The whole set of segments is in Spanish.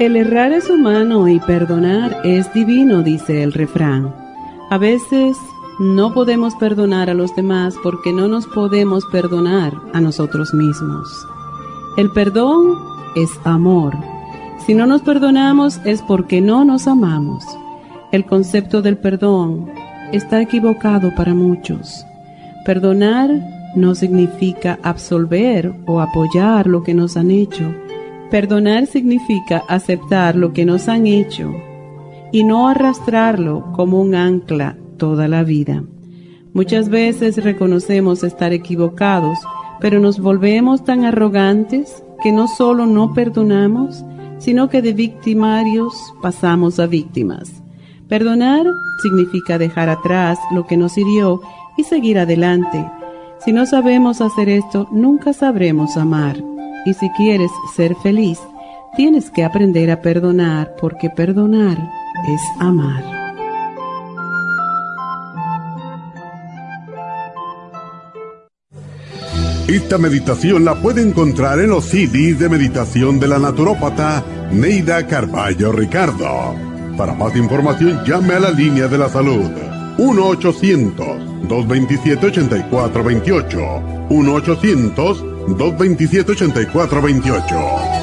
El errar es humano y perdonar es divino, dice el refrán. A veces no podemos perdonar a los demás porque no nos podemos perdonar a nosotros mismos. El perdón es amor. Si no nos perdonamos es porque no nos amamos. El concepto del perdón está equivocado para muchos. Perdonar no significa absolver o apoyar lo que nos han hecho Perdonar significa aceptar lo que nos han hecho y no arrastrarlo como un ancla toda la vida. Muchas veces reconocemos estar equivocados, pero nos volvemos tan arrogantes que no solo no perdonamos, sino que de victimarios pasamos a víctimas. Perdonar significa dejar atrás lo que nos hirió y seguir adelante. Si no sabemos hacer esto, nunca sabremos amar. Y si quieres ser feliz, tienes que aprender a perdonar porque perdonar es amar. Esta meditación la puede encontrar en los CDs de meditación de la naturópata Neida Carballo Ricardo. Para más información llame a la línea de la salud 1-800-227-8428. 1-800-227-8428.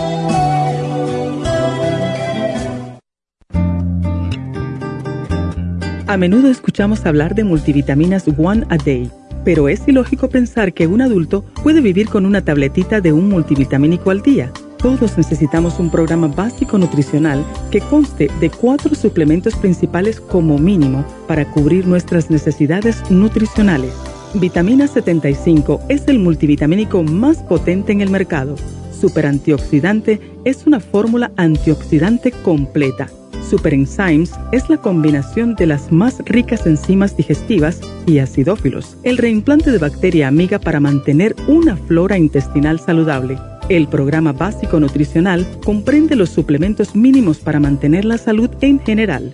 A menudo escuchamos hablar de multivitaminas One a Day, pero es ilógico pensar que un adulto puede vivir con una tabletita de un multivitamínico al día. Todos necesitamos un programa básico nutricional que conste de cuatro suplementos principales como mínimo para cubrir nuestras necesidades nutricionales. Vitamina 75 es el multivitamínico más potente en el mercado. Super antioxidante es una fórmula antioxidante completa. Super Enzymes es la combinación de las más ricas enzimas digestivas y acidófilos, el reimplante de bacteria amiga para mantener una flora intestinal saludable el programa básico nutricional comprende los suplementos mínimos para mantener la salud en general.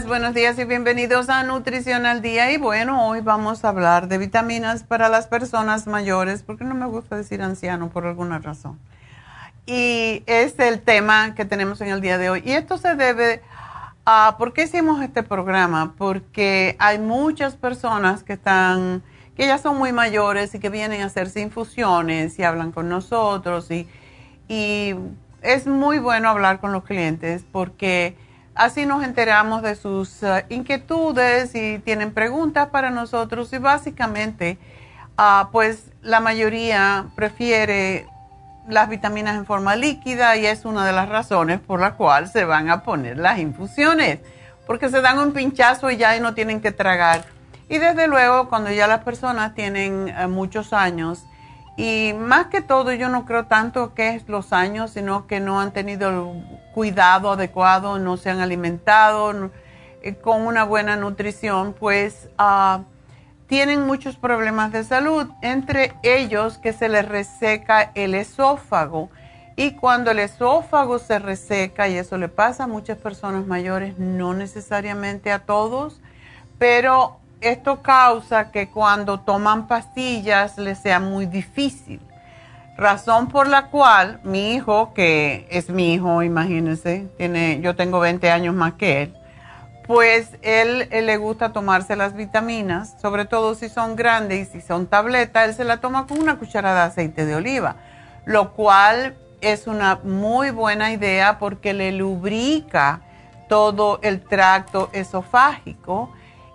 Buenos días y bienvenidos a Nutrición al Día. Y bueno, hoy vamos a hablar de vitaminas para las personas mayores, porque no me gusta decir anciano por alguna razón. Y es el tema que tenemos en el día de hoy. Y esto se debe a, ¿por qué hicimos este programa? Porque hay muchas personas que están, que ya son muy mayores y que vienen a hacerse infusiones y hablan con nosotros. Y, y es muy bueno hablar con los clientes porque Así nos enteramos de sus eh, inquietudes y tienen preguntas para nosotros y básicamente, ah, pues la mayoría prefiere las vitaminas en forma líquida y es una de las razones por la cual se van a poner las infusiones, porque se dan un pinchazo y ya no tienen que tragar. Y desde luego, cuando ya las personas tienen eh, muchos años, y más que todo, yo no creo tanto que es los años, sino que no han tenido el cuidado adecuado, no se han alimentado eh, con una buena nutrición, pues ah, tienen muchos problemas de salud, entre ellos que se les reseca el esófago. Y cuando el esófago se reseca, y eso le pasa a muchas personas mayores, no necesariamente a todos, pero esto causa que cuando toman pastillas les sea muy difícil. Razón por la cual mi hijo, que es mi hijo, imagínense, tiene, yo tengo 20 años más que él, pues él, le gusta tomarse las vitaminas, sobre todo si son grandes y si son tabletas, él se la toma con una cucharada de aceite de oliva, lo cual es una muy buena idea porque le lubrica todo el tracto esofágico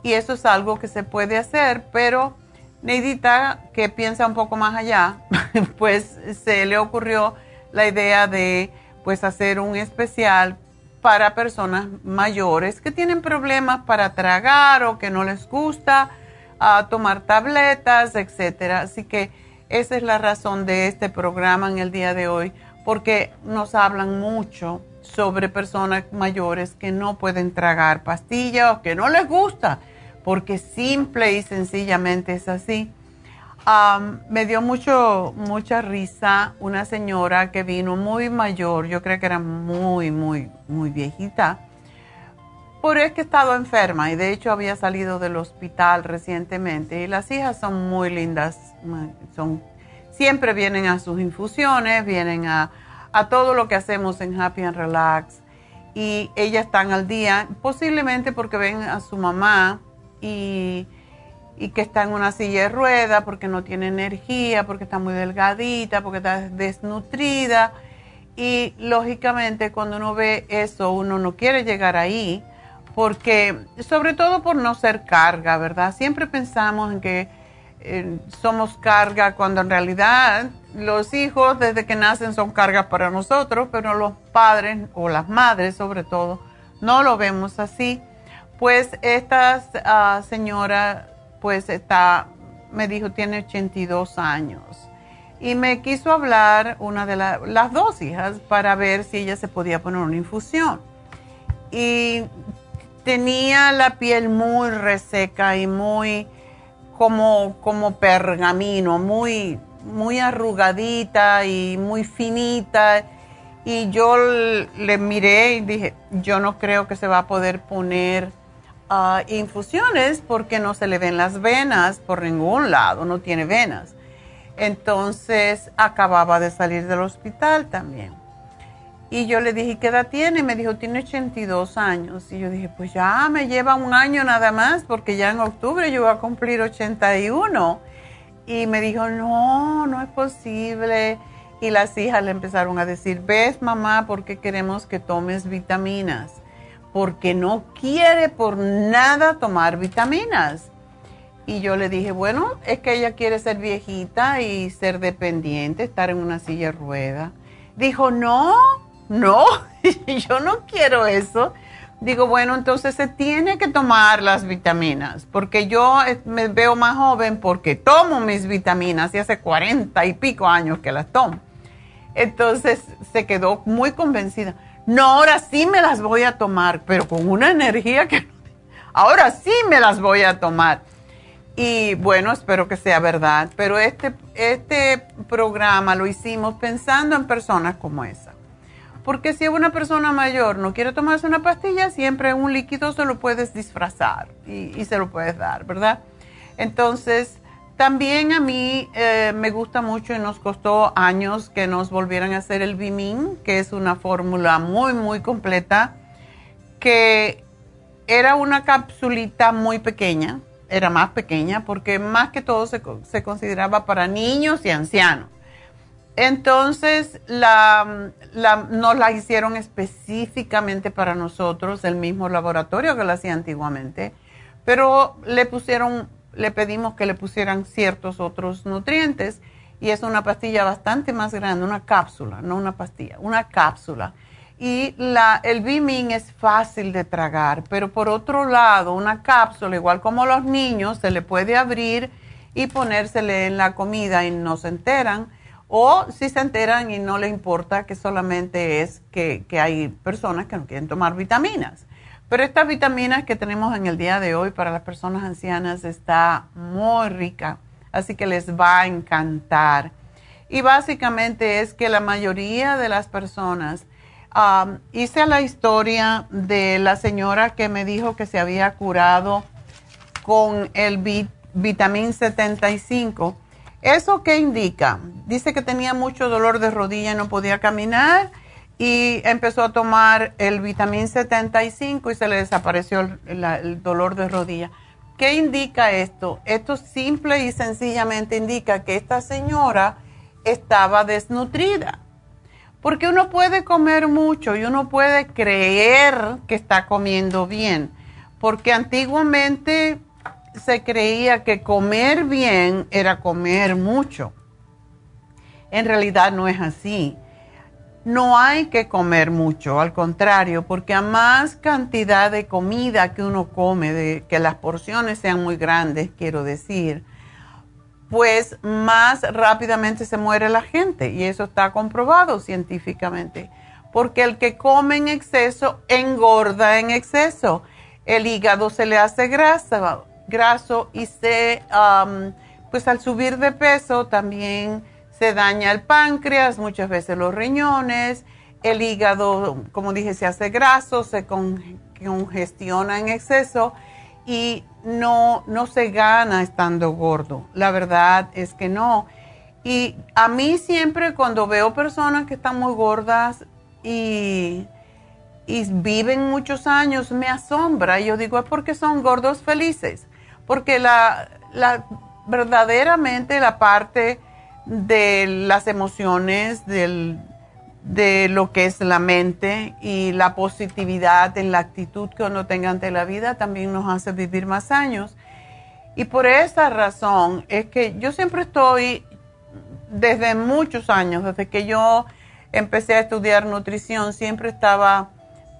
y eso es algo que se puede hacer, pero Neidita, que piensa un poco más allá, pues se le ocurrió la idea de pues hacer un especial para personas mayores que tienen problemas para tragar o que no les gusta tomar tabletas, etcétera. Así que esa es la razón de este programa en el día de hoy, porque nos hablan mucho sobre personas mayores que no pueden tragar pastillas o que no les gusta, porque simple y sencillamente es así. Me dio mucho, mucha risa una señora que vino muy mayor, yo creo que era muy, muy, muy viejita, por es que estado enferma y de hecho había salido del hospital recientemente y las hijas son muy lindas, son, siempre vienen a sus infusiones, vienen a, a todo lo que hacemos en Happy and Relax y ellas están al día, posiblemente porque ven a su mamá y y que está en una silla de rueda porque no tiene energía, porque está muy delgadita, porque está desnutrida. Y lógicamente cuando uno ve eso, uno no quiere llegar ahí, porque sobre todo por no ser carga, ¿verdad? Siempre pensamos en que eh, somos carga cuando en realidad los hijos desde que nacen son cargas para nosotros, pero los padres o las madres sobre todo no lo vemos así. Pues esta uh, señora pues está, me dijo, tiene 82 años. Y me quiso hablar una de las dos hijas para ver si ella se podía poner una infusión. Y tenía la piel muy reseca y muy como, como pergamino, muy, muy arrugadita y muy finita. Y yo le miré y dije, yo no creo que se va a poder poner infusiones porque no se le ven las venas por ningún lado, no tiene venas. Entonces acababa de salir del hospital también. Y yo le dije, ¿qué edad tiene? Me dijo, tiene 82 años. Y yo dije, pues ya me lleva un año nada más porque ya en octubre yo voy a cumplir 81. Y me dijo, no, no es posible. Y las hijas le empezaron a decir, ves mamá, porque queremos que tomes vitaminas porque no quiere por nada tomar vitaminas. Y yo le dije, bueno, es que ella quiere ser viejita y ser dependiente, estar en una silla de rueda. Dijo, no, no, yo no quiero eso. Digo, bueno, entonces se tiene que tomar las vitaminas, porque yo me veo más joven porque tomo mis vitaminas y hace cuarenta y pico años que las tomo. Entonces se quedó muy convencida no, ahora sí me las voy a tomar, pero con una energía que ahora sí me las voy a tomar. Y bueno, espero que sea verdad, pero este, este programa lo hicimos pensando en personas como esa. Porque si una persona mayor no quiere tomarse una pastilla, siempre un líquido se lo puedes disfrazar y, y se lo puedes dar, ¿verdad? Entonces, también a mí eh, me gusta mucho y nos costó años que nos volvieran a hacer el Bimin, que es una fórmula muy, muy completa, que era una capsulita muy pequeña, era más pequeña, porque más que todo se, consideraba para niños y ancianos. Entonces, la, nos la hicieron específicamente para nosotros, el mismo laboratorio que la hacía antiguamente, pero le pusieron le pedimos que le pusieran ciertos otros nutrientes y es una pastilla bastante más grande, una cápsula, no una pastilla, una cápsula. Y la, el Bimin es fácil de tragar, pero por otro lado, una cápsula, igual como los niños, se le puede abrir y ponérsele en la comida y no se enteran. O si se enteran y no le importa que solamente es que, que hay personas que no quieren tomar vitaminas. Pero estas vitaminas que tenemos en el día de hoy para las personas ancianas está muy rica, así que les va a encantar. Y básicamente es que la mayoría de las personas, hice la historia de la señora que me dijo que se había curado con el vitamín 75. ¿Eso qué indica? Dice que tenía mucho dolor de rodilla y no podía caminar y empezó a tomar el vitamín 75 y se le desapareció el, dolor de rodilla. ¿Qué indica esto? Esto simple y sencillamente indica que esta señora estaba desnutrida. Porque uno puede comer mucho y uno puede creer que está comiendo bien. Porque antiguamente se creía que comer bien era comer mucho. En realidad no es así no hay que comer mucho, al contrario, porque a más cantidad de comida que uno come, de, que las porciones sean muy grandes, quiero decir, pues más rápidamente se muere la gente y eso está comprobado científicamente, porque el que come en exceso engorda en exceso, el hígado se le hace grasa, graso y se, pues al subir de peso también se daña el páncreas, muchas veces los riñones, el hígado, como dije, se hace graso, se congestiona en exceso y no, no se gana estando gordo. La verdad es que no. Y a mí siempre cuando veo personas que están muy gordas y, y viven muchos años, me asombra. Yo digo, es porque son gordos felices. Porque la, la verdaderamente la parte de las emociones, de lo que es la mente y la positividad en la actitud que uno tenga ante la vida también nos hace vivir más años. Y por esa razón es que yo siempre estoy, desde muchos años, desde que yo empecé a estudiar nutrición, siempre estaba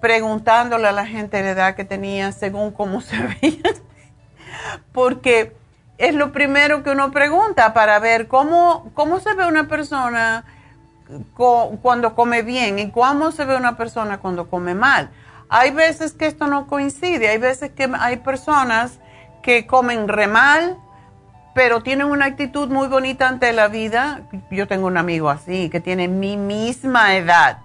preguntándole a la gente la edad que tenía según cómo se veía. Porque es lo primero que uno pregunta para ver cómo, cómo se ve una persona cuando come bien y cómo se ve una persona cuando come mal. Hay veces que esto no coincide, hay veces que hay personas que comen re mal, pero tienen una actitud muy bonita ante la vida. Yo tengo un amigo así, que tiene mi misma edad.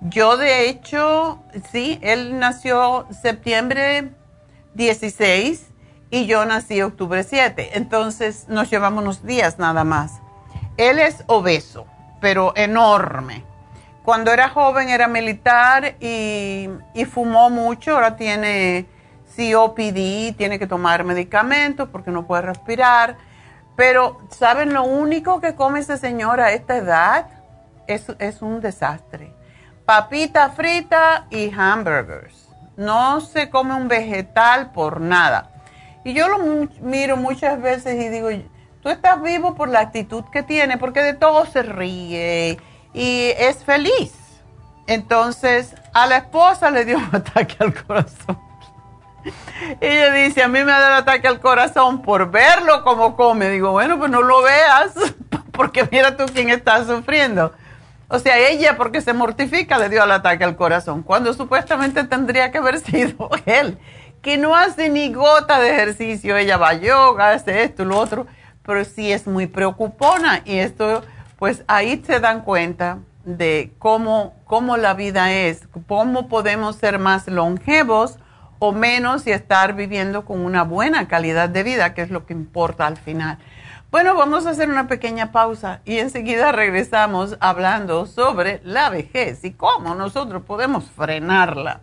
Yo de hecho, sí, él nació septiembre 16 y yo nací octubre 7. Entonces nos llevamos unos días nada más. Él es obeso, pero enorme. Cuando era joven era militar y, fumó mucho, ahora tiene COPD, tiene que tomar medicamentos porque no puede respirar. Pero, ¿saben lo único que come ese señor a esta edad? Es, es un desastre. Papita frita y hamburgers. No se come un vegetal por nada. Y yo lo miro muchas veces y digo, tú estás vivo por la actitud que tiene, porque de todo se ríe y es feliz. Entonces, a la esposa le dio un ataque al corazón. Ella dice, a mí me da el ataque al corazón por verlo como come. Digo, bueno, pues no lo veas, porque mira tú quién está sufriendo. O sea, ella, porque se mortifica, le dio el ataque al corazón, cuando supuestamente tendría que haber sido él que no hace ni gota de ejercicio, ella va a yoga, hace esto, lo otro, pero sí es muy preocupona y esto, pues ahí se dan cuenta de cómo, cómo la vida es, cómo podemos ser más longevos o menos y estar viviendo con una buena calidad de vida, que es lo que importa al final. Bueno, vamos a hacer una pequeña pausa y enseguida regresamos hablando sobre la vejez y cómo nosotros podemos frenarla.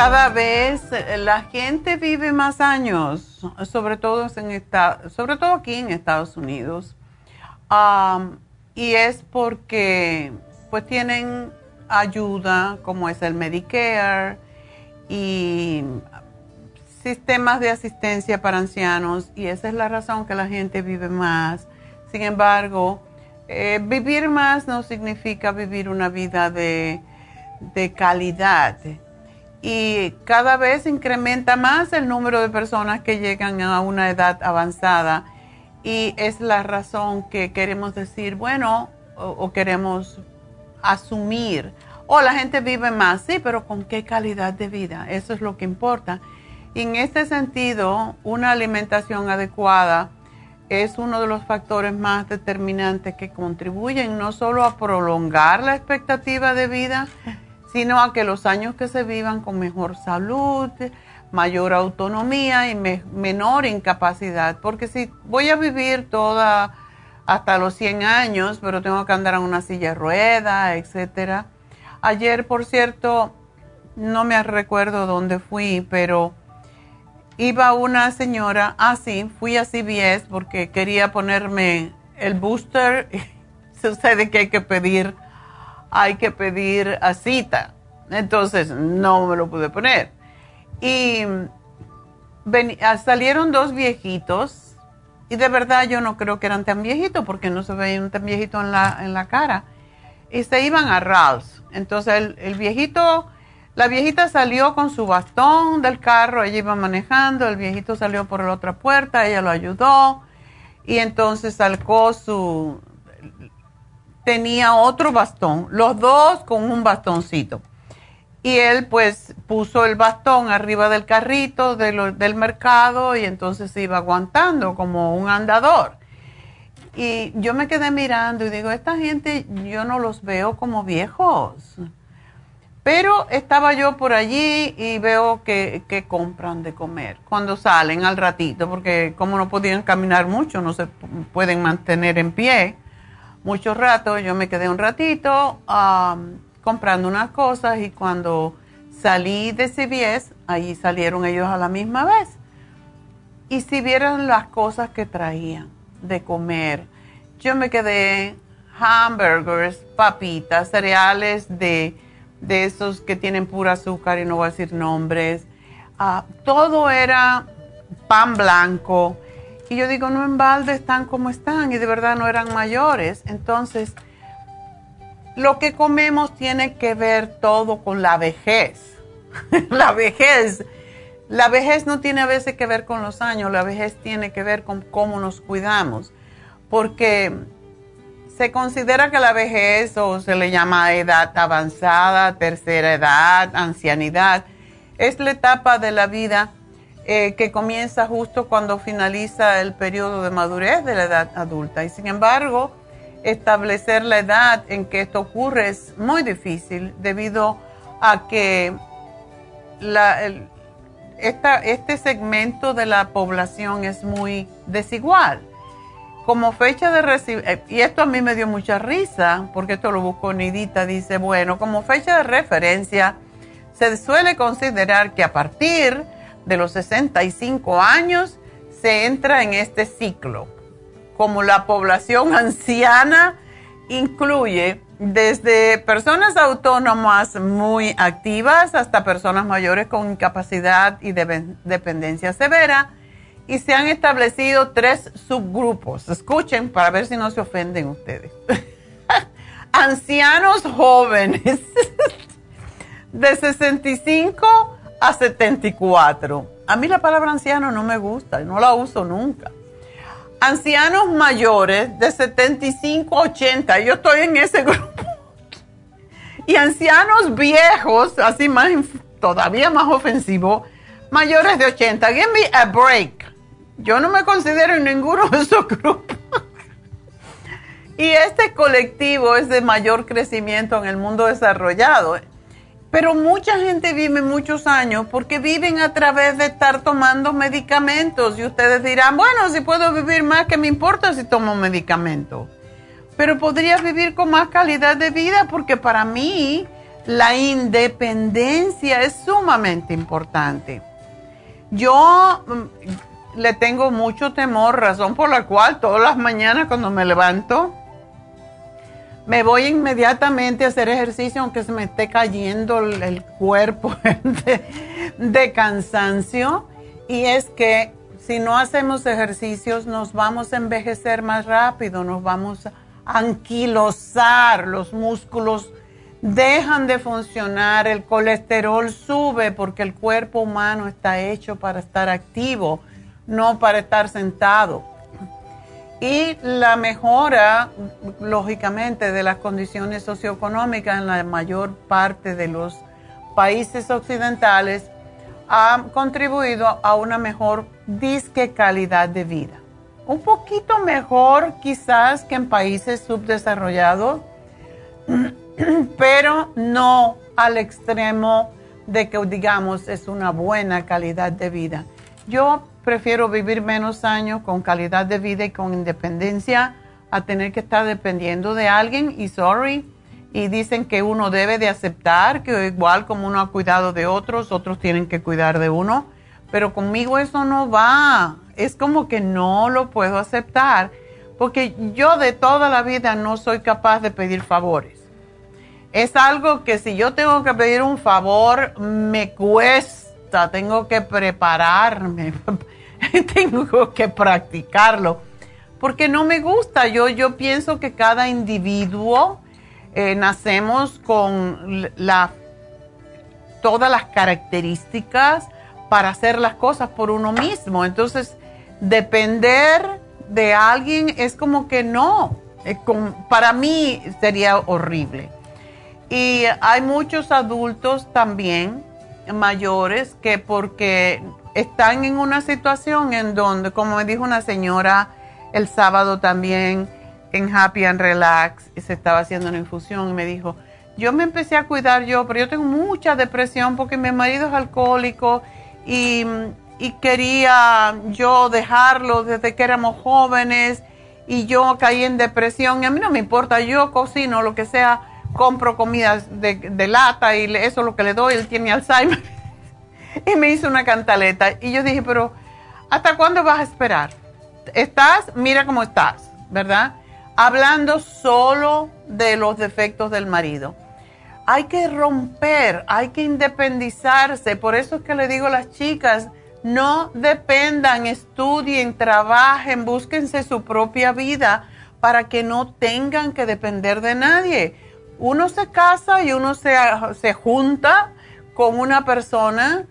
Cada vez la gente vive más años, sobre todo, en sobre todo aquí en Estados Unidos. y es porque pues tienen ayuda como es el Medicare y sistemas de asistencia para ancianos y esa es la razón que la gente vive más. Sin embargo, eh, vivir más no significa vivir una vida de, de calidad y cada vez incrementa más el número de personas que llegan a una edad avanzada y es la razón que queremos decir, bueno, o, queremos asumir, o oh, la gente vive más, sí, pero ¿con qué calidad de vida? Eso es lo que importa. Y en este sentido, una alimentación adecuada es uno de los factores más determinantes que contribuyen no solo a prolongar la expectativa de vida, sino a que los años que se vivan con mejor salud, mayor autonomía y menor incapacidad. Porque si voy a vivir toda hasta los 100 años, pero tengo que andar en una silla de rueda, etcétera. Ayer, por cierto, no me recuerdo dónde fui, pero iba una señora, ah sí, fui a CVS porque quería ponerme el booster. Sucede que hay que pedir hay que pedir a cita. Entonces no me lo pude poner. Y ah, salieron dos viejitos y de verdad yo no creo que eran tan viejitos porque no se veían tan viejitos en la, en la cara. Y se iban a Ralph's. Entonces el, el viejito, la viejita salió con su bastón del carro, ella iba manejando, el viejito salió por la otra puerta, ella lo ayudó y entonces sacó su, tenía otro bastón, los dos con un bastoncito. Y él pues puso el bastón arriba del carrito del mercado y entonces se iba aguantando como un andador. Y yo me quedé mirando y digo, esta gente yo no los veo como viejos. Pero estaba yo por allí y veo que, que, compran de comer cuando salen al ratito, porque como no podían caminar mucho, no se pueden mantener en pie mucho rato, yo me quedé un ratito comprando unas cosas y cuando salí de CVS, ahí salieron ellos a la misma vez. Y si vieran las cosas que traían de comer, yo me quedé hamburgers, papitas, cereales de, de esos que tienen pura azúcar y no voy a decir nombres. Ah, todo era pan blanco y yo digo, no en balde están como están y de verdad no eran mayores. Entonces, lo que comemos tiene que ver todo con la vejez. la vejez. La vejez no tiene a veces que ver con los años, la vejez tiene que ver con cómo nos cuidamos. Porque se considera que la vejez o se le llama edad avanzada, tercera edad, ancianidad, es la etapa de la vida eh, que comienza justo cuando finaliza el periodo de madurez de la edad adulta. Y sin embargo, establecer la edad en que esto ocurre es muy difícil debido a que este segmento de la población es muy desigual. Como fecha de eh, y esto a mí me dio mucha risa, porque esto lo buscó Nidita, dice, bueno, como fecha de referencia, se suele considerar que a partir de los 65 años se entra en este ciclo. Como la población anciana incluye desde personas autónomas muy activas hasta personas mayores con incapacidad y dependencia severa. Y se han establecido tres subgrupos. Escuchen para ver si no se ofenden ustedes. Ancianos jóvenes de 65 a 74. A mí la palabra anciano no me gusta, no la uso nunca. Ancianos mayores de 75 a 80, yo estoy en ese grupo. Y ancianos viejos, así más, todavía más ofensivo, mayores de 80. Give me a break. Yo no me considero en ninguno de esos grupos. Y este colectivo es de mayor crecimiento en el mundo desarrollado. Pero mucha gente vive muchos años porque viven a través de estar tomando medicamentos. Y ustedes dirán, bueno, si puedo vivir más, ¿qué me importa si tomo medicamentos? Pero podría vivir con más calidad de vida porque para mí La independencia es sumamente importante. Yo mm, le tengo mucho temor, razón por la cual todas las mañanas cuando me levanto, me voy inmediatamente a hacer ejercicio aunque se me esté cayendo el, cuerpo de, cansancio. Y es que si no hacemos ejercicios nos vamos a envejecer más rápido, nos vamos a anquilosar, los músculos dejan de funcionar, el colesterol sube porque el cuerpo humano está hecho para estar activo, no para estar sentado. Y la mejora, lógicamente, de las condiciones socioeconómicas en la mayor parte de los países occidentales ha contribuido a una mejor disque calidad de vida. Un poquito mejor quizás que en países subdesarrollados, pero no al extremo de que digamos es una buena calidad de vida. Yo prefiero vivir menos años con calidad de vida y con independencia a tener que estar dependiendo de alguien y sorry. Y dicen que uno debe de aceptar que igual como uno ha cuidado de otros, otros tienen que cuidar de uno. Pero conmigo eso no va. Es como que no lo puedo aceptar porque yo de toda la vida no soy capaz de pedir favores. Es algo que si yo tengo que pedir un favor, me cuesta, tengo que prepararme tengo que practicarlo, porque no me gusta. Yo, yo pienso que cada individuo eh, nacemos con todas las características para hacer las cosas por uno mismo. Entonces, depender de alguien es como que no. para mí sería horrible. Y hay muchos adultos también mayores que porque están en una situación en donde, como me dijo una señora el sábado también en Happy and Relax, se estaba haciendo una infusión y me dijo, yo me empecé a cuidar yo, pero yo tengo mucha depresión porque mi marido es alcohólico y, y quería yo dejarlo desde que éramos jóvenes y yo caí en depresión y a mí no me importa, yo cocino lo que sea, compro comidas de, de lata y eso es lo que le doy, él tiene Alzheimer y me hizo una cantaleta. Y yo dije, pero ¿hasta cuándo vas a esperar? Estás, mira cómo estás, ¿verdad? Hablando solo de los defectos del marido. Hay que romper, hay que independizarse. Por eso es que le digo a las chicas, no dependan, estudien, trabajen, búsquense su propia vida para que no tengan que depender de nadie. Uno se casa y uno se, se junta con una persona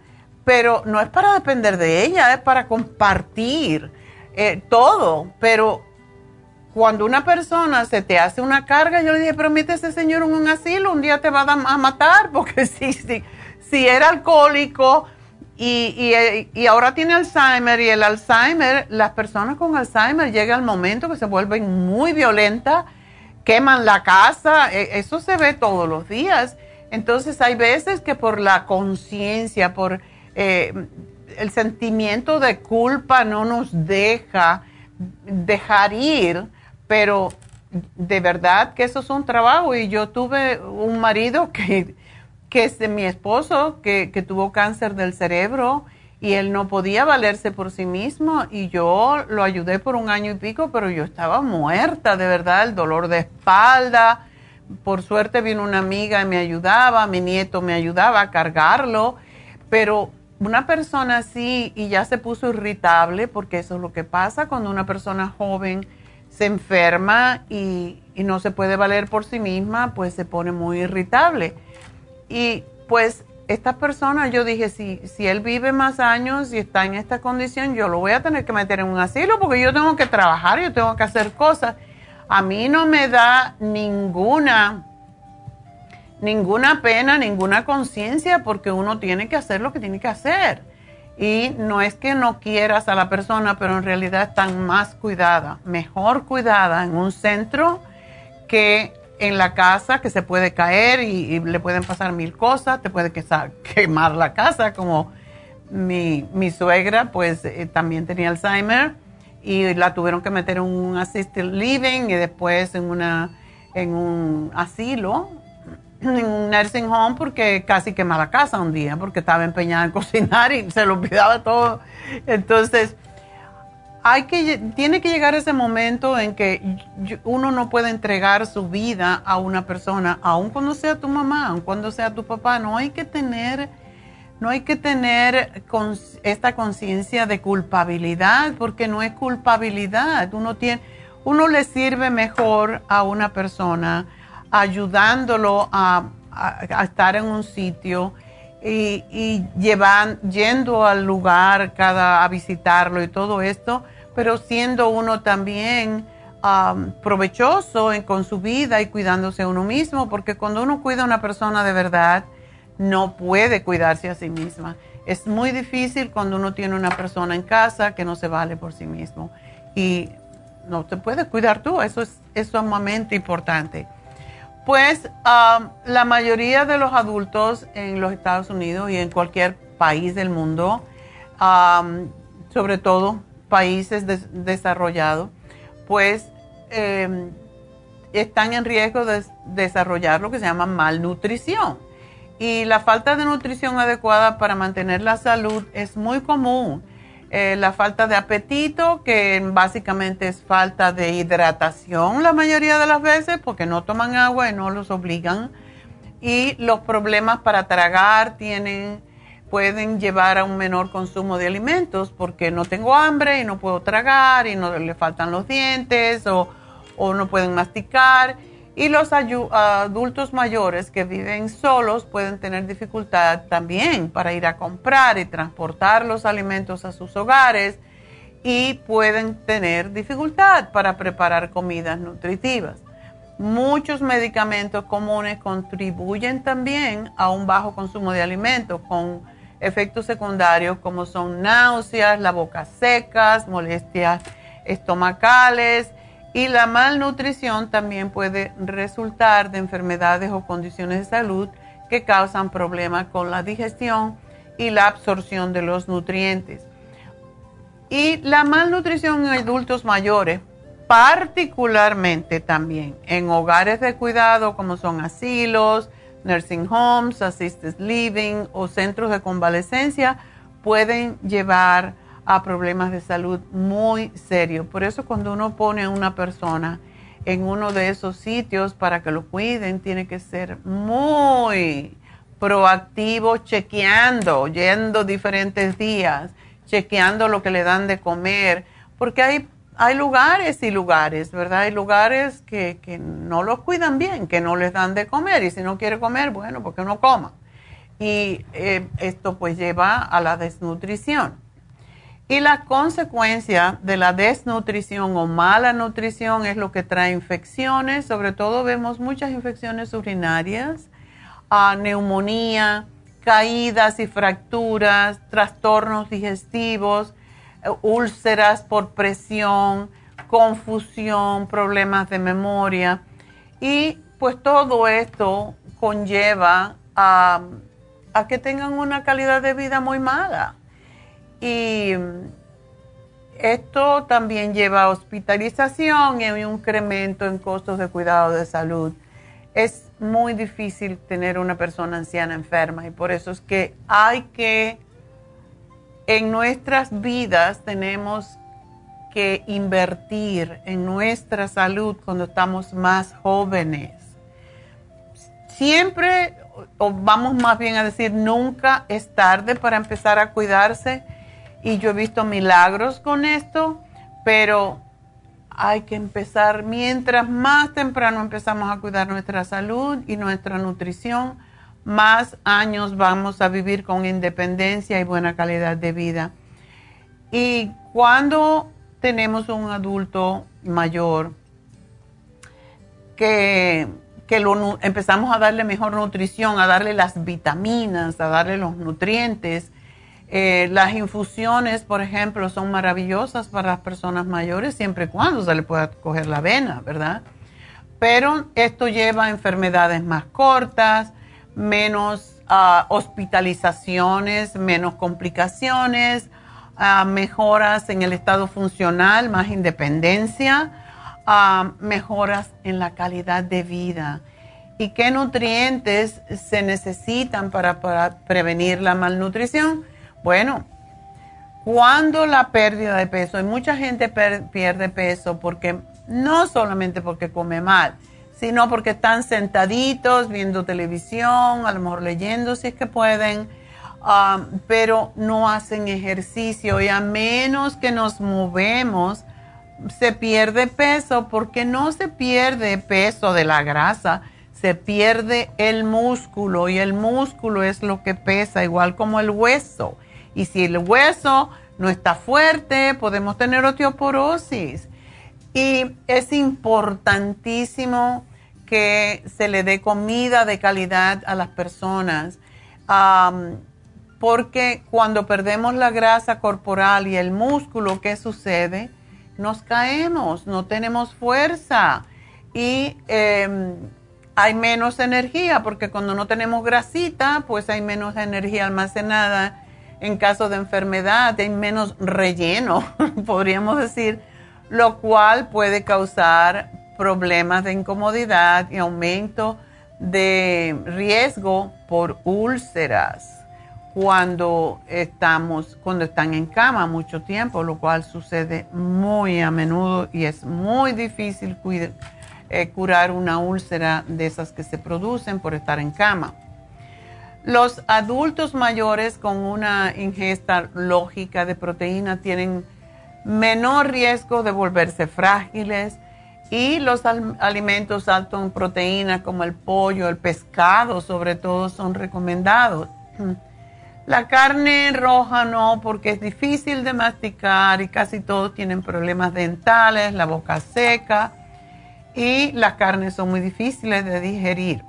pero no es para depender de ella, es para compartir eh, todo. Pero cuando una persona se te hace una carga, yo le dije, pero mete a ese señor en un asilo, un día te va a, matar, porque si, si, si era alcohólico y, y, ahora tiene Alzheimer, y el Alzheimer, las personas con Alzheimer llega el momento que se vuelven muy violentas, queman la casa, e, eso se ve todos los días. Entonces hay veces que por la conciencia, por eh, el sentimiento de culpa no nos deja dejar ir, pero de verdad que eso es un trabajo y yo tuve un marido que, que es de mi esposo, que, que tuvo cáncer del cerebro y él no podía valerse por sí mismo y yo lo ayudé por un año y pico, pero yo estaba muerta, de verdad, el dolor de espalda. Por suerte vino una amiga y me ayudaba, mi nieto me ayudaba a cargarlo, pero una persona así y ya se puso irritable, porque eso es lo que pasa cuando una persona joven se enferma y, no se puede valer por sí misma, pues se pone muy irritable. Y pues esta persona, yo dije, si, si él vive más años y está en esta condición, yo lo voy a tener que meter en un asilo porque yo tengo que trabajar, yo tengo que hacer cosas. A mí no me da ninguna ninguna pena, ninguna conciencia, porque uno tiene que hacer lo que tiene que hacer. Y no es que no quieras a la persona, pero en realidad están más cuidada, mejor cuidada en un centro que en la casa, que se puede caer y, le pueden pasar mil cosas, te puede quemar la casa, como mi, mi suegra, pues eh, también tenía Alzheimer y la tuvieron que meter en un assisted living y después en, una, en un asilo en un nursing home porque casi quemó la casa un día porque estaba empeñada en cocinar y se lo olvidaba todo. Entonces, hay que, tiene que llegar ese momento en que uno no puede entregar su vida a una persona, aun cuando sea tu mamá, aun cuando sea tu papá. No hay que tener, no hay que tener esta conciencia de culpabilidad, porque no es culpabilidad. Uno tiene, uno le sirve mejor a una persona ayudándolo a, estar en un sitio y, llevan, yendo al lugar cada a visitarlo y todo esto, pero siendo uno también um, provechoso en, con su vida y cuidándose uno mismo, porque cuando uno cuida a una persona de verdad, no puede cuidarse a sí misma. Es muy difícil cuando uno tiene una persona en casa que no se vale por sí mismo y no te puedes cuidar tú, eso es, es sumamente importante. Pues la mayoría de los adultos en los Estados Unidos y en cualquier país del mundo, sobre todo países desarrollados, pues em, están en riesgo de desarrollar lo que se llama malnutrición. Y la falta de nutrición adecuada para mantener la salud es muy común. Eh, la falta de apetito, que básicamente es falta de hidratación la mayoría de las veces, porque no toman agua y no los obligan. Y los problemas para tragar tienen, pueden llevar a un menor consumo de alimentos, porque no tengo hambre y no puedo tragar y no le faltan los dientes o, o no pueden masticar y los adultos mayores que viven solos pueden tener dificultad también para ir a comprar y transportar los alimentos a sus hogares y pueden tener dificultad para preparar comidas nutritivas. Muchos medicamentos comunes contribuyen también a un bajo consumo de alimentos con efectos secundarios como son náuseas, la boca secas, molestias estomacales, y la malnutrición también puede resultar de enfermedades o condiciones de salud que causan problemas con la digestión y la absorción de los nutrientes. Y la malnutrición en adultos mayores, particularmente también en hogares de cuidado como son asilos, nursing homes, assisted living o centros de convalecencia, pueden llevar a problemas de salud muy serios. Por eso cuando uno pone a una persona en uno de esos sitios para que lo cuiden, tiene que ser muy proactivo, chequeando, yendo diferentes días, chequeando lo que le dan de comer, porque hay, hay lugares y lugares, ¿verdad? Hay lugares que, que no los cuidan bien, que no les dan de comer, y si no quiere comer, bueno, porque no coma. Y eh, esto pues lleva a la desnutrición. Y la consecuencia de la desnutrición o mala nutrición es lo que trae infecciones, sobre todo vemos muchas infecciones urinarias, ah, neumonía, caídas y fracturas, trastornos digestivos, eh, úlceras por presión, confusión, problemas de memoria. Y pues todo esto conlleva a que tengan una calidad de vida muy mala y esto también lleva a hospitalización y un incremento en costos de cuidado de salud. Es muy difícil tener una persona anciana enferma y por eso es que hay que, en nuestras vidas tenemos que invertir en nuestra salud cuando estamos más jóvenes. Siempre, o vamos más bien a decir, nunca es tarde para empezar a cuidarse y yo he visto milagros con esto, pero hay que empezar, mientras más temprano empezamos a cuidar nuestra salud y nuestra nutrición, más años vamos a vivir con independencia y buena calidad de vida. Y cuando tenemos un adulto mayor que, que lo, empezamos a darle mejor nutrición, a darle las vitaminas, a darle los nutrientes, eh, las infusiones, por ejemplo, son maravillosas para las personas mayores siempre y cuando se le pueda coger la vena, ¿verdad? Pero esto lleva a enfermedades más cortas, menos ah, hospitalizaciones, menos complicaciones, ah, mejoras en el estado funcional, más independencia, ah, mejoras en la calidad de vida. ¿Y qué nutrientes se necesitan para, prevenir la malnutrición? Bueno, cuando la pérdida de peso, y mucha gente pierde peso porque no solamente porque come mal, sino porque están sentaditos viendo televisión, a lo mejor leyendo si es que pueden, um, pero no hacen ejercicio y a menos que nos movemos, se pierde peso porque no se pierde peso de la grasa, se pierde el músculo y el músculo es lo que pesa, igual como el hueso. Y si el hueso no está fuerte, podemos tener osteoporosis. Y es importantísimo que se le dé comida de calidad a las personas, porque cuando perdemos la grasa corporal y el músculo, ¿qué sucede? Nos caemos, no tenemos fuerza y em, hay menos energía, porque cuando no tenemos grasita, pues hay menos energía almacenada en caso de enfermedad, hay menos relleno, podríamos decir, lo cual puede causar problemas de incomodidad y aumento de riesgo por úlceras cuando estamos cuando están en cama mucho tiempo, lo cual sucede muy a menudo y es muy difícil eh, curar una úlcera de esas que se producen por estar en cama. Los adultos mayores con una ingesta lógica de proteína tienen menor riesgo de volverse frágiles y los alimentos altos en proteína como el pollo, el pescado sobre todo son recomendados. La carne roja no porque es difícil de masticar y casi todos tienen problemas dentales, la boca seca y las carnes son muy difíciles de digerir.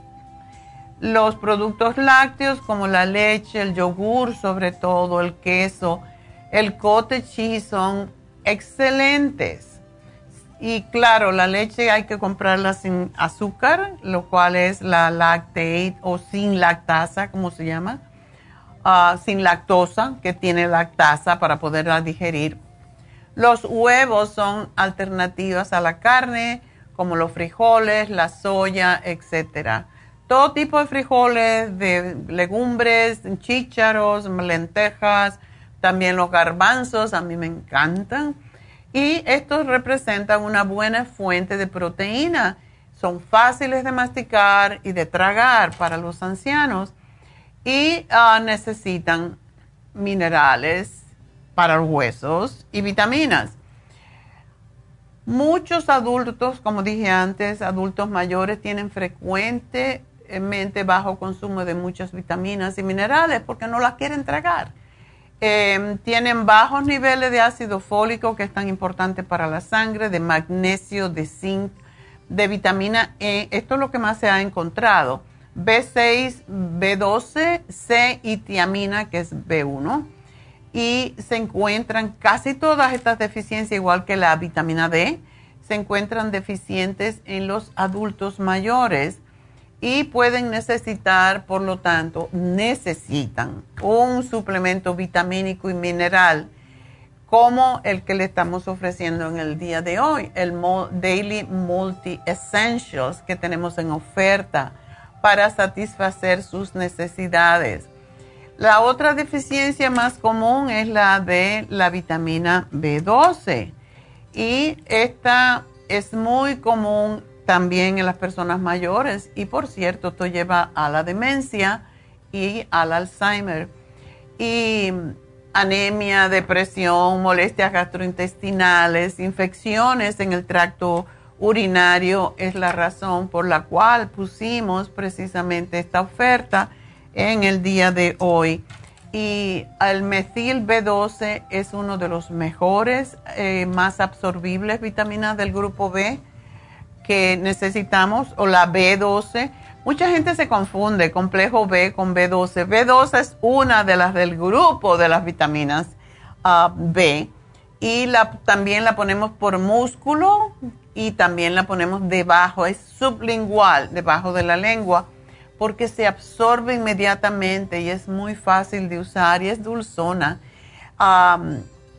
Los productos lácteos como la leche, el yogur, sobre todo el queso, el cottage cheese son excelentes. Y claro, la leche hay que comprarla sin azúcar, lo cual es la lactate o sin lactasa, como se llama, ah, sin lactosa, que tiene lactasa para poderla digerir. Los huevos son alternativas a la carne como los frijoles, la soya, etcétera. Todo tipo de frijoles, de legumbres, chícharos, lentejas, también los garbanzos, a mí me encantan. Y estos representan una buena fuente de proteína. Son fáciles de masticar y de tragar para los ancianos y ah, necesitan minerales para los huesos y vitaminas. Muchos adultos, como dije antes, adultos mayores tienen frecuentemente bajo consumo de muchas vitaminas y minerales porque no las quieren tragar. Em, tienen bajos niveles de ácido fólico, que es tan importante para la sangre, de magnesio, de zinc, de vitamina E. Esto es lo que más se ha encontrado. B6, B12, C y tiamina, que es B1 y se encuentran casi todas estas deficiencias, igual que la vitamina D, se encuentran deficientes en los adultos mayores y pueden necesitar, por lo tanto, necesitan un suplemento vitamínico y mineral como el que le estamos ofreciendo en el día de hoy, el Daily Multi Essentials que tenemos en oferta para satisfacer sus necesidades. La otra deficiencia más común es la de la vitamina B12 y esta es muy común también en las personas mayores y por cierto esto lleva a la demencia y al Alzheimer y anemia, depresión, molestias gastrointestinales, infecciones en el tracto urinario es la razón por la cual pusimos precisamente esta oferta en el día de hoy. Y el metil B12 es uno de los mejores, eh, más absorbibles vitaminas del grupo B que necesitamos, o la B12. Mucha gente se confunde complejo B con B12. B12 es una de las del grupo de las vitaminas ah, B y la, también la ponemos por músculo y también la ponemos debajo, es sublingual, debajo de la lengua porque se absorbe inmediatamente y es muy fácil de usar y es dulzona.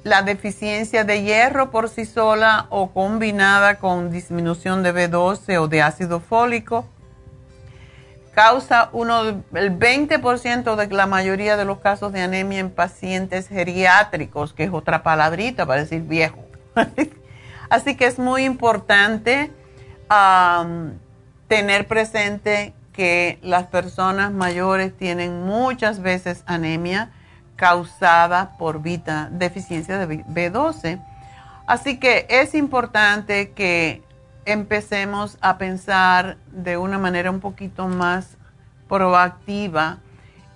La deficiencia de hierro por sí sola o combinada con disminución de B12 o de ácido fólico causa el 20% de la mayoría de los casos de anemia en pacientes geriátricos, que es otra palabrita para decir viejo. Así que es muy importante tener presente que las personas mayores tienen muchas veces anemia causada por deficiencia de B12. Así que es importante que empecemos a pensar de una manera un poquito más proactiva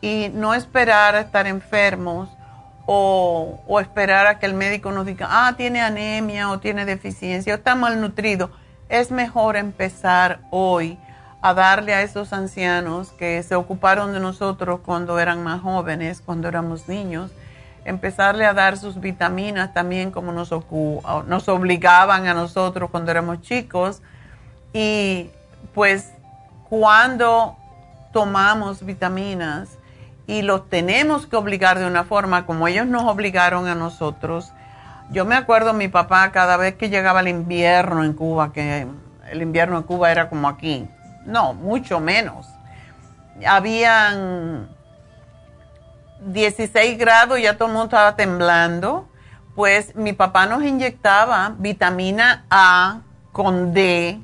y no esperar a estar enfermos o, esperar a que el médico nos diga, ah, tiene anemia o tiene deficiencia o está malnutrido. Es mejor empezar hoy a darle a esos ancianos que se ocuparon de nosotros cuando eran más jóvenes, cuando éramos niños, empezarle a dar sus vitaminas también como nos, nos obligaban a nosotros cuando éramos chicos. Y pues cuando tomamos vitaminas y los tenemos que obligar de una forma como ellos nos obligaron a nosotros, yo me acuerdo mi papá cada vez que llegaba el invierno en Cuba, que el invierno en Cuba era como aquí, no, mucho menos. Habían 16 grados, ya todo el mundo estaba temblando, pues mi papá nos inyectaba vitamina A con D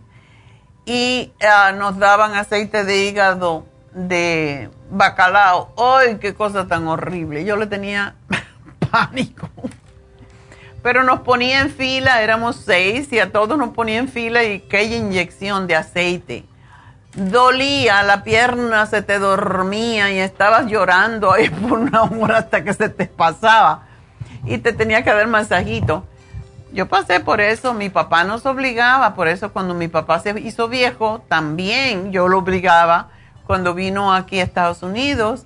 y ah, nos daban aceite de hígado de bacalao. ¡Ay, qué cosa tan horrible! Yo le tenía pánico. Pero nos ponía en fila, éramos seis y a todos nos ponía en fila y aquella inyección de aceite dolía, la pierna se te dormía y estabas llorando ahí por una hora hasta que se te pasaba y te tenía que dar masajito. Yo pasé por eso, mi papá nos obligaba, por eso cuando mi papá se hizo viejo, también yo lo obligaba. Cuando vino aquí a Estados Unidos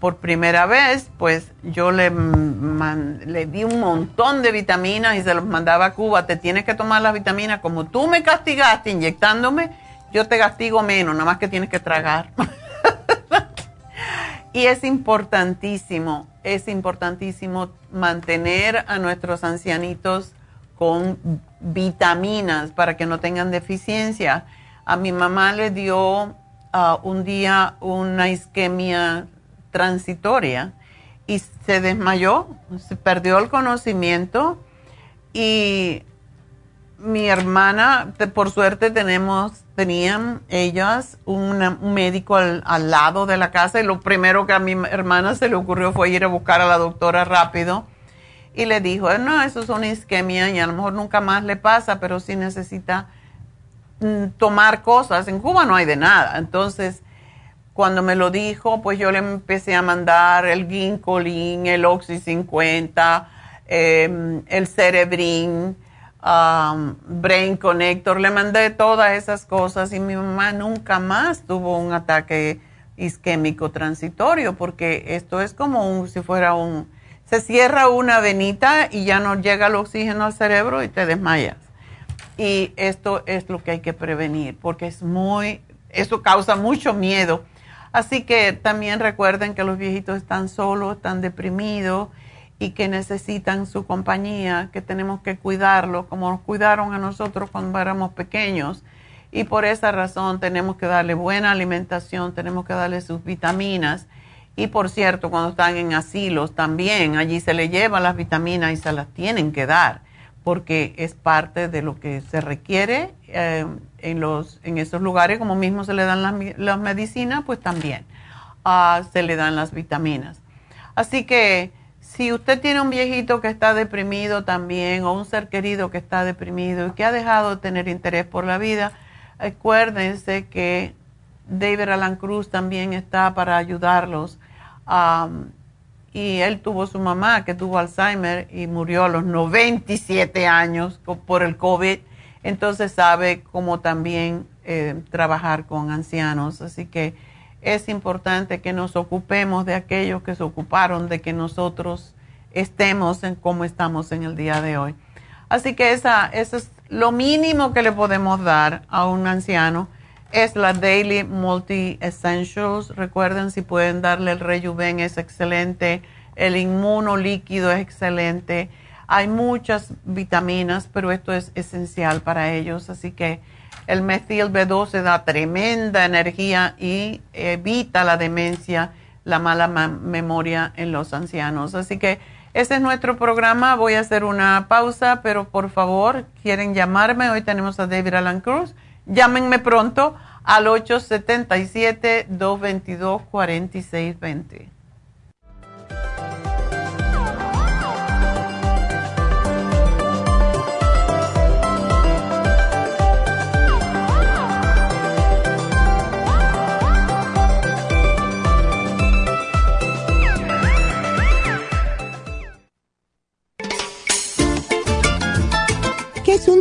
por primera vez, pues yo le, le di un montón de vitaminas y se los mandaba a Cuba. Te tienes que tomar las vitaminas como tú me castigaste inyectándome yo te castigo menos, nada más que tienes que tragar. y es importantísimo, es importantísimo mantener a nuestros ancianitos con vitaminas para que no tengan deficiencia. A mi mamá le dio ah, un día una isquemia transitoria y se desmayó, se perdió el conocimiento y mi hermana, por suerte tenemos, tenían ellas un médico al, lado de la casa y lo primero que a mi hermana se le ocurrió fue ir a buscar a la doctora rápido y le dijo, no, eso es una isquemia y a lo mejor nunca más le pasa, pero sí necesita mm, tomar cosas. En Cuba no hay de nada. Entonces, cuando me lo dijo, pues yo le empecé a mandar el ginkolin, el Oxy 50, em, el Cerebrin, um, Brain Connector, le mandé todas esas cosas y mi mamá nunca más tuvo un ataque isquémico transitorio porque esto es como un, si fuera un, se cierra una venita y ya no llega el oxígeno al cerebro y te desmayas. Y esto es lo que hay que prevenir porque es muy, eso causa mucho miedo. Así que también recuerden que los viejitos están solos, están deprimidos y que necesitan su compañía, que tenemos que cuidarlo como nos cuidaron a nosotros cuando éramos pequeños. Y por esa razón tenemos que darle buena alimentación, tenemos que darle sus vitaminas. Y por cierto, cuando están en asilos también, allí se le llevan las vitaminas y se las tienen que dar, porque es parte de lo que se requiere eh, en, los, en esos lugares, como mismo se le dan las, medicinas, pues también ah, se le dan las vitaminas. Así que si usted tiene un viejito que está deprimido también o un ser querido que está deprimido y que ha dejado de tener interés por la vida, acuérdense que David Alan Cruz también está para ayudarlos. y él tuvo su mamá que tuvo Alzheimer y murió a los 97 años por el COVID. Entonces sabe cómo también eh, trabajar con ancianos. Así que es importante que nos ocupemos de aquellos que se ocuparon de que nosotros estemos en como estamos en el día de hoy. Así que esa, eso es lo mínimo que le podemos dar a un anciano es la Daily Multi Essentials. Recuerden si pueden darle el Rejuven es excelente, el inmuno líquido es excelente. Hay muchas vitaminas, pero esto es esencial para ellos, así que El metil B12 da tremenda energía y evita la demencia, la mala memoria en los ancianos. Así que ese es nuestro programa. Voy a hacer una pausa, pero por favor, quieren llamarme. Hoy tenemos a David Alan Cruz. Llámenme pronto al 877-222-4620.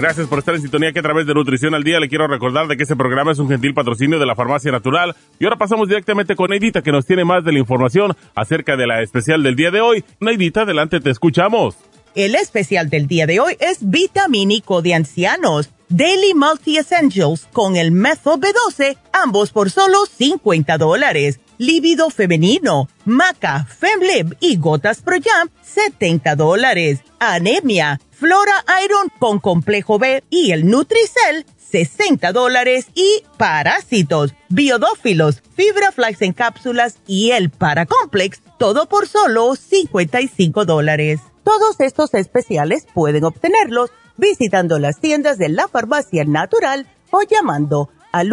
Gracias por estar en sintonía que a través de Nutrición al Día le quiero recordar de que este programa es un gentil patrocinio de la Farmacia Natural. Y ahora pasamos directamente con Neidita que nos tiene más de la información acerca de la especial del día de hoy. Neidita, adelante, te escuchamos. El especial del día de hoy es vitamínico de ancianos. Daily Multi Essentials con el Methyl B12, ambos por solo 50 dólares. Líbido femenino, maca, femlib y gotas pro jump, 70 dólares. Anemia, Flora Iron con complejo B y el Nutricel, 60 dólares y parásitos, biodófilos, fibra flax en cápsulas y el paracomplex, todo por solo 55 dólares. Todos estos especiales pueden obtenerlos visitando las tiendas de la farmacia natural o llamando al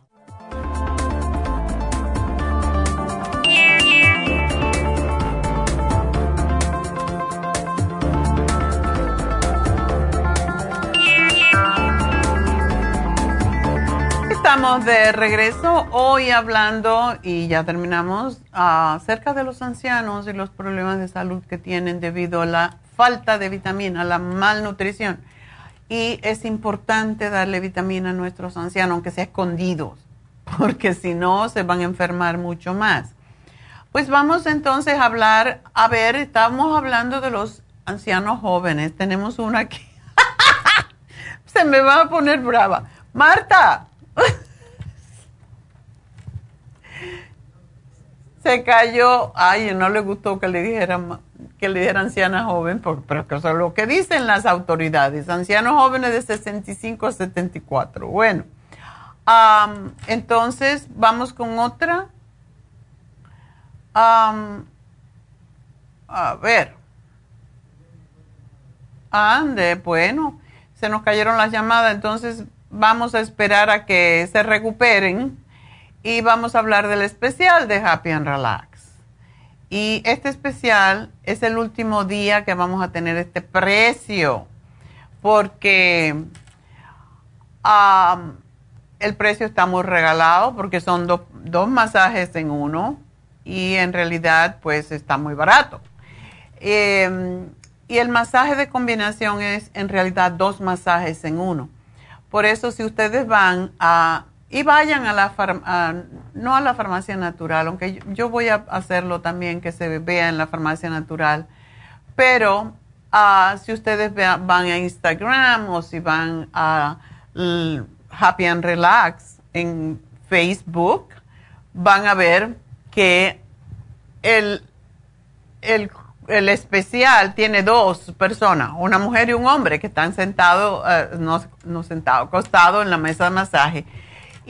Estamos de regreso hoy hablando, y ya terminamos, acerca de los ancianos y los problemas de salud que tienen debido a la falta de vitamina, la malnutrición. Y es importante darle vitamina a nuestros ancianos, aunque sea escondidos, porque si no se van a enfermar mucho más. Pues vamos entonces a hablar, a ver, estamos hablando de los ancianos jóvenes. Tenemos una aquí. se me va a poner brava. Marta, se cayó, ay, no le gustó que le dijeran que le dijeran anciana joven, pero que eso es lo que dicen las autoridades, ancianos jóvenes de 65 a 74. Bueno, entonces vamos con otra. a ver. Ande, bueno, se nos cayeron las llamadas, entonces vamos a esperar a que se recuperen y vamos a hablar del especial de Happy and Relax. Y este especial es el último día que vamos a tener este precio porque el precio está muy regalado porque son dos masajes en uno y en realidad pues está muy barato. Em, y el masaje de combinación es en realidad dos masajes en uno. Por eso si ustedes van a y vayan a la no a la farmacia natural, aunque yo, voy a hacerlo también que se vea en la farmacia natural, pero ah, si ustedes van a Instagram o si van a Happy and Relax en Facebook, van a ver que el, el, el especial tiene dos personas, una mujer y un hombre que están sentados, uh, no, no sentados, acostados en la mesa de masaje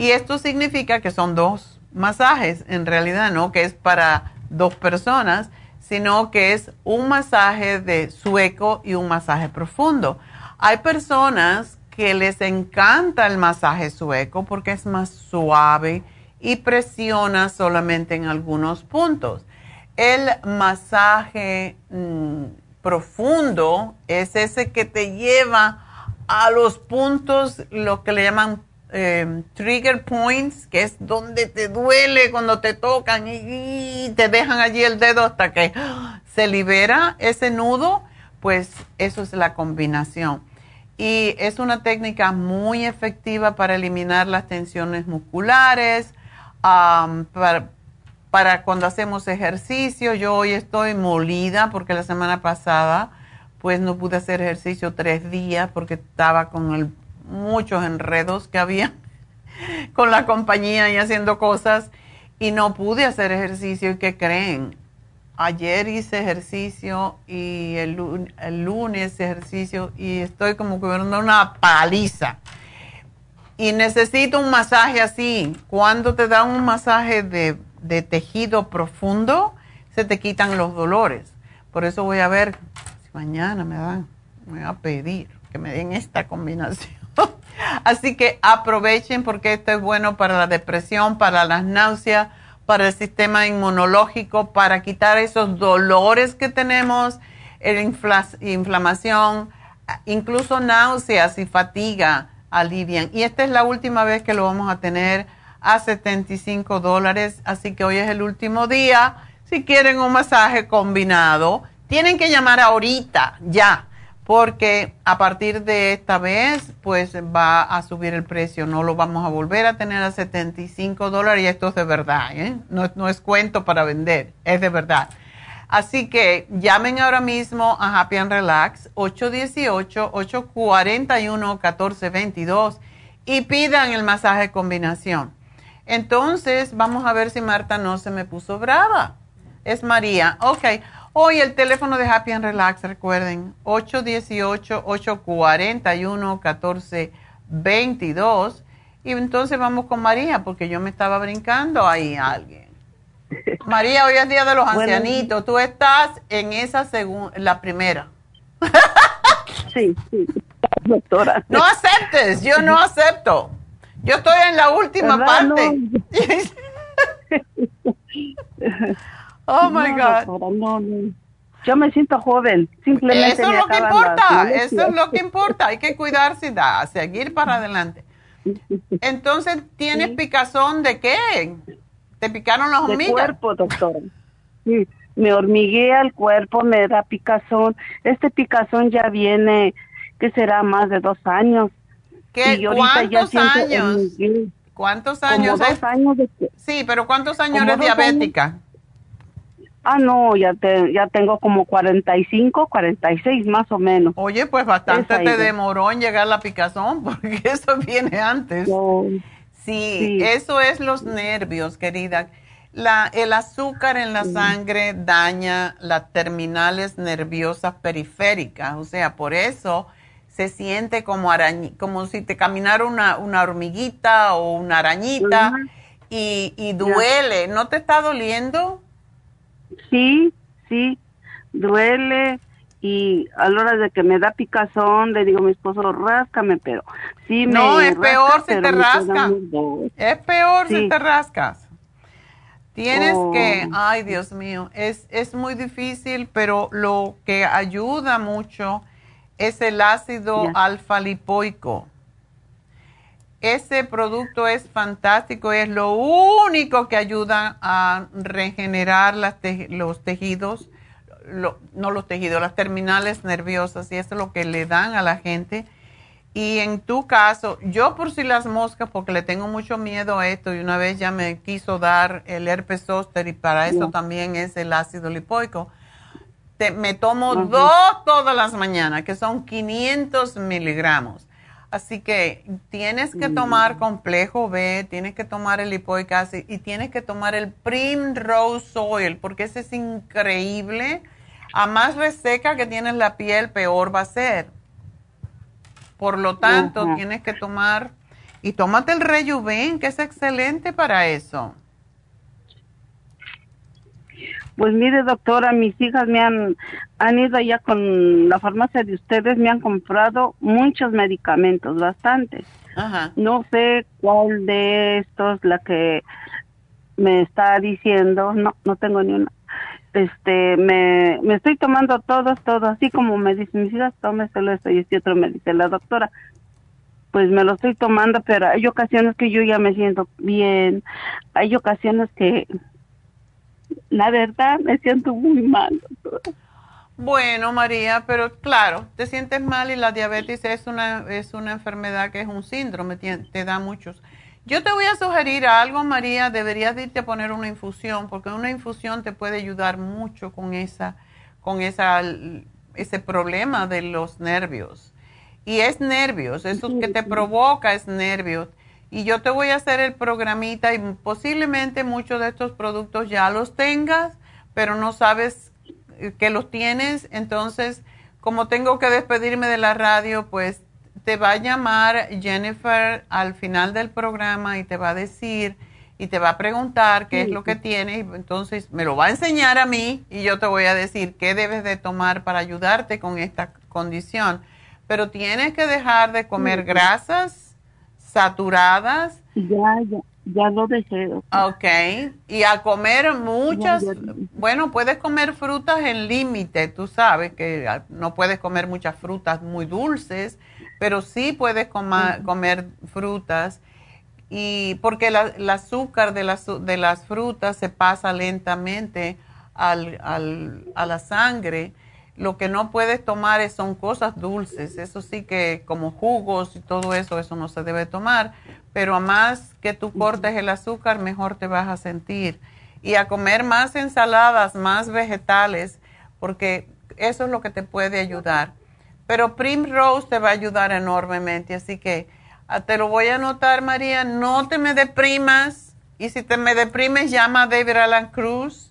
y esto significa que son dos masajes, en realidad no que es para dos personas, sino que es un masaje de sueco y un masaje profundo. Hay personas que les encanta el masaje sueco porque es más suave y presiona solamente en algunos puntos. El masaje mm, profundo es ese que te lleva a los puntos, lo que le llaman Em, trigger points, que es donde te duele cuando te tocan y, te dejan allí el dedo hasta que se libera ese nudo, pues eso es la combinación. Y es una técnica muy efectiva para eliminar las tensiones musculares, para, para cuando hacemos ejercicio. Yo hoy estoy molida porque la semana pasada pues no pude hacer ejercicio tres días porque estaba con el muchos enredos que había con la compañía y haciendo cosas y no pude hacer ejercicio. ¿Y qué creen? Ayer hice ejercicio y el, lunes ejercicio y estoy como que dando una paliza. Y necesito un masaje así. Cuando te dan un masaje de, de tejido profundo, se te quitan los dolores. Por eso voy a ver si mañana me dan, me voy a pedir que me den esta combinación. Así que aprovechen porque esto es bueno para la depresión, para las náuseas, para el sistema inmunológico, para quitar esos dolores que tenemos, la inflamación, incluso náuseas y fatiga alivian. Y esta es la última vez que lo vamos a tener a 75 dólares, así que hoy es el último día. Si quieren un masaje combinado, tienen que llamar ahorita, ya porque a partir de esta vez, pues va a subir el precio. No lo vamos a volver a tener a 75 dólares y esto es de verdad, ¿eh? no, no es cuento para vender, es de verdad. Así que llamen ahora mismo a Happy and Relax 818-841-1422 y pidan el masaje combinación. Entonces, vamos a ver si Marta no se me puso brava. Es María. Ok. Hoy el teléfono de Happy and Relax, recuerden, 818-841-1422. Y entonces vamos con María, porque yo me estaba brincando ahí a alguien. María, hoy es Día de los Ancianitos. Tú estás en esa segunda, la primera. Sí, sí, doctora. No aceptes, yo no acepto. Yo estoy en la última parte. Oh my God. Yo me siento joven, simplemente. Eso es lo que importa, eso es lo que importa. Hay que cuidarse, da, seguir para adelante. Entonces, ¿tienes picazón de qué? ¿Te picaron las hormigas? De cuerpo, doctor. Sí, me hormiguea el cuerpo, me da picazón. Este picazón ya viene, que será más de dos años. ¿Qué? ¿Cuántos años? ¿Cuántos años? dos años Sí, pero ¿cuántos años eres diabética? Ah, no, ya, te, ya tengo como 45, 46 más o menos. Oye, pues bastante te demoró en llegar la picazón, porque eso viene antes. sí, eso es los nervios, querida. La, el azúcar en la sangre daña las terminales nerviosas periféricas, o sea, por eso se siente como, como si te caminara una, una hormiguita o una arañita y, y duele. ¿No te está doliendo? Sí, sí, duele y a la hora de que me da picazón le digo a mi esposo, ráscame, pero sí me No, es peor si te rascas. Es peor si te rascas. Tienes que, oh. ay Dios mío, es, es muy difícil, pero lo que ayuda mucho es el ácido alfa lipoico. Ese producto es fantástico, es lo único que ayuda a regenerar los tejidos, no los tejidos, las terminales nerviosas, y eso es lo que le dan a la gente. Y en tu caso, yo por si las moscas, porque le tengo mucho miedo a esto, y una vez ya me quiso dar el herpes zóster y para eso también es el ácido lipoico, te, me tomo dos todas las mañanas, que son 500 miligramos. Así que tienes que tomar complejo B, tienes que tomar el lipoic acid y tienes que tomar el Primrose Oil, porque ese es increíble. A más reseca que tienes la piel, peor va a ser por lo tanto, tienes que tomar y tómate el Rejuven, que es excelente para eso. Pues mire, doctora, mis hijas me han, han ido allá con la farmacia de ustedes, me han comprado muchos medicamentos, bastantes. Ajá. No sé cuál de estos la que me está diciendo, no, no tengo ni una. Este, me, me estoy tomando todos, todos, así como me dicen mis hijas, tómeselo esto y este otro me dice la doctora. Pues me lo estoy tomando, pero hay ocasiones que yo ya me siento bien, hay ocasiones que la verdad me siento muy mal. Bueno, María, pero claro, te sientes mal y la diabetes es una, es una enfermedad que es un síndrome, te, te da muchos. Yo te voy a sugerir algo, María, deberías irte a poner una infusión, porque una infusión te puede ayudar mucho con esa, con esa, ese problema de los nervios. Y es nervios, eso que te provoca es nervios. Y yo te voy a hacer el programita y posiblemente muchos de estos productos ya los tengas, pero no sabes que los tienes. Entonces, como tengo que despedirme de la radio, pues te va a llamar Jennifer al final del programa y te va a decir y te va a preguntar qué es lo que tiene. Entonces me lo va a enseñar a mí y yo te voy a decir qué debes de tomar para ayudarte con esta condición. Pero tienes que dejar de comer grasas saturadas. Ya, ya, ya lo dejé. Ok. Y a comer muchas, bueno, puedes comer frutas en límite. Tú sabes que no puedes comer muchas frutas muy dulces pero sí puedes comer frutas y porque el azúcar de las, de las frutas se pasa lentamente al, al, a la sangre. Lo que no puedes tomar son cosas dulces, eso sí que como jugos y todo eso, eso no se debe tomar, pero a más que tú cortes el azúcar, mejor te vas a sentir. Y a comer más ensaladas, más vegetales, porque eso es lo que te puede ayudar. Pero Primrose te va a ayudar enormemente, así que ah, te lo voy a anotar, María. No te me deprimas. Y si te me deprimes, llama a David Alan Cruz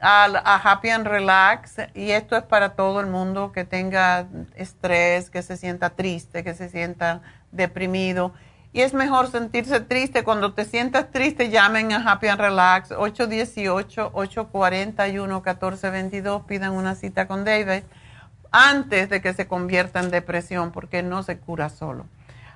a, Happy and Relax. Y esto es para todo el mundo que tenga estrés, que se sienta triste, que se sienta deprimido. Y es mejor sentirse triste. Cuando te sientas triste, llamen a Happy and Relax 818-841-1422. Pidan una cita con David antes de que se convierta en depresión, porque no se cura solo.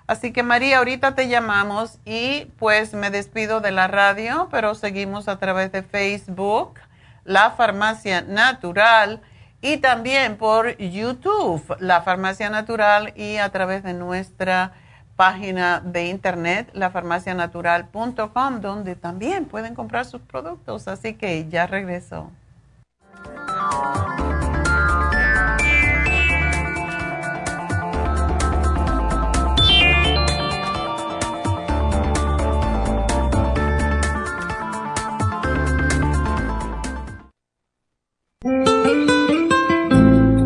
Así que María, ahorita te llamamos y pues me despido de la radio, pero seguimos a través de Facebook, La Farmacia Natural, y también por YouTube, La Farmacia Natural, y a través de nuestra página de internet, lafarmacianatural.com, donde también pueden comprar sus productos. Así que ya regreso.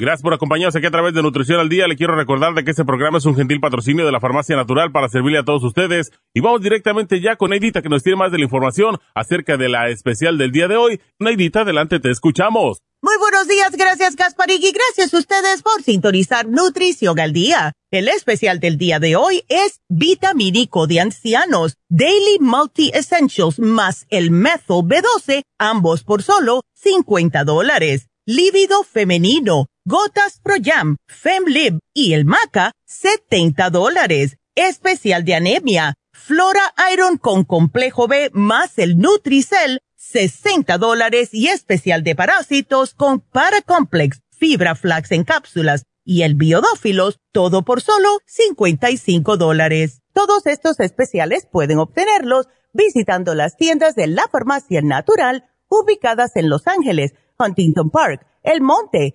Gracias por acompañarnos aquí a través de Nutrición al Día. Le quiero recordar de que este programa es un gentil patrocinio de la Farmacia Natural para servirle a todos ustedes. Y vamos directamente ya con Neidita que nos tiene más de la información acerca de la especial del día de hoy. Neidita, adelante, te escuchamos. Muy buenos días, gracias Gasparig y gracias a ustedes por sintonizar Nutrición al Día. El especial del día de hoy es Vitamínico de Ancianos, Daily Multi Essentials más el Methyl B12, ambos por solo 50 dólares. Lívido femenino Gotas Pro Jam, FemLib y el Maca, 70 dólares. Especial de anemia, Flora Iron con complejo B más el Nutricel, 60 dólares. Y especial de parásitos con Paracomplex, Fibra Flax en cápsulas y el Biodófilos, todo por solo 55 dólares. Todos estos especiales pueden obtenerlos visitando las tiendas de la Farmacia Natural ubicadas en Los Ángeles, Huntington Park, El Monte,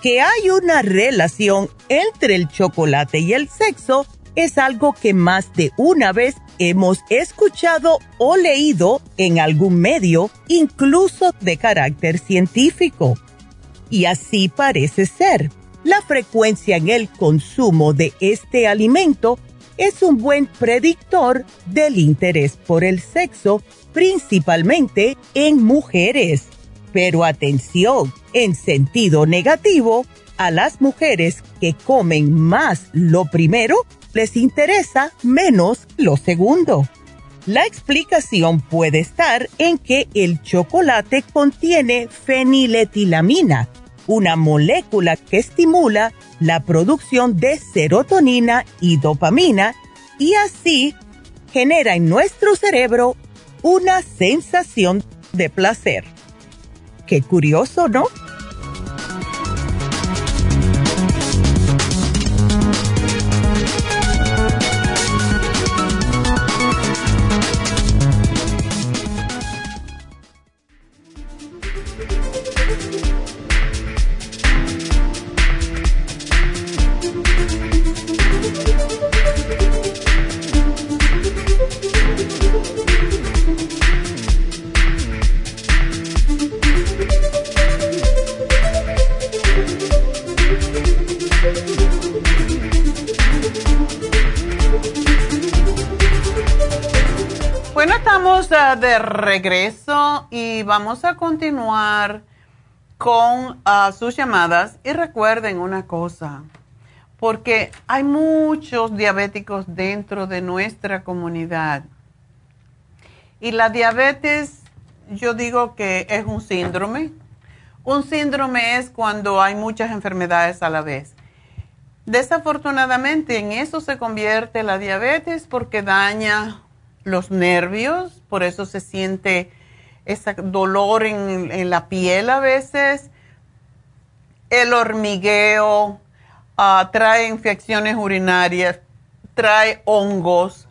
Que hay una relación entre el chocolate y el sexo es algo que más de una vez hemos escuchado o leído en algún medio, incluso de carácter científico. Y así parece ser. La frecuencia en el consumo de este alimento es un buen predictor del interés por el sexo, principalmente en mujeres. Pero atención, en sentido negativo, a las mujeres que comen más lo primero, les interesa menos lo segundo. La explicación puede estar en que el chocolate contiene feniletilamina, una molécula que estimula la producción de serotonina y dopamina y así genera en nuestro cerebro una sensación de placer. Qué curioso, ¿no? Regreso y vamos a continuar con ah, sus llamadas. Y recuerden una cosa, porque hay muchos diabéticos dentro de nuestra comunidad. Y la diabetes, yo digo que es un síndrome. Un síndrome es cuando hay muchas enfermedades a la vez. Desafortunadamente en eso se convierte la diabetes porque daña los nervios, por eso se siente ese dolor en, la piel a veces, el hormigueo, ah, trae infecciones urinarias, trae hongos,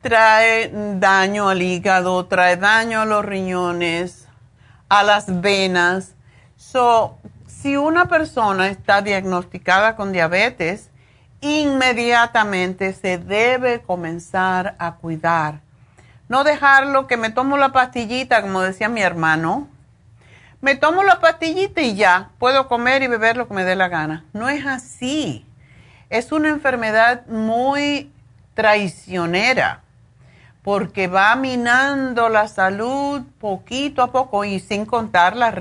trae daño al hígado, trae daño a los riñones, a las venas. So, si una persona está diagnosticada con diabetes, inmediatamente se debe comenzar a cuidar. No dejarlo que me tomo la pastillita, como decía mi hermano. Me tomo la pastillita y ya, puedo comer y beber lo que me dé la gana. No es así. Es una enfermedad muy traicionera porque va minando la salud poquito a poco y sin contar la,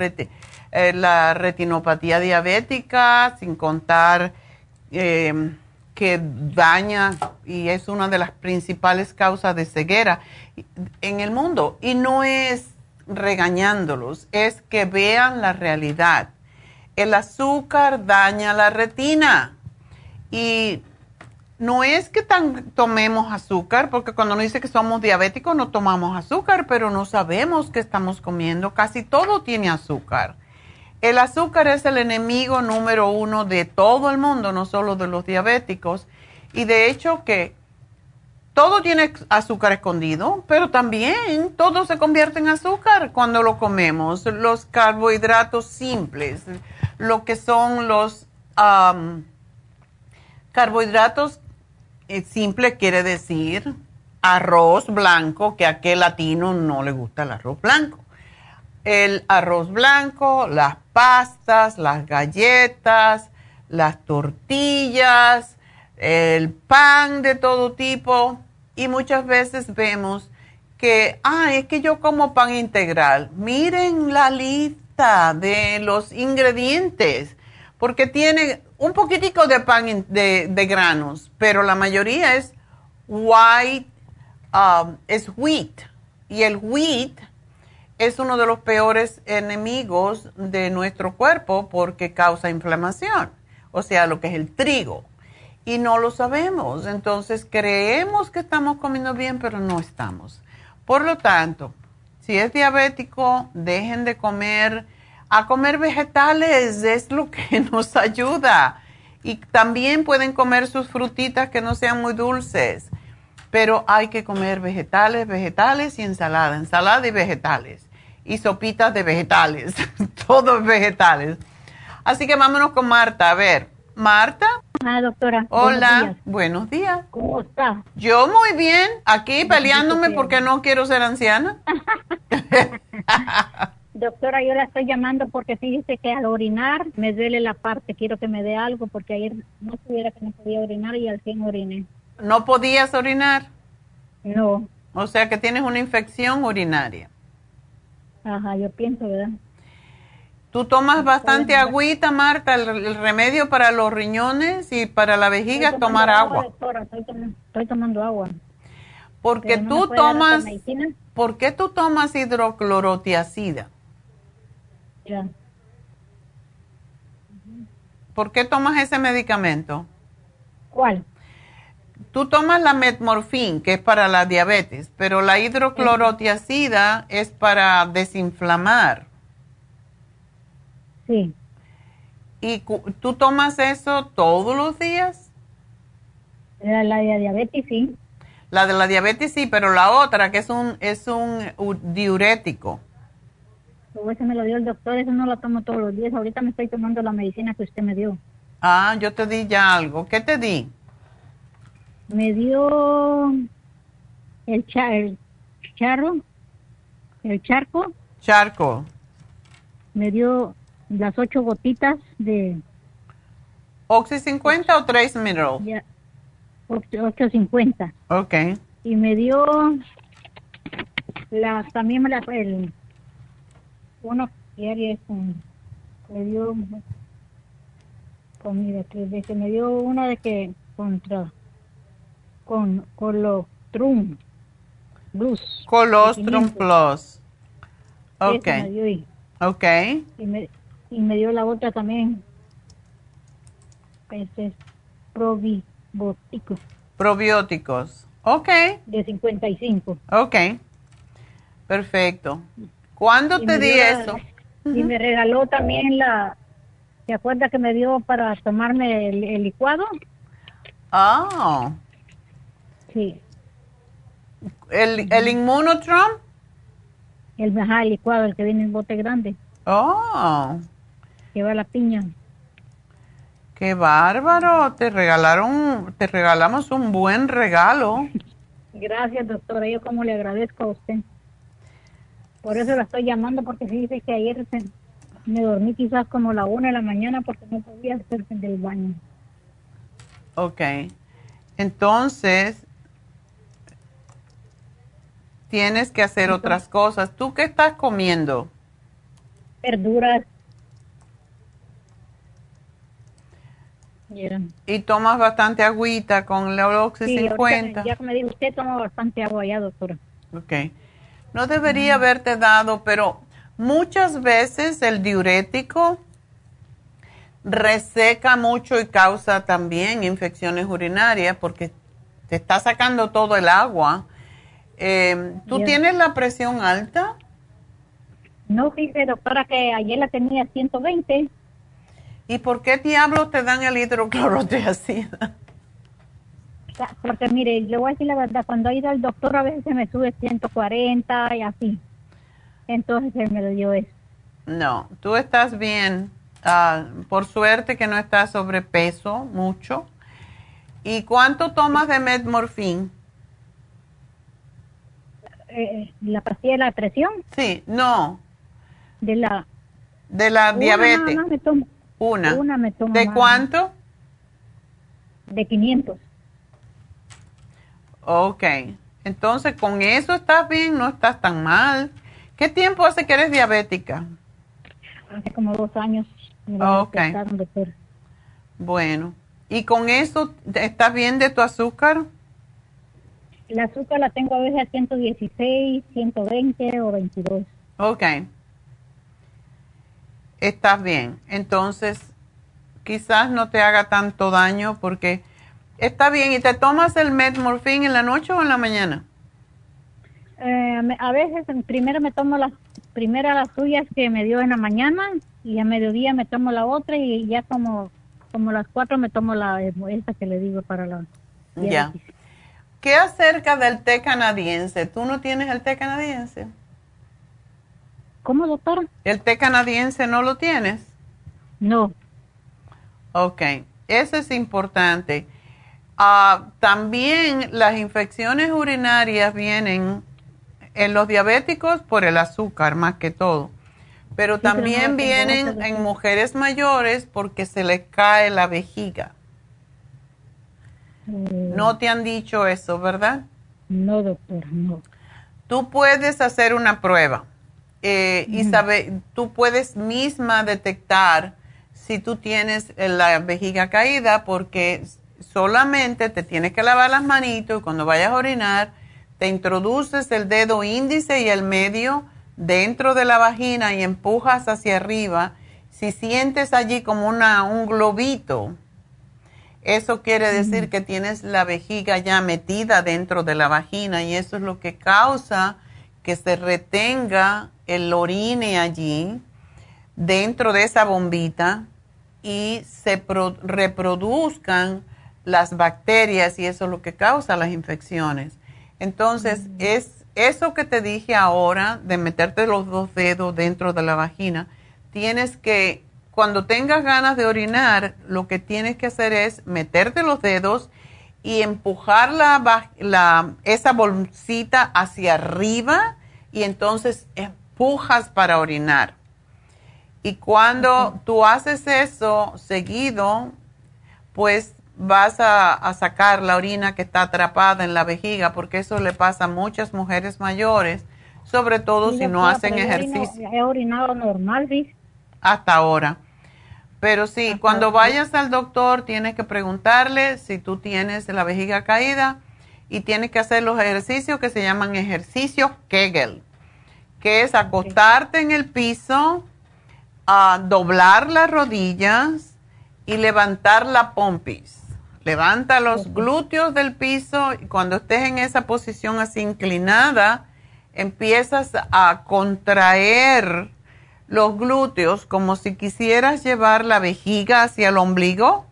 eh, retinopatía diabética, sin contar... Eh, que daña y es una de las principales causas de ceguera en el mundo. Y no es regañándolos, es que vean la realidad. El azúcar daña la retina y no es que tan, tomemos azúcar, porque cuando uno dice que somos diabéticos no tomamos azúcar, pero no sabemos qué estamos comiendo. Casi todo tiene azúcar. El azúcar es el enemigo número uno de todo el mundo, no solo de los diabéticos. Y de hecho que todo tiene azúcar escondido, pero también todo se convierte en azúcar cuando lo comemos. Los carbohidratos simples, lo que son los carbohidratos eh, simples quiere decir arroz blanco, que a aquel latino no le gusta el arroz blanco. El arroz blanco, las pastas, las galletas, las tortillas, el pan de todo tipo y muchas veces vemos que, ah, es que yo como pan integral. Miren la lista de los ingredientes, porque tiene un poquitico de pan de, granos, pero la mayoría es white, um, es wheat. Y el wheat es uno de los peores enemigos de nuestro cuerpo porque causa inflamación, o sea, lo que es el trigo y no lo sabemos. Entonces creemos que estamos comiendo bien, pero no estamos. Por lo tanto, si es diabético, dejen de comer. A comer vegetales es lo que nos ayuda. Y también pueden comer sus frutitas que no sean muy dulces. Pero hay que comer vegetales, vegetales y ensalada. Ensalada y vegetales. Y sopitas de vegetales. Todos vegetales. Así que vámonos con Marta. A ver, Marta. Ah, doctora. Hola, buenos días. ¿Cómo está? Yo muy bien, aquí peleándome porque no quiero ser anciana. doctora, yo la estoy llamando porque fíjese que al orinar me duele la parte, quiero que me dé algo porque ayer no tuviera que no podía orinar y al fin oriné. ¿No podías orinar? No. O sea que tienes una infección urinaria. Ajá, yo pienso, ¿verdad? Tú tomas bastante agüita, Marta, el, remedio para los riñones y para la vejiga es tomar agua. estoy, tomando agua. Porque tú tomas, ¿por qué tú tomas hidroclorotiacida? Ya. ¿Por qué tomas ese medicamento? ¿Cuál? Tú tomas la metmorfín, que es para la diabetes, pero la hidroclorotiacida es para desinflamar. Sí. ¿Y tú tomas eso todos los días? La, la de diabetes sí. La de la diabetes sí, pero la otra que es un es un diurético. Ese me lo dio el doctor, eso no lo tomo todos los días. Ahorita me estoy tomando la medicina que usted me dio. Ah, yo te di ya algo. ¿Qué te di? Me dio el, el charro, el charco. Charco. Me dio las ocho gotitas de... ¿Oxy 50 o Trace Mineral? Ya, 850. Ok. Y me dio las, también me la, el, uno diario es un, me dio comida, que, que me dio una de que contra, con Colostrum Plus. Colostrum Plus. Ok. Ok. Y me, y me dio la otra también. Este probióticos. Probióticos. Ok. De 55. Ok. Perfecto. ¿Cuándo te di eso? Y me regaló también la, ¿se acuerda que me dio para tomarme el, licuado? Ah. Sí. ¿El, el Inmunotron? El, ajá, el licuado, el que viene en bote grande. Oh va la piña. Qué bárbaro, te regalaron, te regalamos un buen regalo. Gracias, doctora, yo como le agradezco a usted. Por eso la estoy llamando, porque se dice que ayer me dormí quizás como la una de la mañana porque no podía hacer del baño. Ok, entonces tienes que hacer otras cosas. ¿Tú qué estás comiendo? Verduras, Y tomas bastante agüita con el Oxy 50. Ya que me dijo usted, toma bastante agua ya, doctora. Ok. No debería haberte dado, pero muchas veces el diurético reseca mucho y causa también infecciones urinarias porque te está sacando todo el agua. Eh, ¿Tú tienes la presión alta? No, fíjate, doctora, que ayer la tenía 120. ¿Y por qué diablos te dan el hidroclorotiazida? Porque mire, le voy a decir la verdad, cuando he ido al doctor a veces me sube 140 y así. Entonces él me lo dio eso. No, tú estás bien. Ah, por suerte que no estás sobrepeso mucho. ¿Y cuánto tomas de metmorfín? Eh, ¿La pastilla de la presión? Sí, no. De la... De la diabetes. Una me tomo. Una. Una me tomo. ¿De cuánto? De 500. Ok. Entonces, con eso estás bien, no estás tan mal. ¿Qué tiempo hace que eres diabética? Hace como dos años. Ok. Bueno. ¿Y con eso estás bien de tu azúcar? El azúcar la tengo a veces a 116, 120 o 22. Ok. Estás bien. Entonces, quizás no te haga tanto daño porque está bien. ¿Y te tomas el metmorfín en la noche o en la mañana? Eh, a veces primero me tomo las primeras las suyas que me dio en la mañana y a mediodía me tomo la otra y ya como como las cuatro me tomo la esta que le digo para la ya ¿Qué acerca del té canadiense? ¿Tú no tienes el té canadiense? ¿Cómo, doctora? ¿El té canadiense no lo tienes? No. Ok, eso es importante. Ah, también las infecciones urinarias vienen en los diabéticos por el azúcar más que todo, pero también vienen en mujeres mayores porque se les cae la vejiga. Mm. No te han dicho eso, ¿verdad? No, doctor, no. Tú puedes hacer una prueba eh, y sabe, tú puedes misma detectar si tú tienes la vejiga caída porque solamente te tienes que lavar las manitos y cuando vayas a orinar te introduces el dedo índice y el medio dentro de la vagina y empujas hacia arriba. Si sientes allí como una, un globito, eso quiere decir que tienes la vejiga ya metida dentro de la vagina y eso es lo que causa que se retenga el orine allí dentro de esa bombita y se reproduzcan las bacterias y eso es lo que causa las infecciones. Entonces, es eso que te dije ahora de meterte los dos dedos dentro de la vagina, tienes que, cuando tengas ganas de orinar, lo que tienes que hacer es meterte los dedos y empujar la, la, esa bolsita hacia arriba y entonces empujas para orinar. Y cuando tú haces eso seguido, pues vas a, sacar la orina que está atrapada en la vejiga, porque eso le pasa a muchas mujeres mayores, sobre todo si no hacen ejercicio. He orinado normal, ¿sí? Hasta ahora. Pero sí, cuando vayas al doctor tienes que preguntarle si tú tienes la vejiga caída y tienes que hacer los ejercicios que se llaman ejercicios Kegel, que es acostarte en el piso, a doblar las rodillas y levantar la pompis. Levanta los glúteos del piso y cuando estés en esa posición así inclinada, empiezas a contraer los glúteos como si quisieras llevar la vejiga hacia el ombligo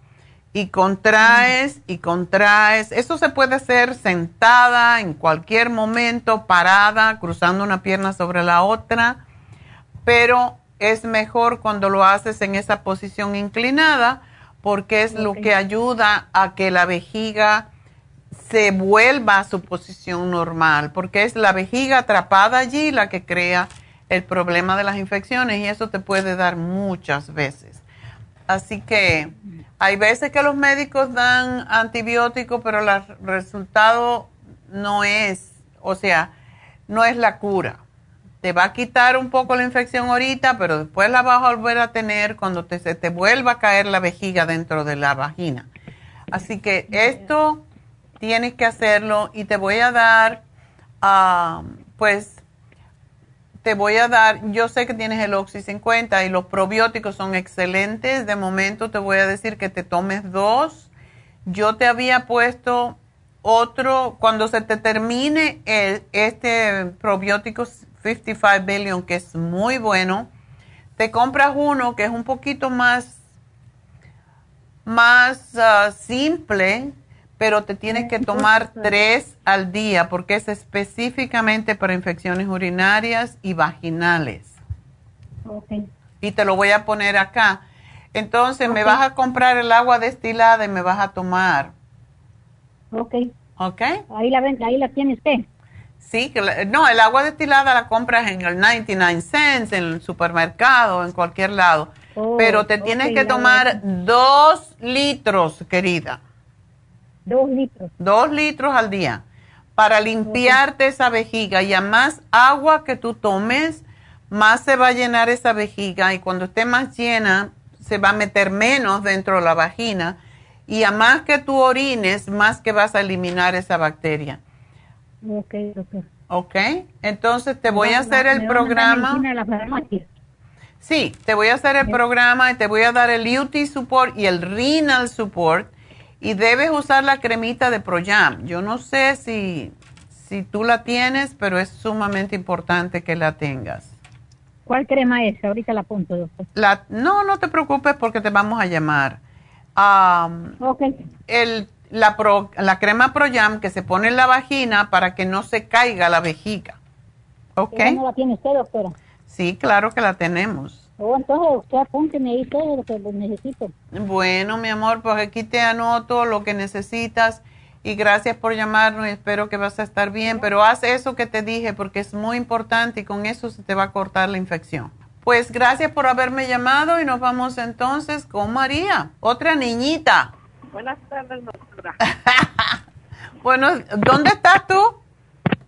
y contraes y contraes. Eso se puede hacer sentada en cualquier momento, parada, cruzando una pierna sobre la otra, pero es mejor cuando lo haces en esa posición inclinada porque es lo que ayuda a que la vejiga se vuelva a su posición normal, porque es la vejiga atrapada allí la que crea el problema de las infecciones y eso te puede dar muchas veces. Así que hay veces que los médicos dan antibióticos, pero el resultado no es, o sea, no es la cura te va a quitar un poco la infección ahorita, pero después la vas a volver a tener cuando te, se te vuelva a caer la vejiga dentro de la vagina. Así que esto tienes que hacerlo y te voy a dar, ah, pues, te voy a dar, yo sé que tienes el Oxy 50 y los probióticos son excelentes. De momento te voy a decir que te tomes dos. Yo te había puesto otro, cuando se te termine el, este probiótico 55 billion, que es muy bueno, te compras uno que es un poquito más, más ah, simple, pero te tienes que tomar tres al día porque es específicamente para infecciones urinarias y vaginales. Okay. Y te lo voy a poner acá. Entonces me vas a comprar el agua destilada y me vas a tomar. Ok. Ok. Ahí la, ahí la tiene usted. Sí, que no, el agua destilada la compras en el 99 cents, en el supermercado, en cualquier lado. Oh, pero te tienes que tomar dos litros, querida. Dos litros. Dos litros al día para limpiarte esa vejiga y a más agua que tú tomes, más se va a llenar esa vejiga y cuando esté más llena, se va a meter menos dentro de la vagina y a más que tú orines, más que vas a eliminar esa bacteria. Ok, doctor. Ok, entonces te voy a hacer el programa. Sí, te voy a hacer el programa y te voy a dar el UT Support y el Renal Support y debes usar la cremita de Proyam. Yo no sé si, si tú la tienes, pero es sumamente importante que la tengas. ¿Cuál crema es? Ahorita la apunto, doctor. La, no, no te preocupes porque te vamos a llamar. ok. El, la, pro, la crema Proyam que se pone en la vagina para que no se caiga la vejiga. ¿Ok? ¿No la tiene usted, doctora? Sí, claro que la tenemos. Oh, entonces usted apúnteme ahí todo lo que necesito. Bueno, mi amor, pues aquí te anoto lo que necesitas y gracias por llamarnos y espero que vas a estar bien, pero haz eso que te dije porque es muy importante y con eso se te va a cortar la infección. Pues gracias por haberme llamado y nos vamos entonces con María, otra niñita. Buenas tardes, doctora. bueno, ¿dónde estás tú?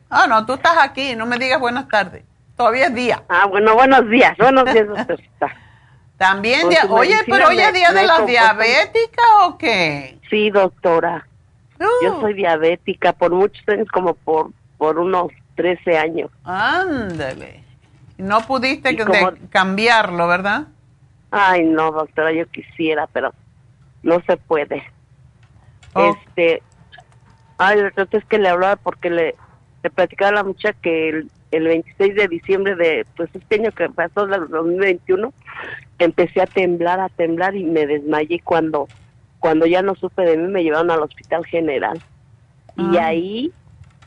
Ah, no, tú estás aquí, no me digas buenas tardes. Todavía es día. Ah, bueno, buenos días. Buenos días, doctora. También, oye, pero hoy es día de la diabética o qué? Sí, doctora. Yo uh. soy diabética por muchos años, como por, por unos 13 años. Ándale. No pudiste cambiarlo, ¿verdad? Ay, no, doctora, yo quisiera, pero no se puede. Oh. Este, ay, es que le hablaba porque le, le platicaba a la muchacha que el, el 26 de diciembre de pues este año que pasó el 2021 empecé a temblar a temblar y me desmayé cuando cuando ya no supe de mí me llevaron al hospital general. Y ah. ahí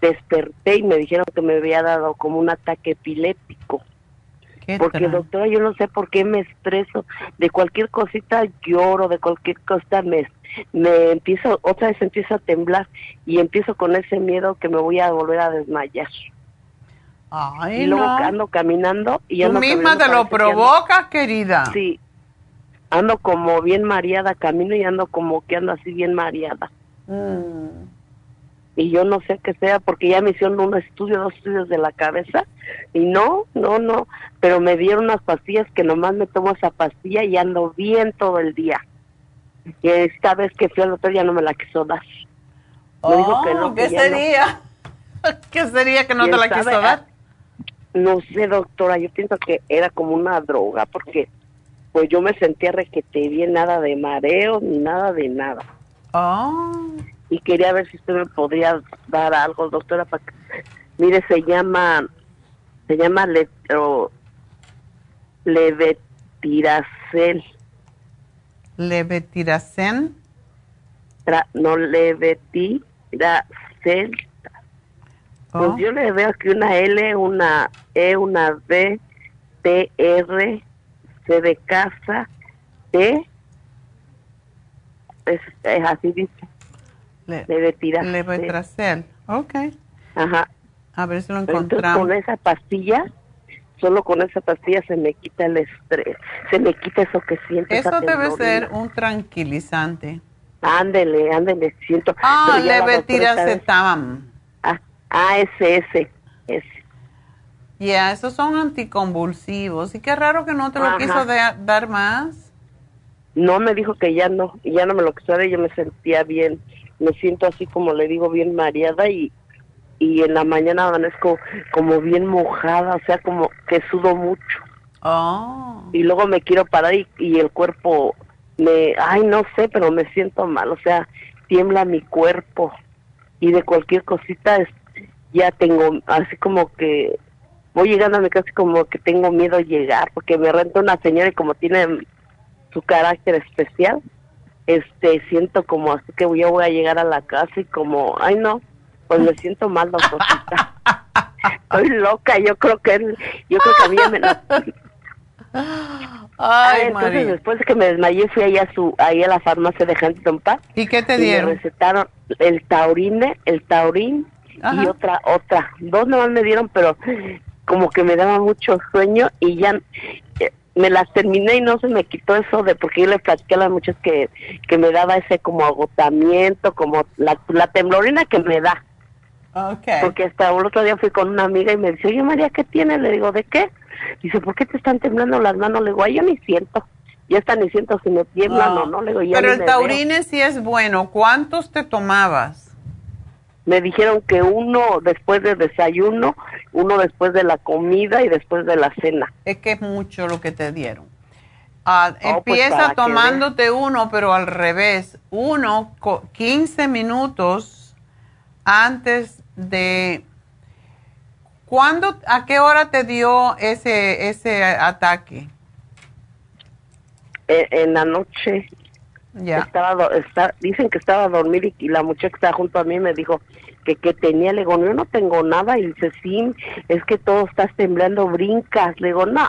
desperté y me dijeron que me había dado como un ataque epiléptico. Porque doctora yo no sé por qué me estreso. De cualquier cosita lloro de cualquier cosa me me empiezo otra vez empiezo a temblar y empiezo con ese miedo que me voy a volver a desmayar y luego ando caminando y Tú misma te lo provocas, querida. Sí. Ando como bien mareada, camino y ando como que ando así bien mareada. Mm. Y yo no sé qué sea, porque ya me hicieron un estudio, dos estudios de la cabeza, y no, no, no, pero me dieron unas pastillas que nomás me tomo esa pastilla y ando bien todo el día. Y esta vez que fui al doctor ya no me la quiso dar. dijo que no, oh, ¿Qué sería? ¿Qué sería que no te la quiso dar? No sé, doctora, yo pienso que era como una droga, porque pues yo me sentía requete bien, nada de mareo ni nada de nada. Oh. Y quería ver si usted me podría dar algo, doctora, para que... Mire, se llama, se llama le, levetiracel. ¿Levetiracen? no, levetiracel pues oh. yo le veo aquí una L, una E, una B, T, R, C de casa, T. Es, así dice. Le, Levetracel. Ok. Ajá. A ver si lo encontramos. con esa pastilla, solo con esa pastilla se me quita el estrés, se me quita eso que siento. Eso debe ser un tranquilizante. Ándele, ándele, siento. Ah, levetiracetam. ASS. Ya, esos son anticonvulsivos. Y qué raro que no te lo quiso dar más. No, me dijo que ya no, ya no me lo quiso dar, yo me sentía bien. Me siento así como le digo, bien mareada y, y en la mañana amanezco como bien mojada, o sea, como que sudo mucho. Oh. Y luego me quiero parar y, y el cuerpo me, ay, no sé, pero me siento mal, o sea, tiembla mi cuerpo y de cualquier cosita es, ya tengo, así como que voy llegando a mi casa como que tengo miedo a llegar, porque me renta una señora y como tiene su carácter especial, este, siento como así que yo voy a llegar a la casa y como, ay no, pues me siento mal, doctorcita. Estoy loca, yo creo que, yo creo que a mí ya me Ay, entonces después de que me desmayé fui ahí a su ahí a la farmacia de Huntington Park. ¿Y qué te y dieron? Me recetaron el taurine, el taurín y otra otra. Dos nomás me dieron, pero como que me daba mucho sueño y ya eh, me las terminé y no se me quitó eso de porque yo le platiqué a las muchas que, que me daba ese como agotamiento, como la, la temblorina que me da. Okay. Porque hasta el otro día fui con una amiga y me dice, oye María, ¿qué tienes? Le digo, ¿de qué? Dice, ¿por qué te están temblando las manos? Le digo, ay, yo ni siento. Ya está ni siento si me tiemblan o no. Le digo, ya Pero el taurine sí es bueno. ¿Cuántos te tomabas? Me dijeron que uno después del desayuno, uno después de la comida y después de la cena. Es que es mucho lo que te dieron. Ah, Oh, pues, empieza tomándote uno, pero al revés. Uno, co- 15 minutos antes de... ¿Cuándo, a qué hora te dio ese, ese ataque? Eh, en la noche Ya. estaba, está- dicen que estaba a dormir y, y la muchacha que estaba junto a mí me dijo que, que tenía, le digo, yo no tengo nada y dice, sí, es que todo estás temblando, brincas, le digo, no.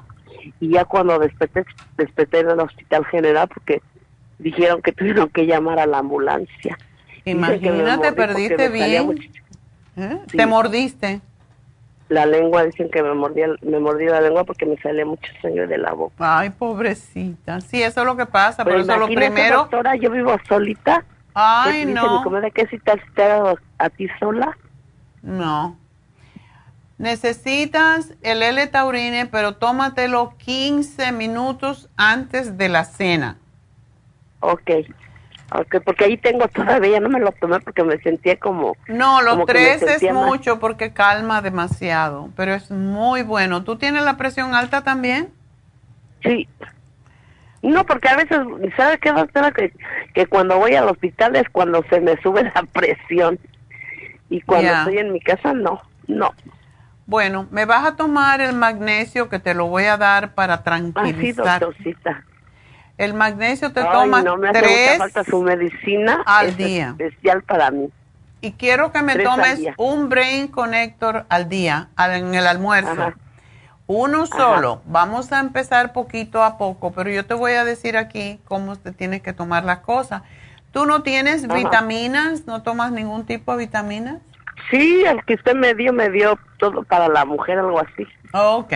Y ya cuando desperté, desperté en el hospital general porque dijeron que tuvieron que llamar a la ambulancia. Imagínate, perdiste bien. ¿Eh? Sí. Te mordiste. La lengua, dicen que me mordía, me mordí la lengua porque me salía mucho sangre de la boca. Ay, pobrecita. Sí, eso es lo que pasa. Pero Por eso lo primero... doctora, yo vivo solita. Ay, mi no. que si te has estado a ti sola. No. Necesitas el L-taurine, pero tómatelo 15 minutos antes de la cena. Ok. Ok, porque ahí tengo todavía, no me lo tomé porque me sentía como... No, los como tres es mal. mucho porque calma demasiado, pero es muy bueno. ¿Tú tienes la presión alta también? Sí. No, porque a veces, ¿sabe qué, doctora? Que, que cuando voy al hospital es cuando se me sube la presión. Y cuando estoy en mi casa, no, no. Bueno, me vas a tomar el magnesio que te lo voy a dar para tranquilizar. doctorcita. El magnesio te Ay, tomas no me hace tres mucha falta su medicina. al es día. especial para mí. y quiero que me Tres tomes un Brain Connector al día, en el almuerzo. Ajá. Uno solo. Vamos a empezar poquito a poco, pero yo te voy a decir aquí cómo te tienes que tomar las cosas. ¿Tú no tienes Ajá. vitaminas? ¿No tomas ningún tipo de vitaminas? Sí, el que usted me dio, me dio todo para la mujer, algo así. Ok,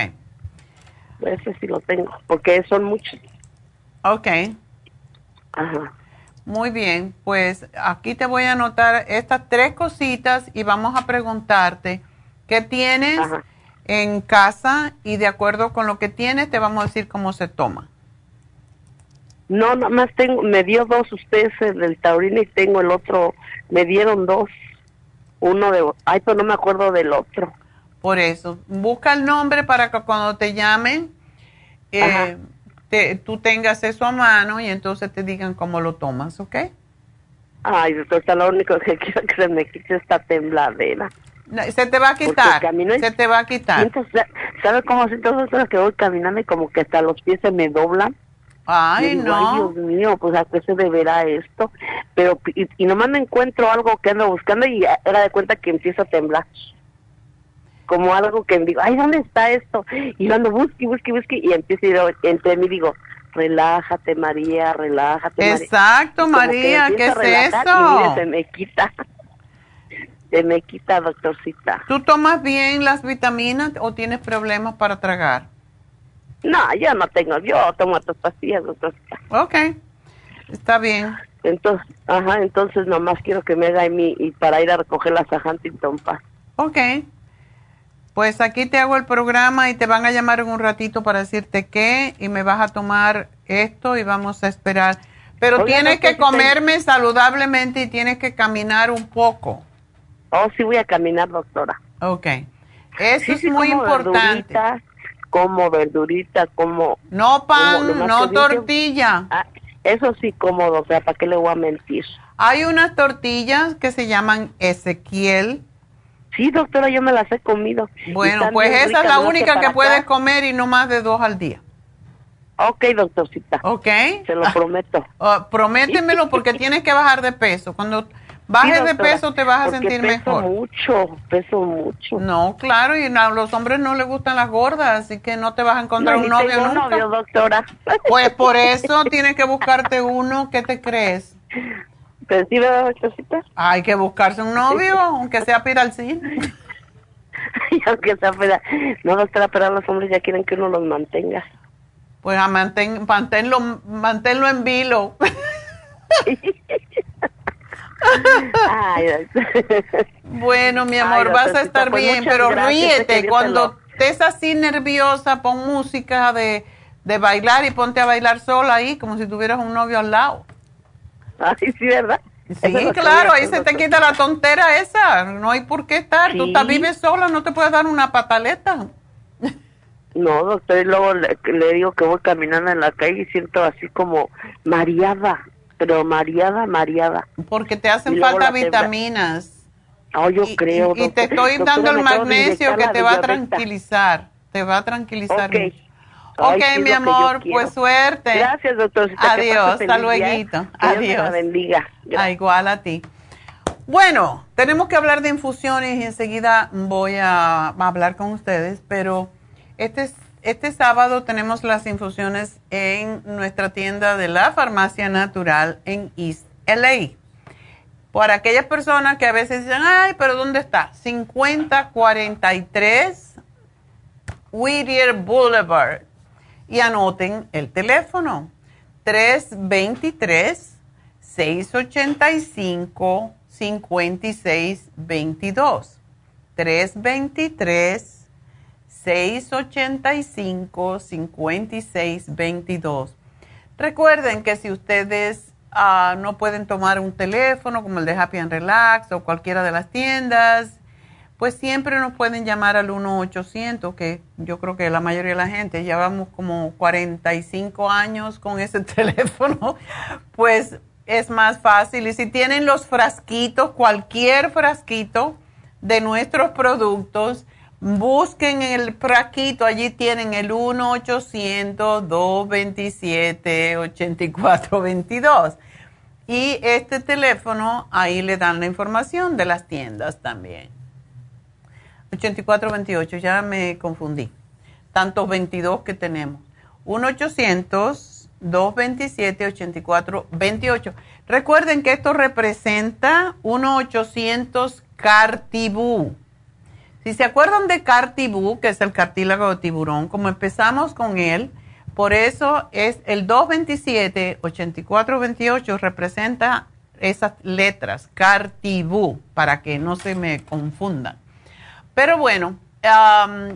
Ese sí lo tengo, porque son muchos. Ok. Ajá. Muy bien, pues aquí te voy a anotar estas tres cositas y vamos a preguntarte qué tienes Ajá. en casa y de acuerdo con lo que tienes te vamos a decir cómo se toma. No, nada más tengo, me dio dos ustedes el del taurino y tengo el otro, me dieron dos. Uno de, ay, pero no me acuerdo del otro. Por eso, busca el nombre para que cuando te llamen eh. Te- tú tengas eso a mano y entonces te digan cómo lo tomas, ¿ok? Ay, doctor, está lo único que quiero que se me quite esta tembladera. No, Se te va a quitar, se te va a quitar. Siento, ¿Sabe cómo siento, doctora, que voy caminando y como que hasta los pies se me doblan? Ay, digo, no. Ay, Dios mío, pues a qué se deberá esto. Pero, y, y nomás me encuentro algo que ando buscando y era de cuenta que empiezo a temblar. Como algo que digo, ay, ¿dónde está esto? Y yo ando busque, busque, busque y empiezo a ir entre mí digo, relájate María, relájate. Exacto, María, ¿qué es eso? Y mire, se me quita. Se me quita, doctorcita. ¿Tú tomas bien las vitaminas o tienes problemas para tragar? No, yo no tengo, yo tomo otras pastillas, doctorcita. Ok, está bien. Entonces, ajá, entonces nomás quiero que me haga mi, y para ir a recogerlas a Huntington Park. Ok. Pues aquí te hago el programa y te van a llamar en un ratito para decirte qué y me vas a tomar esto y vamos a esperar. Pero tienes que comerme saludablemente y tienes que caminar un poco. Oh, sí voy a caminar, doctora. Ok. Eso es muy importante. como verdurita, como... No pan, no tortilla. Ah, eso sí como, doctora, ¿para qué le voy a mentir? Hay unas tortillas que se llaman Ezequiel. Sí, doctora, yo me las he comido. Bueno, pues esa es la única que puedes comer y no más de dos al día. Ok, doctorcita. Ok. Se lo prometo. Oh, prométemelo porque tienes que bajar de peso. Cuando bajes de peso te vas a sentir peso mejor. mucho, peso mucho. No, claro, y a los hombres no les gustan las gordas, así que no te vas a encontrar un novio tengo nunca. novio, doctora. Pues por eso tienes que buscarte uno. ¿Qué te crees? ¿Pero sí, verdad, doctorcita? Hay que buscarse un novio, aunque sea piralcín. aunque sea piral. No, doctora, pero los hombres ya quieren que uno los mantenga. Pues a mantén, manténlo, manténlo en vilo. bueno, mi amor, vas a estar pues bien, pero ríete. Cuando estés así nerviosa, pon música de, de bailar y ponte a bailar sola ahí, como si tuvieras un novio al lado. Ay, sí, ¿verdad? Sí, claro, ahí se te quita la tontera esa. No hay por qué estar. Tú estás, vives sola, no te puedes dar una pataleta. No, doctor, y luego le, digo que voy caminando en la calle y siento así como mareada, pero mareada, mareada. Porque te hacen falta vitaminas. Oh, yo creo. Y, te estoy dando el magnesio que te va a tranquilizar. Te va a tranquilizar. Ok, mi amor, pues suerte. Gracias, doctor. Adiós, hasta luego. Adiós. bendiga. Ah, igual a ti. Bueno, tenemos que hablar de infusiones y enseguida voy a, hablar con ustedes, pero este, este sábado tenemos las infusiones en nuestra tienda de la Farmacia Natural en East LA. Por aquellas personas que a veces dicen, ay, pero ¿dónde está? 5043 Whittier Boulevard y anoten el teléfono 323-685-5622. 323-685-5622. Recuerden que si ustedes ah, no pueden tomar un teléfono como el de Happy and Relax o cualquiera de las tiendas, pues siempre nos pueden llamar al 1-800, que yo creo que la mayoría de la gente llevamos como 45 años con ese teléfono, pues es más fácil. Y si tienen los frasquitos, cualquier frasquito de nuestros productos, busquen el frasquito, allí tienen el 1-800-227-8422. Y este teléfono, ahí le dan la información de las tiendas también. 8428, ya me confundí. Tantos 22 que tenemos. 1-800-227-8428. Recuerden que esto representa 1-800 Cartibú. Si se acuerdan de Cartibú, que es el cartílago de tiburón, como empezamos con él, por eso es el 227-8428 representa esas letras, Cartibú, para que no se me confundan. Pero bueno,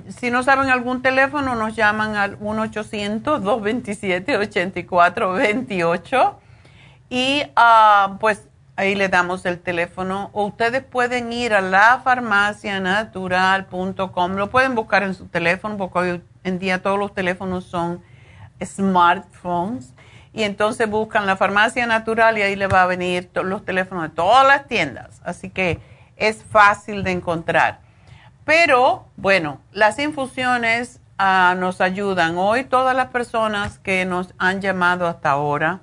si no saben algún teléfono, nos llaman al 1-800-227-8428 y uh, pues ahí le damos el teléfono. O ustedes pueden ir a lafarmacianatural.com, lo pueden buscar en su teléfono porque hoy en día todos los teléfonos son smartphones. Y entonces buscan la farmacia natural y ahí le va a venir los teléfonos de todas las tiendas. Así que es fácil de encontrar. Pero bueno, las infusiones ah, nos ayudan. Hoy todas las personas que nos han llamado hasta ahora,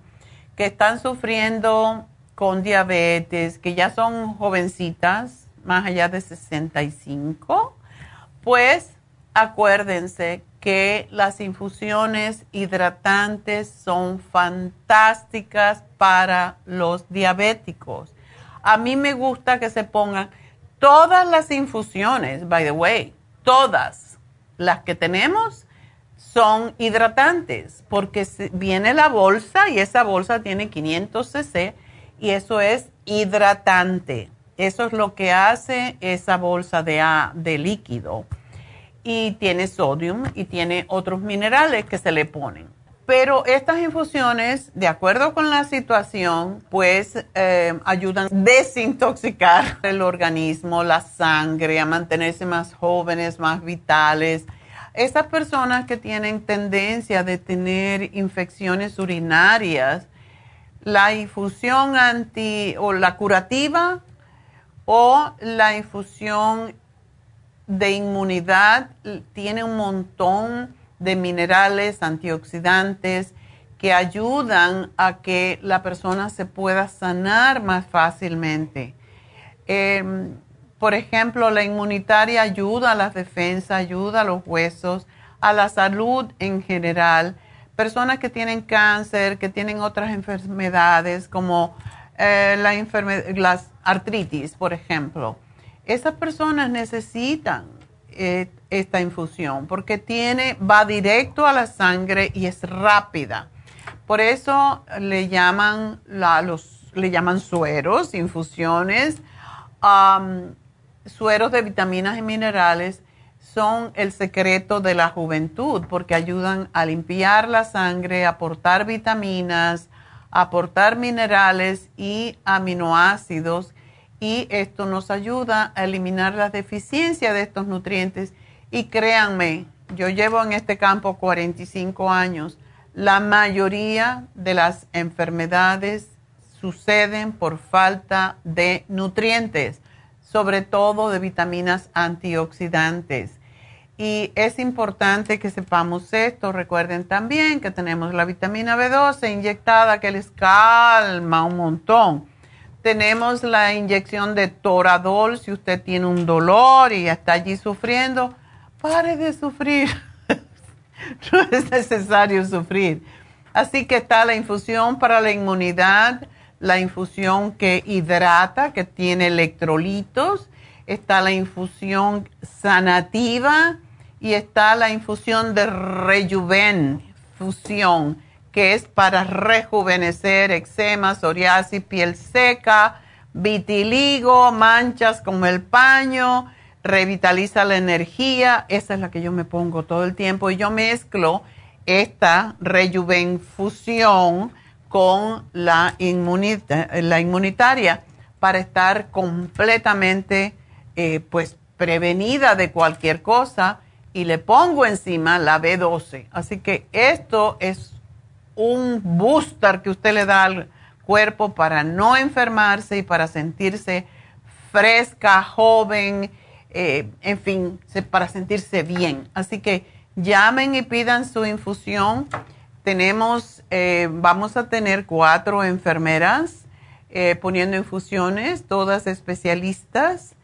que están sufriendo con diabetes, que ya son jovencitas, más allá de 65, pues acuérdense que las infusiones hidratantes son fantásticas para los diabéticos. A mí me gusta que se pongan Todas las infusiones, by the way, todas las que tenemos son hidratantes porque viene la bolsa y esa bolsa tiene 500 cc y eso es hidratante. Eso es lo que hace esa bolsa de, de líquido. Y tiene sodio y tiene otros minerales que se le ponen. Pero estas infusiones, de acuerdo con la situación, pues eh, ayudan a desintoxicar el organismo, la sangre, a mantenerse más jóvenes, más vitales. Estas personas que tienen tendencia de tener infecciones urinarias, la infusión anti o la curativa o la infusión de inmunidad tiene un montón de minerales, antioxidantes, que ayudan a que la persona se pueda sanar más fácilmente. Em, por ejemplo, la inmunitaria ayuda a la defensa, ayuda a los huesos, a la salud en general. Personas que tienen cáncer, que tienen otras enfermedades como eh, la las artritis, por ejemplo. Esas personas necesitan eh, esta infusión porque tiene, va directo a la sangre y es rápida. Por eso le llaman, los, le llaman sueros, infusiones. sueros de vitaminas y minerales son el secreto de la juventud porque ayudan a limpiar la sangre, aportar vitaminas, aportar minerales y aminoácidos y esto nos ayuda a eliminar la deficiencia de estos nutrientes y créanme, yo llevo en este campo 45 años. La mayoría de las enfermedades suceden por falta de nutrientes, sobre todo de vitaminas antioxidantes. Y es importante que sepamos esto. Recuerden también que tenemos la vitamina B12 inyectada que les calma un montón. Tenemos la inyección de Toradol si usted tiene un dolor y está allí sufriendo pare de sufrir. no es necesario sufrir. Así que está la infusión para la inmunidad, la infusión que hidrata, que tiene electrolitos, está la infusión sanativa y está la infusión de rejuven, fusión, que es para rejuvenecer eczema, psoriasis, piel seca, vitiligo, manchas como el paño, revitaliza la energía, esa es la que yo me pongo todo el tiempo y yo mezclo esta rejuvenfusión con la, la inmunitaria para estar completamente eh, pues prevenida de cualquier cosa y le pongo encima la B12. Así que esto es un booster que usted le da al cuerpo para no enfermarse y para sentirse fresca, joven, eh, en fin, para sentirse bien. Así que llamen y pidan su infusión. Tenemos, eh, vamos a tener cuatro enfermeras eh, poniendo infusiones, todas especialistas.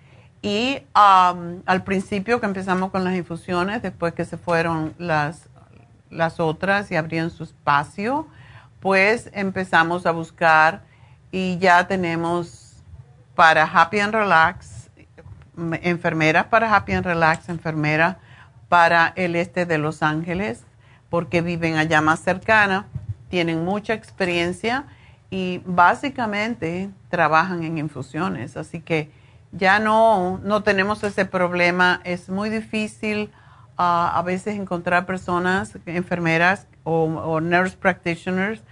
Y al principio que empezamos con las infusiones, después que se fueron las, las otras y abrieron su espacio, pues empezamos a buscar y ya tenemos para Happy and Relax enfermeras para Happy and Relax, enfermeras para el este de Los Ángeles, porque viven allá más cercana, tienen mucha experiencia y básicamente trabajan en infusiones. Así que ya no, no tenemos ese problema. Es muy difícil a veces encontrar personas, enfermeras o, o nurse practitioners,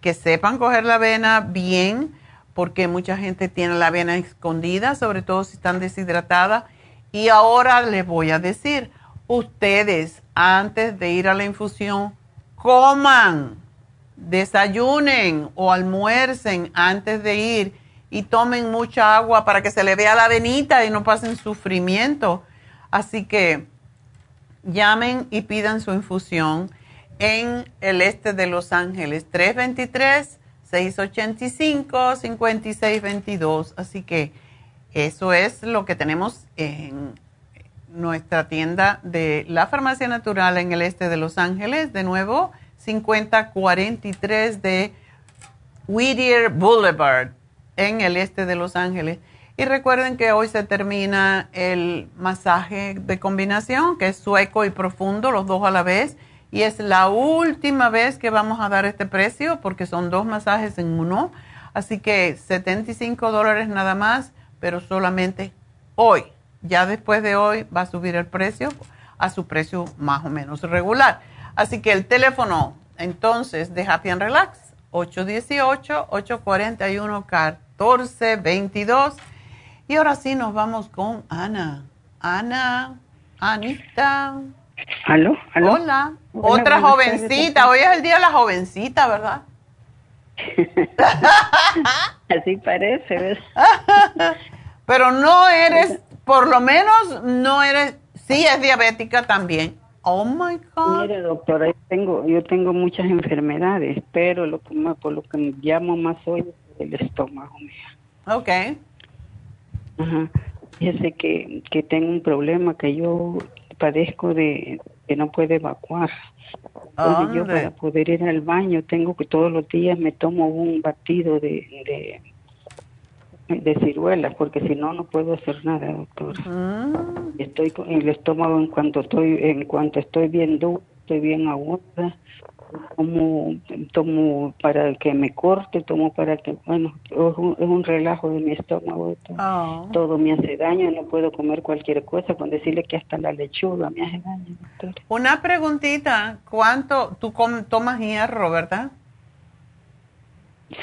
que sepan coger la vena bien porque mucha gente tiene la vena escondida, sobre todo si están deshidratadas. Y ahora les voy a decir, ustedes antes de ir a la infusión, coman, desayunen o almuercen antes de ir y tomen mucha agua para que se le vea la venita y no pasen sufrimiento. Así que llamen y pidan su infusión en el este de Los Ángeles, 323 685-5622. Así que eso es lo que tenemos en nuestra tienda de la Farmacia Natural en el este de Los Ángeles. De nuevo, 5043 de Whittier Boulevard en el este de Los Ángeles. Y recuerden que hoy se termina el masaje de combinación, que es sueco y profundo, los dos a la vez y es la última vez que vamos a dar este precio porque son dos masajes en uno. Así que 75 dólares nada más, pero solamente hoy. Ya después de hoy va a subir el precio a su precio más o menos regular. Así que el teléfono entonces de Happy and Relax, 818-841-1422. Y ahora sí nos vamos con Ana. Ana, Anita. ¿Aló? Hola. Otra jovencita. Hoy es el día de la jovencita, ¿verdad? Así parece, ¿ves? Pero no eres, por lo menos no eres, sí es diabética también. Oh my God. Mire, doctora, yo tengo, yo tengo muchas enfermedades, pero lo que por lo que me llamo más hoy es el estómago. Ok. Ajá. Fíjese que, que tengo un problema que yo padezco de que no puedo evacuar. Entonces yo para poder ir al baño tengo que todos los días me tomo un batido de, de, de ciruelas porque si no no puedo hacer nada, doctor. Ah. Estoy con el estómago en cuanto estoy en cuanto estoy bien duro, estoy bien aguda tomo, tomo para que me corte, tomo para que, bueno, es un, relajo de mi estómago. Ah. Todo, me hace daño, no puedo comer cualquier cosa, con decirle que hasta la lechuga me hace daño. Una preguntita, ¿cuánto tú tomas hierro, verdad?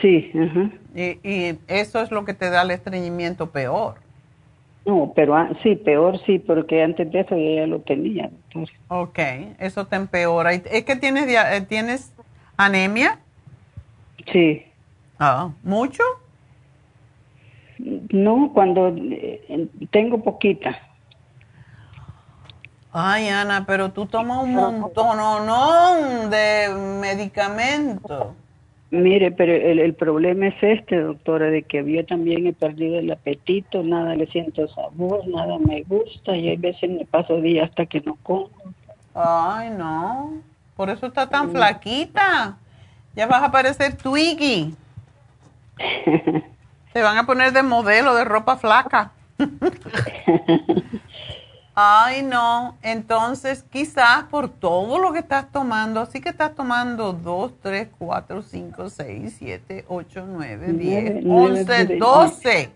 Sí, y, y eso es lo que te da el estreñimiento peor. No, pero sí, peor sí, porque antes de eso ya lo tenía, doctor. Ok, eso te empeora. ¿Es que tienes, eh, tienes anemia? Sí. Ah, ¿mucho? No, cuando eh, tengo poquita. Ay, Ana, pero tú tomas un montón no, de medicamentos. Mire, pero el, problema es este, doctora, de que yo también he perdido el apetito, nada le siento sabor, nada me gusta y hay veces me paso días hasta que no como. Ay, no. Por eso está tan flaquita. Ya vas a parecer Twiggy. Te van a poner de modelo de ropa flaca. Ay, no. Entonces, quizás por todo lo que estás tomando, así que estás tomando 2, 3, 4, 5, 6, 7, 8, 9, 10, 11, 12.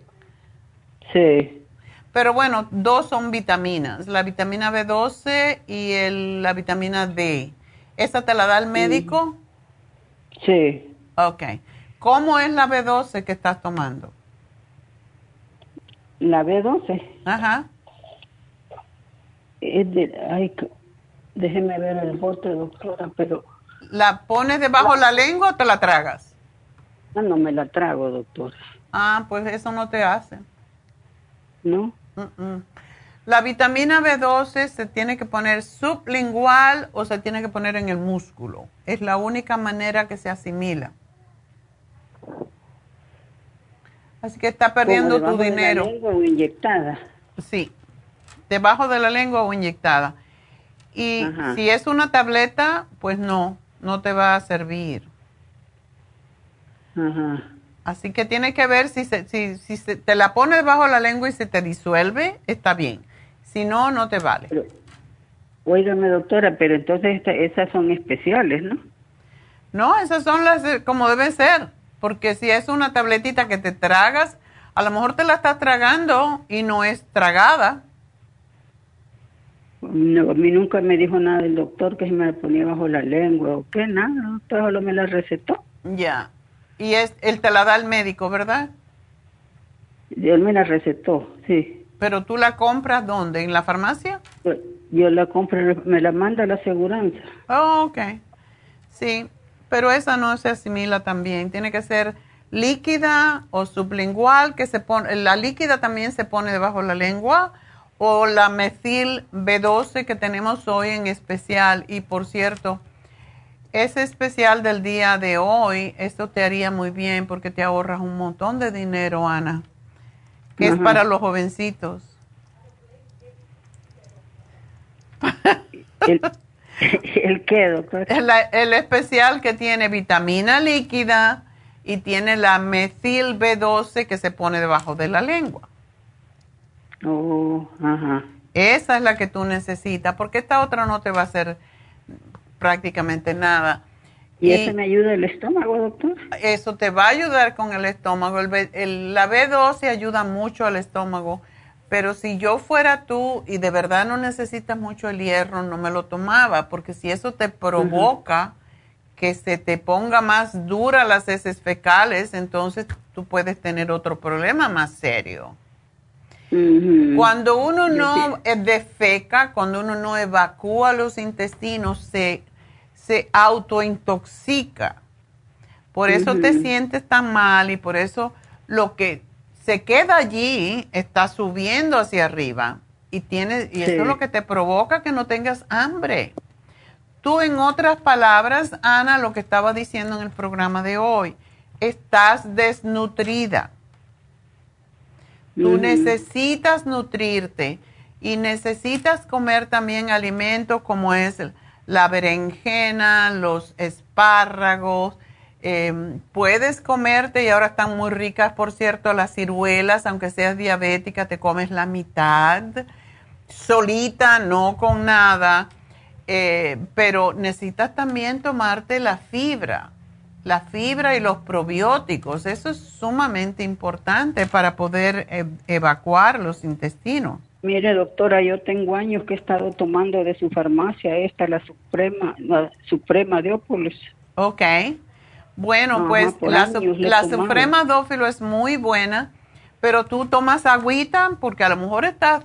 Sí. Pero bueno, dos son vitaminas, la vitamina B12 y el, la vitamina D. ¿Esa te la da el médico? Sí. Ok. ¿Cómo es la B12 que estás tomando? La B12. Ajá es de, ay, déjeme ver el bote, doctora, pero... ¿La pones debajo de la lengua o te la tragas? Ah, no me la trago, doctora. Ah, pues eso no te hace. ¿No? La vitamina B12 se tiene que poner sublingual o se tiene que poner en el músculo. Es la única manera que se asimila. Así que está perdiendo tu dinero. De la inyectada. Sí debajo de la lengua o inyectada. Y si es una tableta, pues no, no te va a servir. Así que tiene que ver si, si, si te la pones debajo de la lengua y se te disuelve, está bien. Si no, no te vale. Óigame, doctora, pero entonces esas son especiales, ¿no? No, esas son las como deben ser. Porque si es una tabletita que te tragas, a lo mejor te la estás tragando y no es tragada. No, a mí nunca me dijo nada el doctor que se me ponía bajo la lengua o qué, nada, el doctor solo me la recetó. Ya. Y es, él te la da el médico, ¿verdad? Él me la recetó, sí. ¿Pero tú la compras dónde? ¿En la farmacia? Yo, la compro, me la manda la aseguranza. Oh, ok. Sí, pero esa no se asimila también. Tiene que ser líquida o sublingual, que se pone, la líquida también se pone debajo de la lengua o la metil B12 que tenemos hoy en especial. Y por cierto, ese especial del día de hoy, esto te haría muy bien porque te ahorras un montón de dinero, Ana, que es para los jovencitos. ¿El, el qué, doctor? El, el, especial que tiene vitamina líquida y tiene la metil B12 que se pone debajo de la lengua. Oh, ajá. Esa es la que tú necesitas, porque esta otra no te va a hacer prácticamente nada. ¿Y, eso me ayuda el estómago, doctor? Eso te va a ayudar con el estómago. El, la B12 ayuda mucho al estómago, pero si yo fuera tú y de verdad no necesitas mucho el hierro, no me lo tomaba, porque si eso te provoca que se te ponga más dura las heces fecales, entonces tú puedes tener otro problema más serio. Cuando uno no defeca, cuando uno no evacúa los intestinos, se, se autointoxica. Por eso te sientes tan mal y por eso lo que se queda allí está subiendo hacia arriba y tiene y eso es lo que te provoca que no tengas hambre. Tú, en otras palabras, Ana, lo que estaba diciendo en el programa de hoy, estás desnutrida. Tú necesitas nutrirte y necesitas comer también alimentos como es la berenjena, los espárragos. Em, puedes comerte, y ahora están muy ricas, por cierto, las ciruelas, aunque seas diabética, te comes la mitad, solita, no con nada eh, pero necesitas también tomarte la fibra, la fibra y los probióticos. Eso es sumamente importante para poder e, evacuar los intestinos. Mire, doctora, yo tengo años que he estado tomando de su farmacia esta, la Suprema, la Suprema Diópolis. Ok. Bueno, pues la, la Suprema Dófilo es muy buena, pero tú tomas agüita porque a lo mejor estás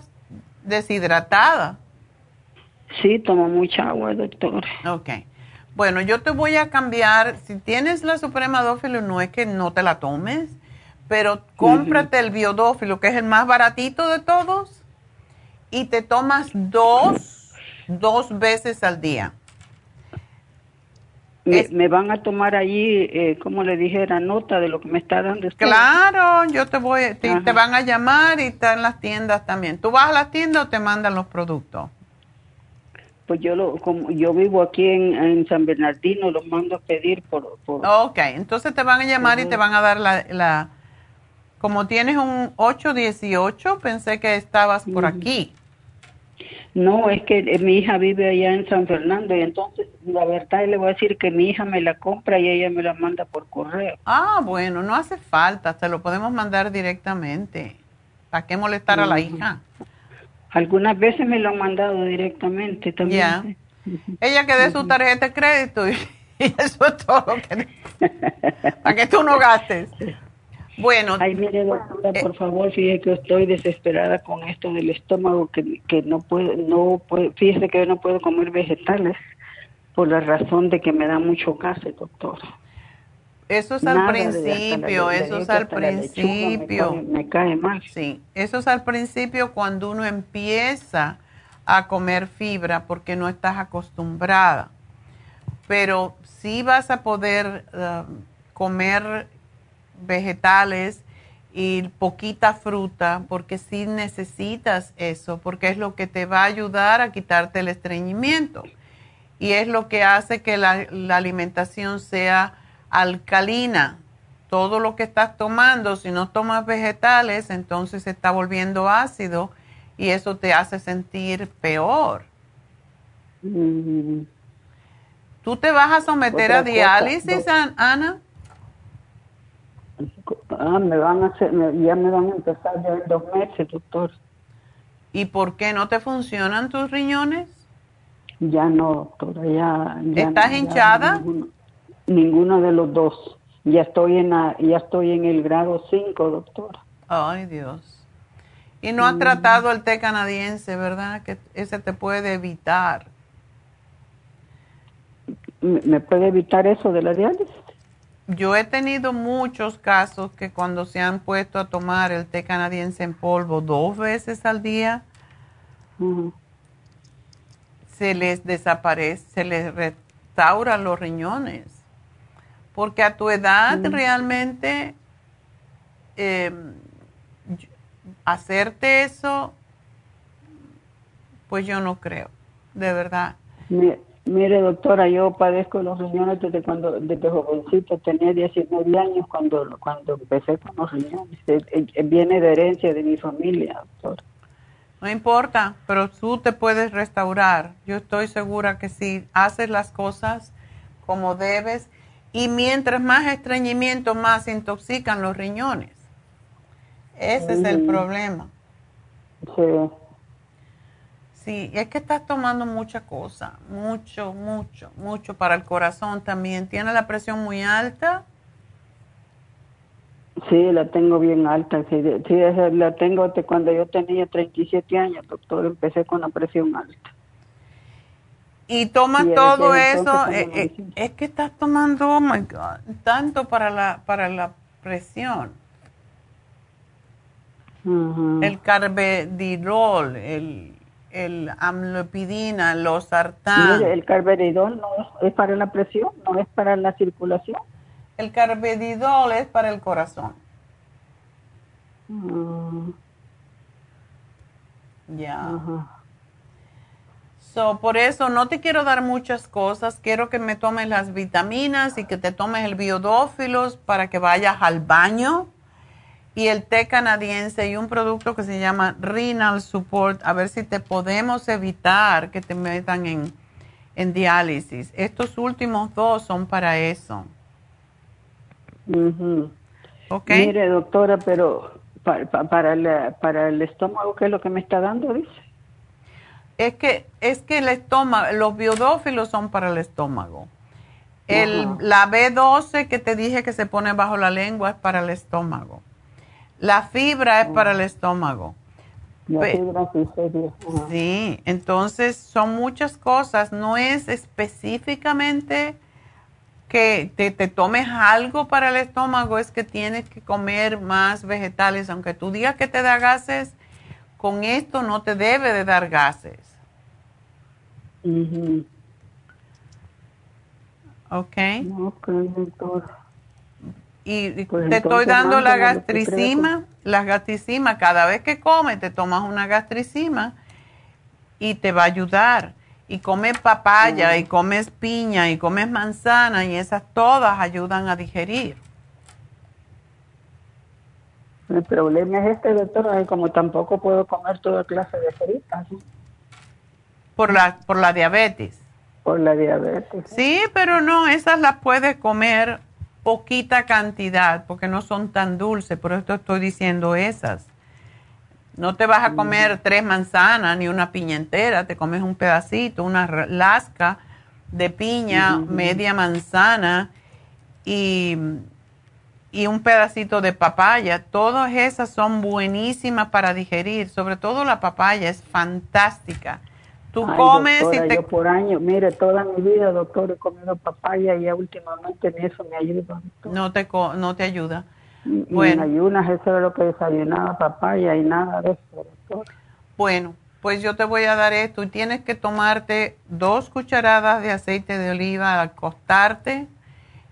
deshidratada. Sí, tomo mucha agua, doctor. Ok. Bueno, yo te voy a cambiar. Si tienes la Suprema Dófilo, no es que no te la tomes, pero cómprate el biodófilo, que es el más baratito de todos, y te tomas dos, dos veces al día. Me, van a tomar allí, eh, como le dijera, nota de lo que me está dando usted. Claro, yo te voy, te, te, van a llamar y está en las tiendas también. ¿Tú vas a las tiendas o te mandan los productos? Pues yo lo, como yo vivo aquí en, San Bernardino, los mando a pedir por, por... Ok, entonces te van a llamar y te van a dar la, la... Como tienes un 818, pensé que estabas por aquí. No, es que eh, mi hija vive allá en San Fernando y entonces la verdad le voy a decir que mi hija me la compra y ella me la manda por correo. Ah, bueno, no hace falta, se lo podemos mandar directamente. ¿Para qué molestar a la hija? Algunas veces me lo han mandado directamente también. Ella que dé su tarjeta de crédito y, eso es todo lo que... para que tú no gastes. Bueno. Ay, mire, doctora, eh, por favor, fíjese que estoy desesperada con esto del estómago, que, que no puedo, no puedo, fíjese que no puedo comer vegetales por la razón de que me da mucho gas, doctora. Eso es al principio, eso es al principio. Me cae, mal. Sí, eso es al principio cuando uno empieza a comer fibra porque no estás acostumbrada. Pero sí vas a poder uh, comer vegetales y poquita fruta porque sí necesitas eso, porque es lo que te va a ayudar a quitarte el estreñimiento y es lo que hace que la, la alimentación sea alcalina. Todo lo que estás tomando, si no tomas vegetales, entonces se está volviendo ácido y eso te hace sentir peor. ¿Tú te vas a someter a diálisis, Ana? Ah, me van a hacer, ya me van a empezar ya en dos meses, doctor. ¿Y por qué no te funcionan tus riñones? Ya no, doctora, ya. ¿Estás hinchada? Ninguno de los dos. Ya estoy en ya estoy en el grado 5, doctora. Ay, Dios. Y no has tratado el té canadiense, ¿verdad? Que ese te puede evitar. ¿Me puede evitar eso de la diálisis? Yo he tenido muchos casos que cuando se han puesto a tomar el té canadiense en polvo dos veces al día, se les desaparece, se les restauran los riñones. Porque a tu edad realmente em, hacerte eso, pues yo no creo, de verdad. Mire, doctora, yo padezco los riñones desde cuando, desde jovencito, tenía 19 años cuando, cuando empecé con los riñones. Viene de herencia de mi familia, doctora. No importa, pero tú te puedes restaurar. Yo estoy segura que si haces las cosas como debes, y mientras más estreñimiento, más se intoxican los riñones. Ese es el problema. Sí. Sí, es que estás tomando mucha cosa, mucho, mucho, mucho para el corazón también. ¿Tiene la presión muy alta? Sí, la tengo bien alta. Sí, sí la tengo cuando yo tenía 37 años, doctor. Empecé con la presión alta. Y tomas todo eso. Eh, eh, es que estás tomando, oh my God, tanto para la, para la presión. El carbedilol, el, el amlopidina, los sartán. el carbedidol no es para la presión, no es para la circulación. El carbedidol es para el corazón. Mm. Ya. So, por eso no te quiero dar muchas cosas. Quiero que me tomes las vitaminas y que te tomes el biodófilos para que vayas al baño. Y el té canadiense y un producto que se llama Renal Support. A ver si te podemos evitar que te metan en, en diálisis. Estos últimos dos son para eso. Mire, doctora, pero para, para, para el estómago, ¿qué es lo que me está dando? Dice. Es que, es que el estómago, los biodófilos son para el estómago. El, la B12 que te dije que se pone bajo la lengua es para el estómago. La fibra es para el estómago. La fibra sí, entonces son muchas cosas. No es específicamente que te, tomes algo para el estómago, es que tienes que comer más vegetales. Aunque tú digas que te da gases, con esto no te debe de dar gases. Ok. Y pues te estoy dando la gastricima, la gastricima, cada vez que comes te tomas una gastricima y te va a ayudar. Y comes papaya y comes piña y comes manzana y esas todas ayudan a digerir. El problema es este, doctor, como tampoco puedo comer toda clase de fritas. Por la, por la diabetes. Por la diabetes. Sí, pero no, esas las puedes comer poquita cantidad porque no son tan dulces, por eso estoy diciendo esas. No te vas a comer tres manzanas ni una piña entera, te comes un pedacito, una lasca de piña, media manzana y, y, un pedacito de papaya. Todas esas son buenísimas para digerir, sobre todo la papaya es fantástica. Tú comes y te... Yo por año, mire, toda mi vida, doctor, he comido papaya y ya últimamente en eso me ayuda. No te, no te ayuda. bueno. En ayunas, eso es lo que desayunaba, papaya y nada de eso, doctor. Bueno, pues yo te voy a dar esto y tienes que tomarte dos cucharadas de aceite de oliva al acostarte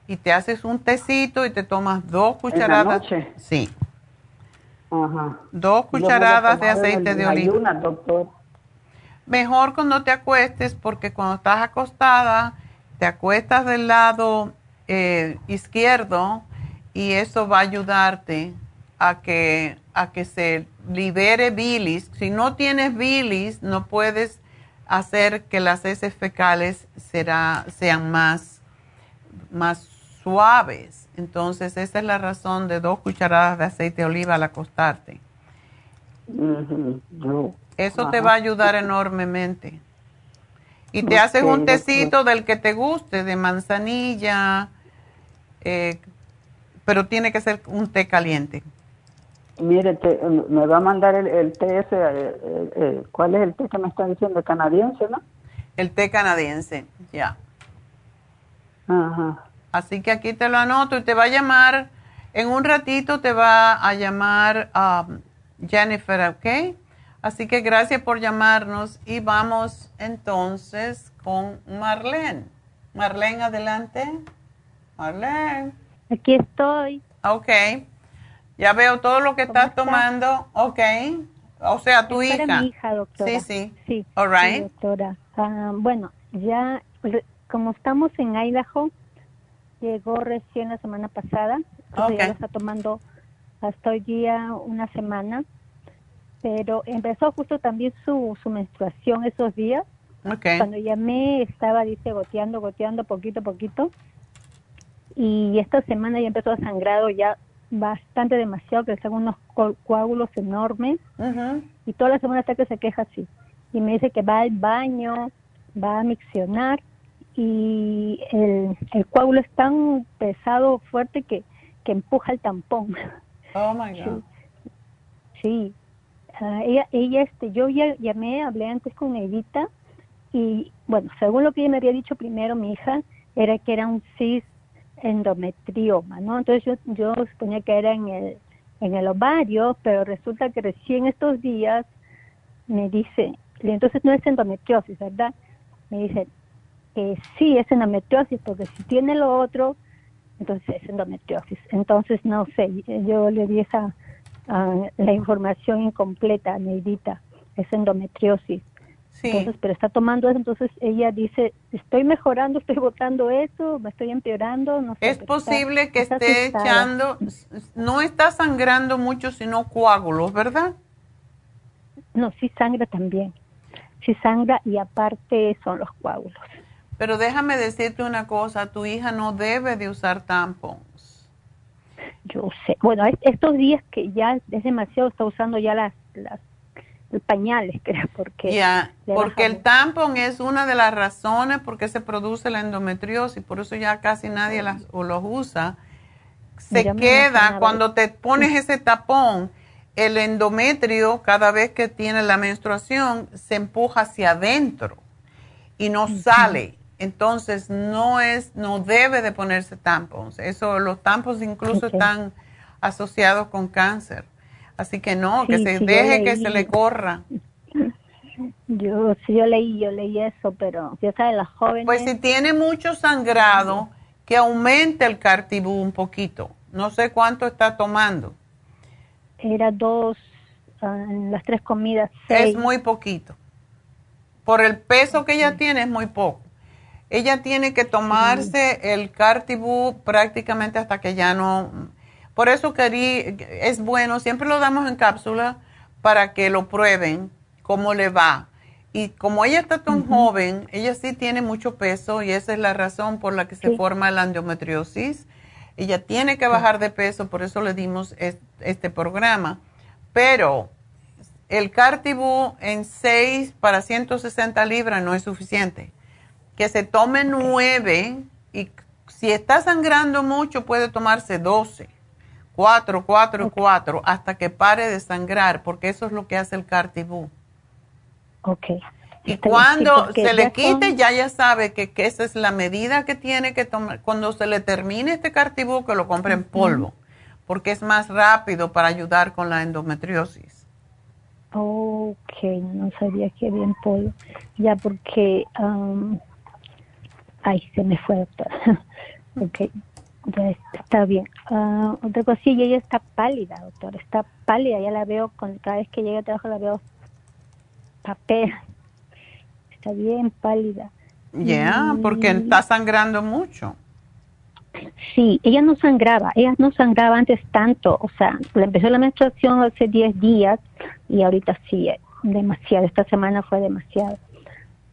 y te haces un tecito y te tomas dos cucharadas. ¿En la noche? Sí. Ajá. Dos cucharadas de aceite de oliva. Ayunas, doctor Mejor cuando te acuestes porque cuando estás acostada te acuestas del lado eh, izquierdo y eso va a ayudarte a que, a que se libere bilis. Si no tienes bilis, no puedes hacer que las heces fecales será, sean más, más suaves. Entonces, esa es la razón de dos cucharadas de aceite de oliva al acostarte. Eso te va a ayudar enormemente. Y te haces un tecito del que te guste, de manzanilla, eh, pero tiene que ser un té caliente. Mire, me va a mandar el, té ese, eh, eh, ¿cuál es el té que me está diciendo? ¿Canadiense, no? El té canadiense, ya. Ajá. Así que aquí te lo anoto y te va a llamar, en un ratito te va a llamar um, Jennifer, ¿ok? Así que gracias por llamarnos y vamos entonces con Marlene. Marlene, adelante. Marlene. Aquí estoy. Ok. Ya veo todo lo que estás tomando. Ok. O sea, tu hija. mi hija, doctora. Sí, sí. Sí. All right. doctora. Ah, bueno, ya, como estamos en Idaho, llegó recién la semana pasada. Okay. Ya está tomando hasta hoy día una semana pero empezó justo también su, su menstruación esos días. Cuando llamé estaba, dice, goteando, goteando poquito a poquito. Y esta semana ya empezó a sangrado ya bastante demasiado, que son unos coágulos enormes. Y toda la semana hasta que se queja así. y me dice que va al baño, va a miccionar y el, el coágulo es tan pesado, fuerte que, que empuja el tampón. Oh my God. Sí. Ah, ella, ella, este, yo ya llamé, hablé antes con Edita y, bueno, según lo que ella me había dicho primero, mi hija, era que era un cis endometrioma, ¿no? Entonces yo, yo suponía que era en el, en el ovario, pero resulta que recién estos días me dice, entonces no es endometriosis, ¿verdad? Me dice que sí es endometriosis, porque si tiene lo otro, entonces es endometriosis. Entonces, no sé, yo le di esa, uh, la información incompleta, Neidita, es endometriosis. Entonces, pero está tomando eso, entonces ella dice, estoy mejorando, estoy botando eso, me estoy empeorando, no sé. Es posible que esté echando, no está sangrando mucho, sino coágulos, ¿verdad? No, sí sangra también, sí sangra y aparte son los coágulos. Pero déjame decirte una cosa, tu hija no debe de usar tampons. Yo sé, bueno, estos días que ya es demasiado, está usando ya las, las pañales, creo, porque... Ya, porque el tampón es una de las razones por qué se produce la endometriosis, por eso ya casi nadie las, o los usa. Se queda, cuando te pones ese tapón, el endometrio, cada vez que tiene la menstruación, se empuja hacia adentro y no sale. Entonces, no es, no debe de ponerse tampons. Eso, los tampons incluso están asociados con cáncer. Así que no, que se deje que se le corra. Yo sí, yo leí, yo leí eso, pero sabes, las jóvenes... Pues si tiene mucho sangrado, que aumente el cartibú un poquito. No sé cuánto está tomando. Era dos, ah, las tres comidas, seis. Es muy poquito. Por el peso que ella tiene es muy poco. Ella tiene que tomarse el cartibú prácticamente hasta que ya no por eso querí, es bueno, siempre lo damos en cápsula para que lo prueben cómo le va. Y como ella está tan joven, ella sí tiene mucho peso y esa es la razón por la que se forma la endometriosis. Ella tiene que bajar de peso, por eso le dimos este, programa. Pero el Cartibú en 6 para 160 libras no es suficiente. Que se tome 9 y si está sangrando mucho puede tomarse 12 cuatro, cuatro, cuatro, hasta que pare de sangrar, porque eso es lo que hace el cartibú. Ok. Y cuando se le quite, ya ya sabe que, esa es la medida que tiene que tomar. Cuando se le termine este cartibú, que lo compre en polvo, porque es más rápido para ayudar con la endometriosis. Ok, no sabía que había en polvo. Ya, porque... Um, ay, se me fue, doctora. ok, ya está bien. Uh, otra cosilla, ella está pálida, doctor, está pálida, ya la veo, con, cada vez que llega a trabajo la veo papel. Está bien pálida. Ya, porque está sangrando mucho. Sí, ella no sangraba, ella no sangraba antes tanto, o sea, le empezó la menstruación hace 10 días y ahorita sí, demasiado, esta semana fue demasiado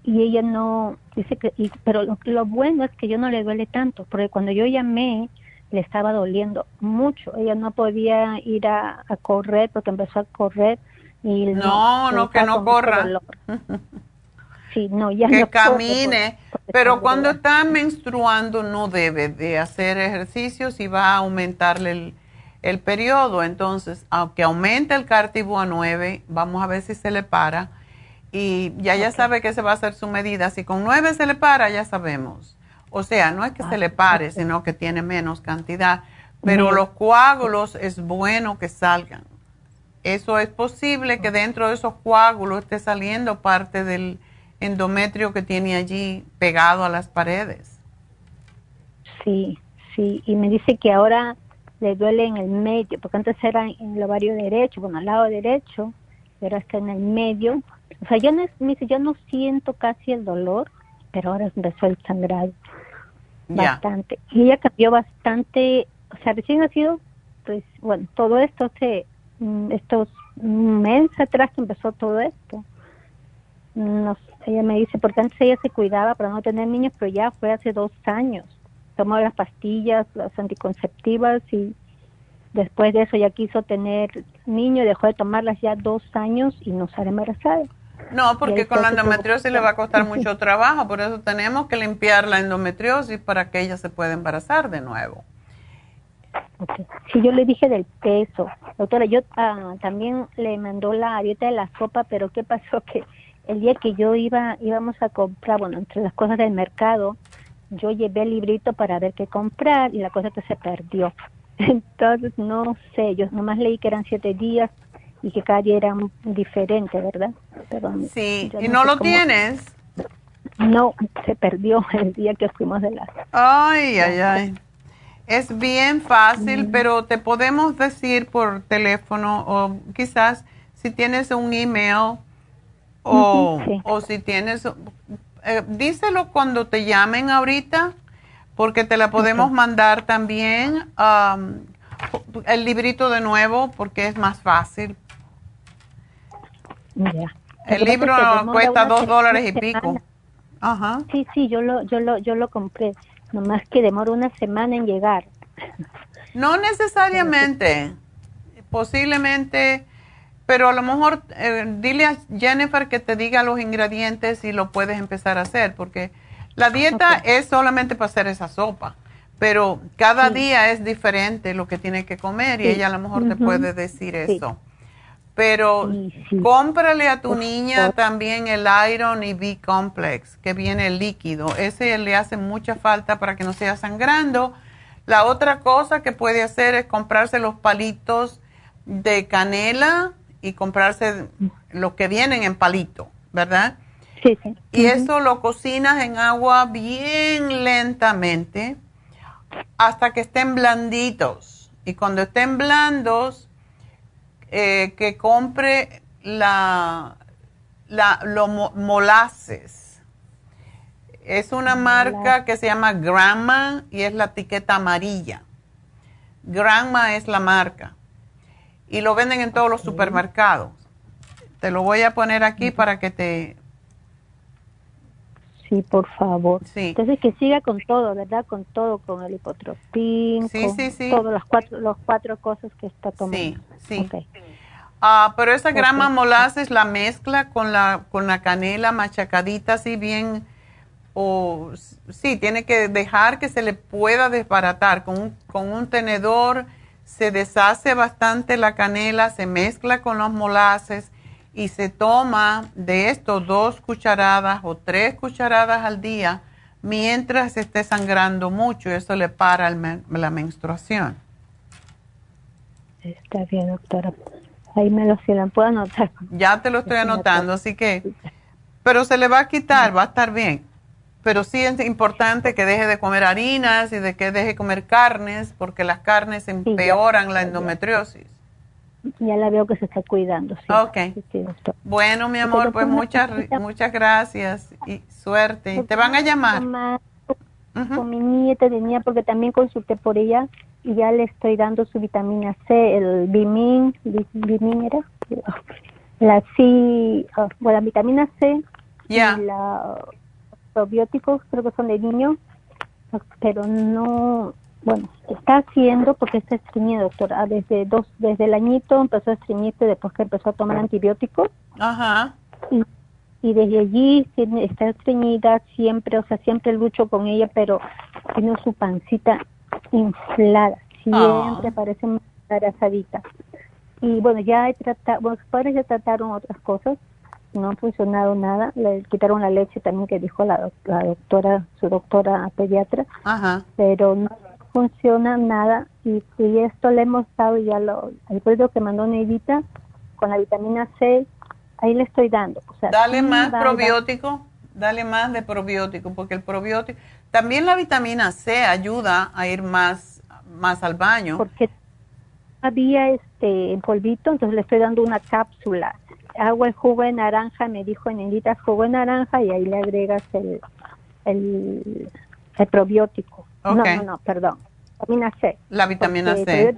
y ella no dice que pero lo, bueno es que yo no le duele tanto porque cuando yo llamé le estaba doliendo mucho. Ella no podía ir a, correr porque empezó a correr y no no, que no corra. sí no ya que camine. pero cuando está menstruando no debe de hacer ejercicios y va a aumentarle el, el periodo. Entonces aunque aumente el cartibo a 9 vamos a ver si se le para y ya ya sabe que se va a hacer su medida. Si con nueve se le para, ya sabemos. O sea, no es que se le pare, sino que tiene menos cantidad. Pero los coágulos es bueno que salgan. Eso es posible que dentro de esos coágulos esté saliendo parte del endometrio que tiene allí pegado a las paredes. Sí, sí. Y me dice que ahora le duele en el medio, porque antes era en el ovario derecho, bueno, al lado derecho, pero está en el medio o sea, yo no, yo no siento casi el dolor, pero ahora empezó el sangrado bastante. Y ella cambió bastante, o sea, recién ha sido, pues, bueno, todo esto hace mm, estos meses atrás que empezó todo esto. No, ella me dice, porque antes ella se cuidaba para no tener niños, pero ya fue hace dos años. Tomó las pastillas, las anticonceptivas y después de eso ya quiso tener niño, dejó de tomarlas ya dos años y no sale embarazada. No, porque con la endometriosis le va a costar mucho trabajo, por eso tenemos que limpiar la endometriosis para que ella se pueda embarazar de nuevo. Okay. Sí, yo le dije del peso. Doctora, yo ah, también le mandó la dieta de la sopa, pero ¿qué pasó? Que el día que yo iba, íbamos a comprar, bueno, entre las cosas del mercado, yo llevé el librito para ver qué comprar y la cosa que se perdió. Entonces, no sé, yo nomás leí que eran siete días y que cada día era diferente, ¿verdad? sí, ¿y no, lo tienes? No, se perdió el día que fuimos de la... Ay, ay, ay. Es bien fácil, mm. pero te podemos decir por teléfono o quizás si tienes un email o, o si tienes eh, díselo cuando te llamen ahorita, porque te la podemos mandar también el librito de nuevo, porque es más fácil. El libro cuesta dos dólares y pico. Ajá. Sí, sí, yo lo, yo lo, yo lo compré. Nomás que demora una semana en llegar. No necesariamente. Posiblemente pero a lo mejor eh, dile a Jennifer que te diga los ingredientes y lo puedes empezar a hacer, porque la dieta es solamente para hacer esa sopa, pero cada día es diferente lo que tiene que comer y ella a lo mejor te puede decir eso. Pero cómprale a tu niña también el Iron y B-Complex, que viene líquido. Ese le hace mucha falta para que no sea sangrando. La otra cosa que puede hacer es comprarse los palitos de canela y comprarse lo que vienen en palito, ¿verdad? Sí, sí. Y eso lo cocinas en agua bien lentamente hasta que estén blanditos. Y cuando estén blandos, eh, que compre la, la molases. Es una marca que se llama Grandma y es la etiqueta amarilla. Grandma es la marca y lo venden en todos los supermercados. Te lo voy a poner aquí para que te... Sí, por favor. Sí. Entonces que siga con todo, ¿verdad? Con todo, con el hipotropín, sí, sí, sí. todas las cuatro, los cuatro cosas que está tomando. Sí, sí. Ah, pero esa grama molases la mezcla con la, con la canela machacadita así bien, o sí, tiene que dejar que se le pueda desbaratar con con un tenedor se deshace bastante la canela, se mezcla con los molases y se toma de esto dos cucharadas o tres cucharadas al día mientras esté sangrando mucho. Eso le para la menstruación. Está bien, doctora. Ahí me lo si puedo anotar. Ya te lo estoy anotando, así que... Pero se le va a quitar, va a estar bien pero sí es importante que deje de comer harinas y de que deje de comer carnes, porque las carnes empeoran la endometriosis. Ya la veo que se está cuidando. Sí. Ok. bueno, mi amor, pues muchas muchas gracias y suerte. Y te van a llamar. Con mi nieta tenía, porque también consulté por ella y ya le estoy dando su vitamina C, el Bimin, Bimin era, la sí, ah, bueno, la vitamina C ya la probióticos, creo que son de niño, pero no, bueno, está haciendo porque está estreñida, doctora. Desde dos, desde el añito empezó a estreñirse después que empezó a tomar antibióticos. Ajá. Y, y desde allí está estreñida siempre, o sea, siempre lucho con ella, pero tiene su pancita inflada, siempre ah. parece embarazadita. Y bueno, ya he tratado, bueno, sus padres ya trataron otras cosas, no ha funcionado nada. Le quitaron la leche también que dijo la, la doctora, su doctora pediatra, pero no funciona nada. Y, y, esto le hemos dado ya lo, el producto que mandó Neidita con la vitamina C, ahí le estoy dando. dale más probiótico, dale más de probiótico, porque el probiótico, también la vitamina C ayuda a ir más, más al baño. Porque había este en polvito, entonces le estoy dando una cápsula hago el jugo de naranja, me dijo necesitas jugo de naranja y ahí le agregas el, el, probiótico. No, no, no, perdón. Vitamina C. La vitamina C.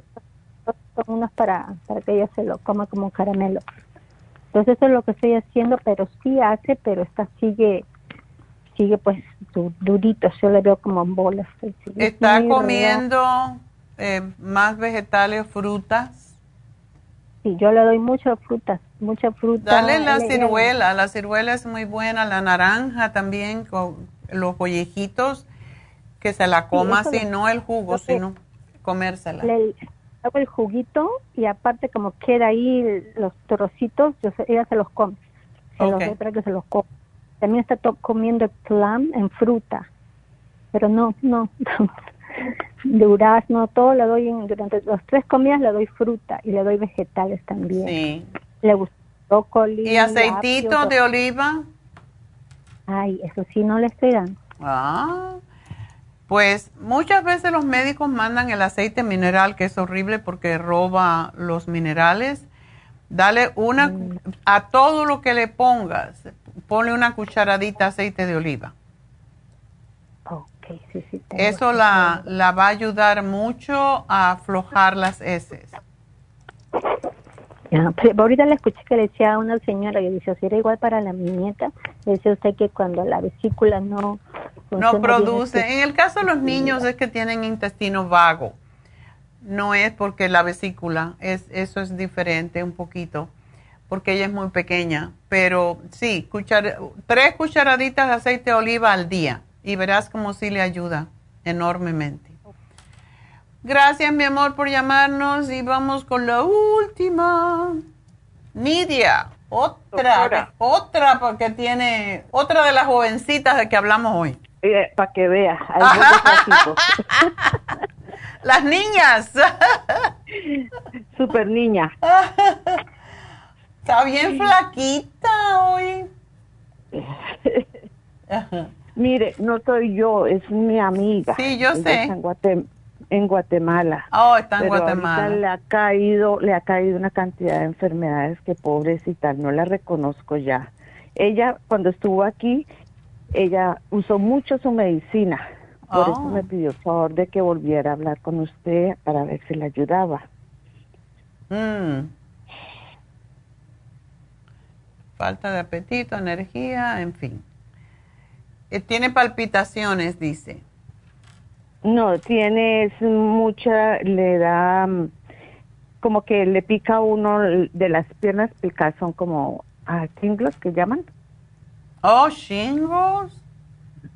Son unos para, para que ella se lo coma como caramelo. Entonces eso es lo que estoy haciendo, pero sí hace, pero esta sigue, sigue pues durito, yo le veo como en bolas. ¿Está comiendo eh, más vegetales, frutas? Sí, yo le doy muchas frutas mucha fruta. Dale la ciruela, la ciruela es muy buena, la naranja también, con los collejitos, que se la coma, si no el jugo, sino comérsela. Le hago el juguito y aparte como queda ahí los trocitos, yo, ella se los come. Se los doy para que se los coma. También está comiendo plum en fruta, pero no, no, durazno, todo le doy, durante las tres comidas le doy fruta y le doy vegetales también. Sí. Le gusta brócoli. ¿Y aceitito de oliva? Ay, eso sí no le estoy dando. Ah, pues muchas veces los médicos mandan el aceite mineral, que es horrible porque roba los minerales. Dale una, mm. a todo lo que le pongas, ponle una cucharadita de aceite de oliva. Eso la, la, va a ayudar mucho a aflojar las heces. ahorita le escuché que le decía a una señora, que dice, si era igual para la nieta, decía usted que cuando la vesícula no... No produce. En el caso de los niños es que tienen intestino vago. No es porque la vesícula, es, eso es diferente un poquito, porque ella es muy pequeña. Pero sí, tres cucharaditas de aceite de oliva al día y verás como sí le ayuda enormemente. Gracias, mi amor, por llamarnos y vamos con la última. Nidia, otra, otra porque tiene, otra de las jovencitas de que hablamos hoy. Eh, Para que vea. las niñas. Super niña. Está bien flaquita hoy. Mire, no soy yo, es mi amiga. Sí, yo sé. En, Guatemala. Oh, está en Guatemala. Le ha caído, le ha caído una cantidad de enfermedades que pobrecita, no la reconozco ya. Ella cuando estuvo aquí, ella usó mucho su medicina. Por eso me oh. pidió el favor de que volviera a hablar con usted para ver si le ayudaba. Mm. Falta de apetito, energía, en fin. Eh, tiene palpitaciones, dice. No, tiene mucha, le da mm, como que le pica uno de las piernas pica, son como ah, tinglos que llaman. Oh, shingles.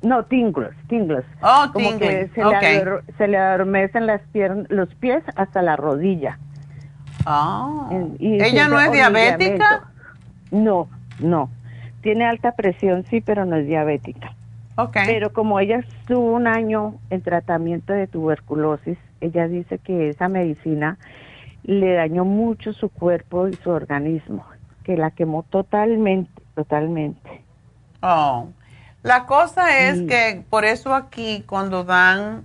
No, tinglos, tinglos. Oh, como que se, le se le adormecen las piernas, los pies hasta la rodilla. Ah. ¿Ella no es diabética? No, no. Tiene alta presión, sí, pero no es diabética. Pero como ella estuvo un año en tratamiento de tuberculosis, ella dice que esa medicina le dañó mucho su cuerpo y su organismo, que la quemó totalmente, totalmente. Oh. La cosa es que por eso aquí cuando dan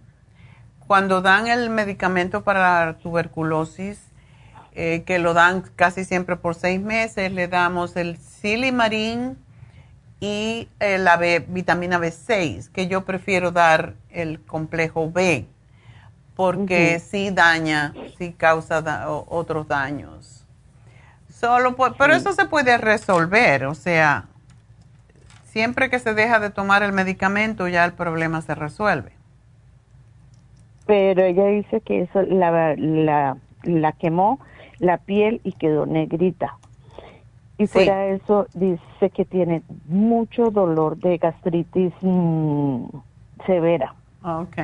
cuando dan el medicamento para la tuberculosis, eh, que lo dan casi siempre por seis meses, le damos el silimarín y eh, la B, vitamina B6, que yo prefiero dar el complejo B, porque sí daña, sí causa otros daños. Solo Pero eso se puede resolver, o sea, siempre que se deja de tomar el medicamento ya el problema se resuelve. Pero ella dice que eso la, la, la quemó la piel y quedó negrita. Y fuera eso, dice que tiene mucho dolor de gastritis mm, severa. Ok.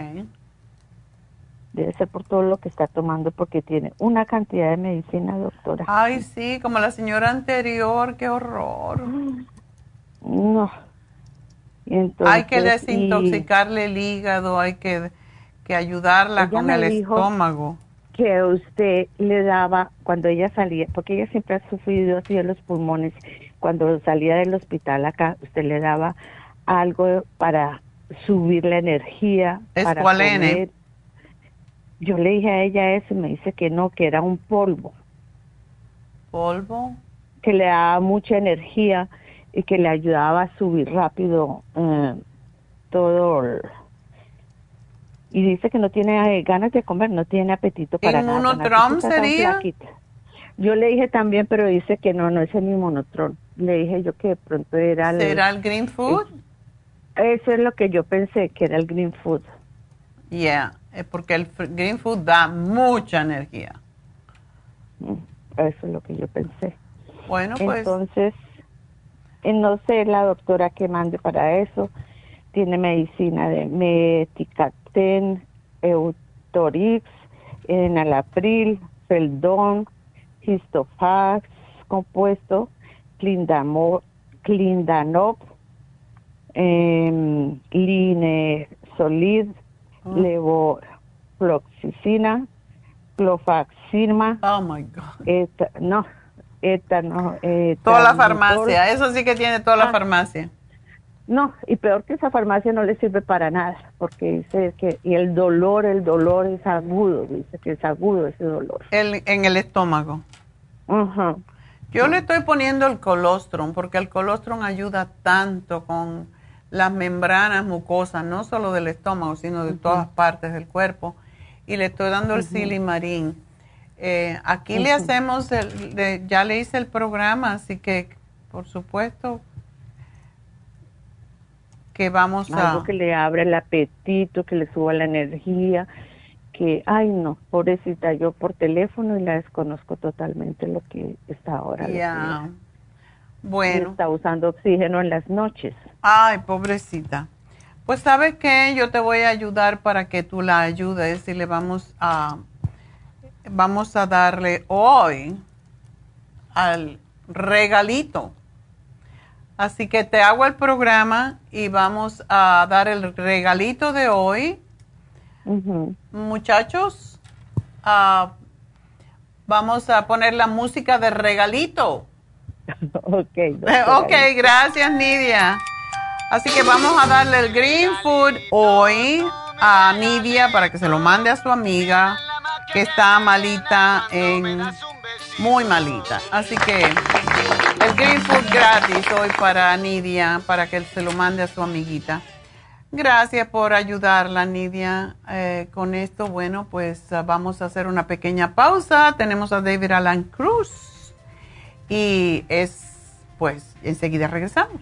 Debe ser por todo lo que está tomando, porque tiene una cantidad de medicina, doctora. Ay, sí, como la señora anterior, qué horror. No. hay que desintoxicarle el hígado, hay que, que ayudarla con el estómago que usted le daba cuando ella salía, porque ella siempre ha sufrido así de los pulmones, cuando salía del hospital acá, usted le daba algo para subir la energía. ¿Es para cuál N? Yo le dije a ella eso y me dice que no, que era un polvo. ¿Polvo? Que le daba mucha energía y que le ayudaba a subir rápido eh, todo el y dice que no tiene eh, ganas de comer, no tiene apetito para nada. sería? Yo le dije también, pero dice que no, no es el monotron. Le dije yo que de pronto era el... ¿Será el green food? Eso es lo que yo pensé, que era el green food. Yeah, porque el green food da mucha energía. Mm, eso es lo que yo pensé. Bueno, pues. Entonces, eh, no sé la doctora que mande para eso. Tiene medicina de Meticaten, Eutorix, Enalapril, Feldon, Histofax compuesto, Clindanop, eh, Linesolid, oh. Levofloxacina, Clofaxima. Oh my God. no, esta no. toda la farmacia, eso sí que tiene toda la ah. farmacia. No, y peor que esa farmacia no le sirve para nada, porque dice que y el dolor, el dolor es agudo, dice que es agudo ese dolor. El, en el estómago. Yo le estoy poniendo el colostrum, porque el colostrum ayuda tanto con las membranas mucosas, no solo del estómago, sino de todas partes del cuerpo. Y le estoy dando el silimarín. Eh, aquí le hacemos, el, ya le hice el programa, así que, por supuesto, que vamos a... Algo que le abra el apetito, que le suba la energía, que, ay no, pobrecita, yo por teléfono y la desconozco totalmente lo que está ahora. Ya. Bueno. está usando oxígeno en las noches. Ay, pobrecita. Pues sabes qué, yo te voy a ayudar para que tú la ayudes y le vamos a, vamos a darle hoy al regalito Así que te hago el programa y vamos a dar el regalito de hoy. Muchachos, uh, vamos a poner la música de regalito. ok. ok, gracias Nidia. Así que vamos a darle el Green Food hoy a Nidia para que se lo mande a su amiga que está malita en muy malita. Así que el Green Food gratis hoy para Nidia, para que se lo mande a su amiguita. Gracias por ayudarla, Nidia. Eh, con esto, bueno, pues ah, vamos a hacer una pequeña pausa. Tenemos a David Alan Cruz y es, pues, enseguida regresamos.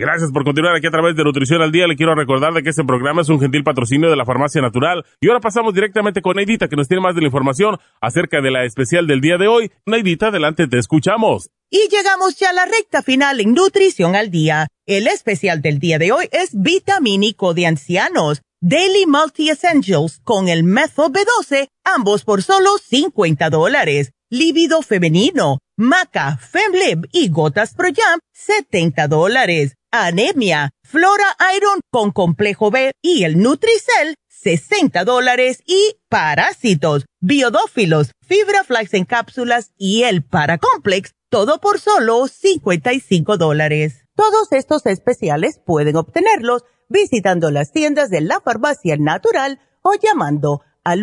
Gracias por continuar aquí a través de Nutrición al Día. Le quiero recordar de que este programa es un gentil patrocinio de la Farmacia Natural. Y ahora pasamos directamente con Neidita, que nos tiene más de la información acerca de la especial del día de hoy. Neidita, adelante, te escuchamos. Y llegamos ya a la recta final en Nutrición al Día. El especial del día de hoy es vitamínico de ancianos. Daily Multi Essentials con el Methyl B12, ambos por solo 50 dólares. Líbido femenino, maca, femlib y gotas pro jam, 70 dólares anemia, Flora Iron con complejo B y el Nutricel, 60 dólares y parásitos, biodófilos, fibra flax en cápsulas y el paracomplex, todo por solo 55 dólares. Todos estos especiales pueden obtenerlos visitando las tiendas de la farmacia natural o llamando al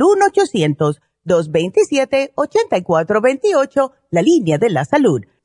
1-800-227-8428, la línea de la salud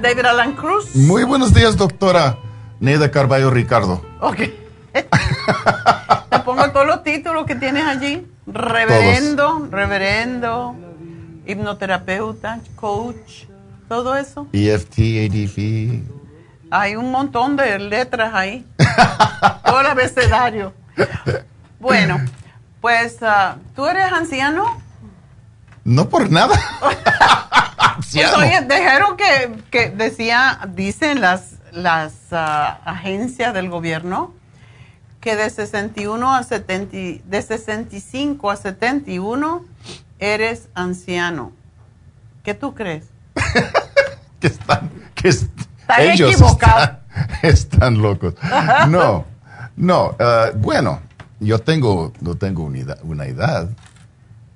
David Alan Cruz. Muy buenos días, doctora Neida Carballo Ricardo. Ok. Te pongo todos los títulos que tienes allí. Reverendo, reverendo, hipnoterapeuta, coach, todo eso. EFT, ADP. Hay un montón de letras ahí. todo el abecedario. Bueno, pues, uh, ¿tú eres anciano? No por nada. pues, oye, dijeron que, que, decía, dicen las, las uh, agencias del gobierno que de 61 a 70, de 65 a 71 eres anciano. ¿Qué tú crees? que están, que ellos están, están, locos. no, no, uh, bueno yo tengo, no tengo una, una edad.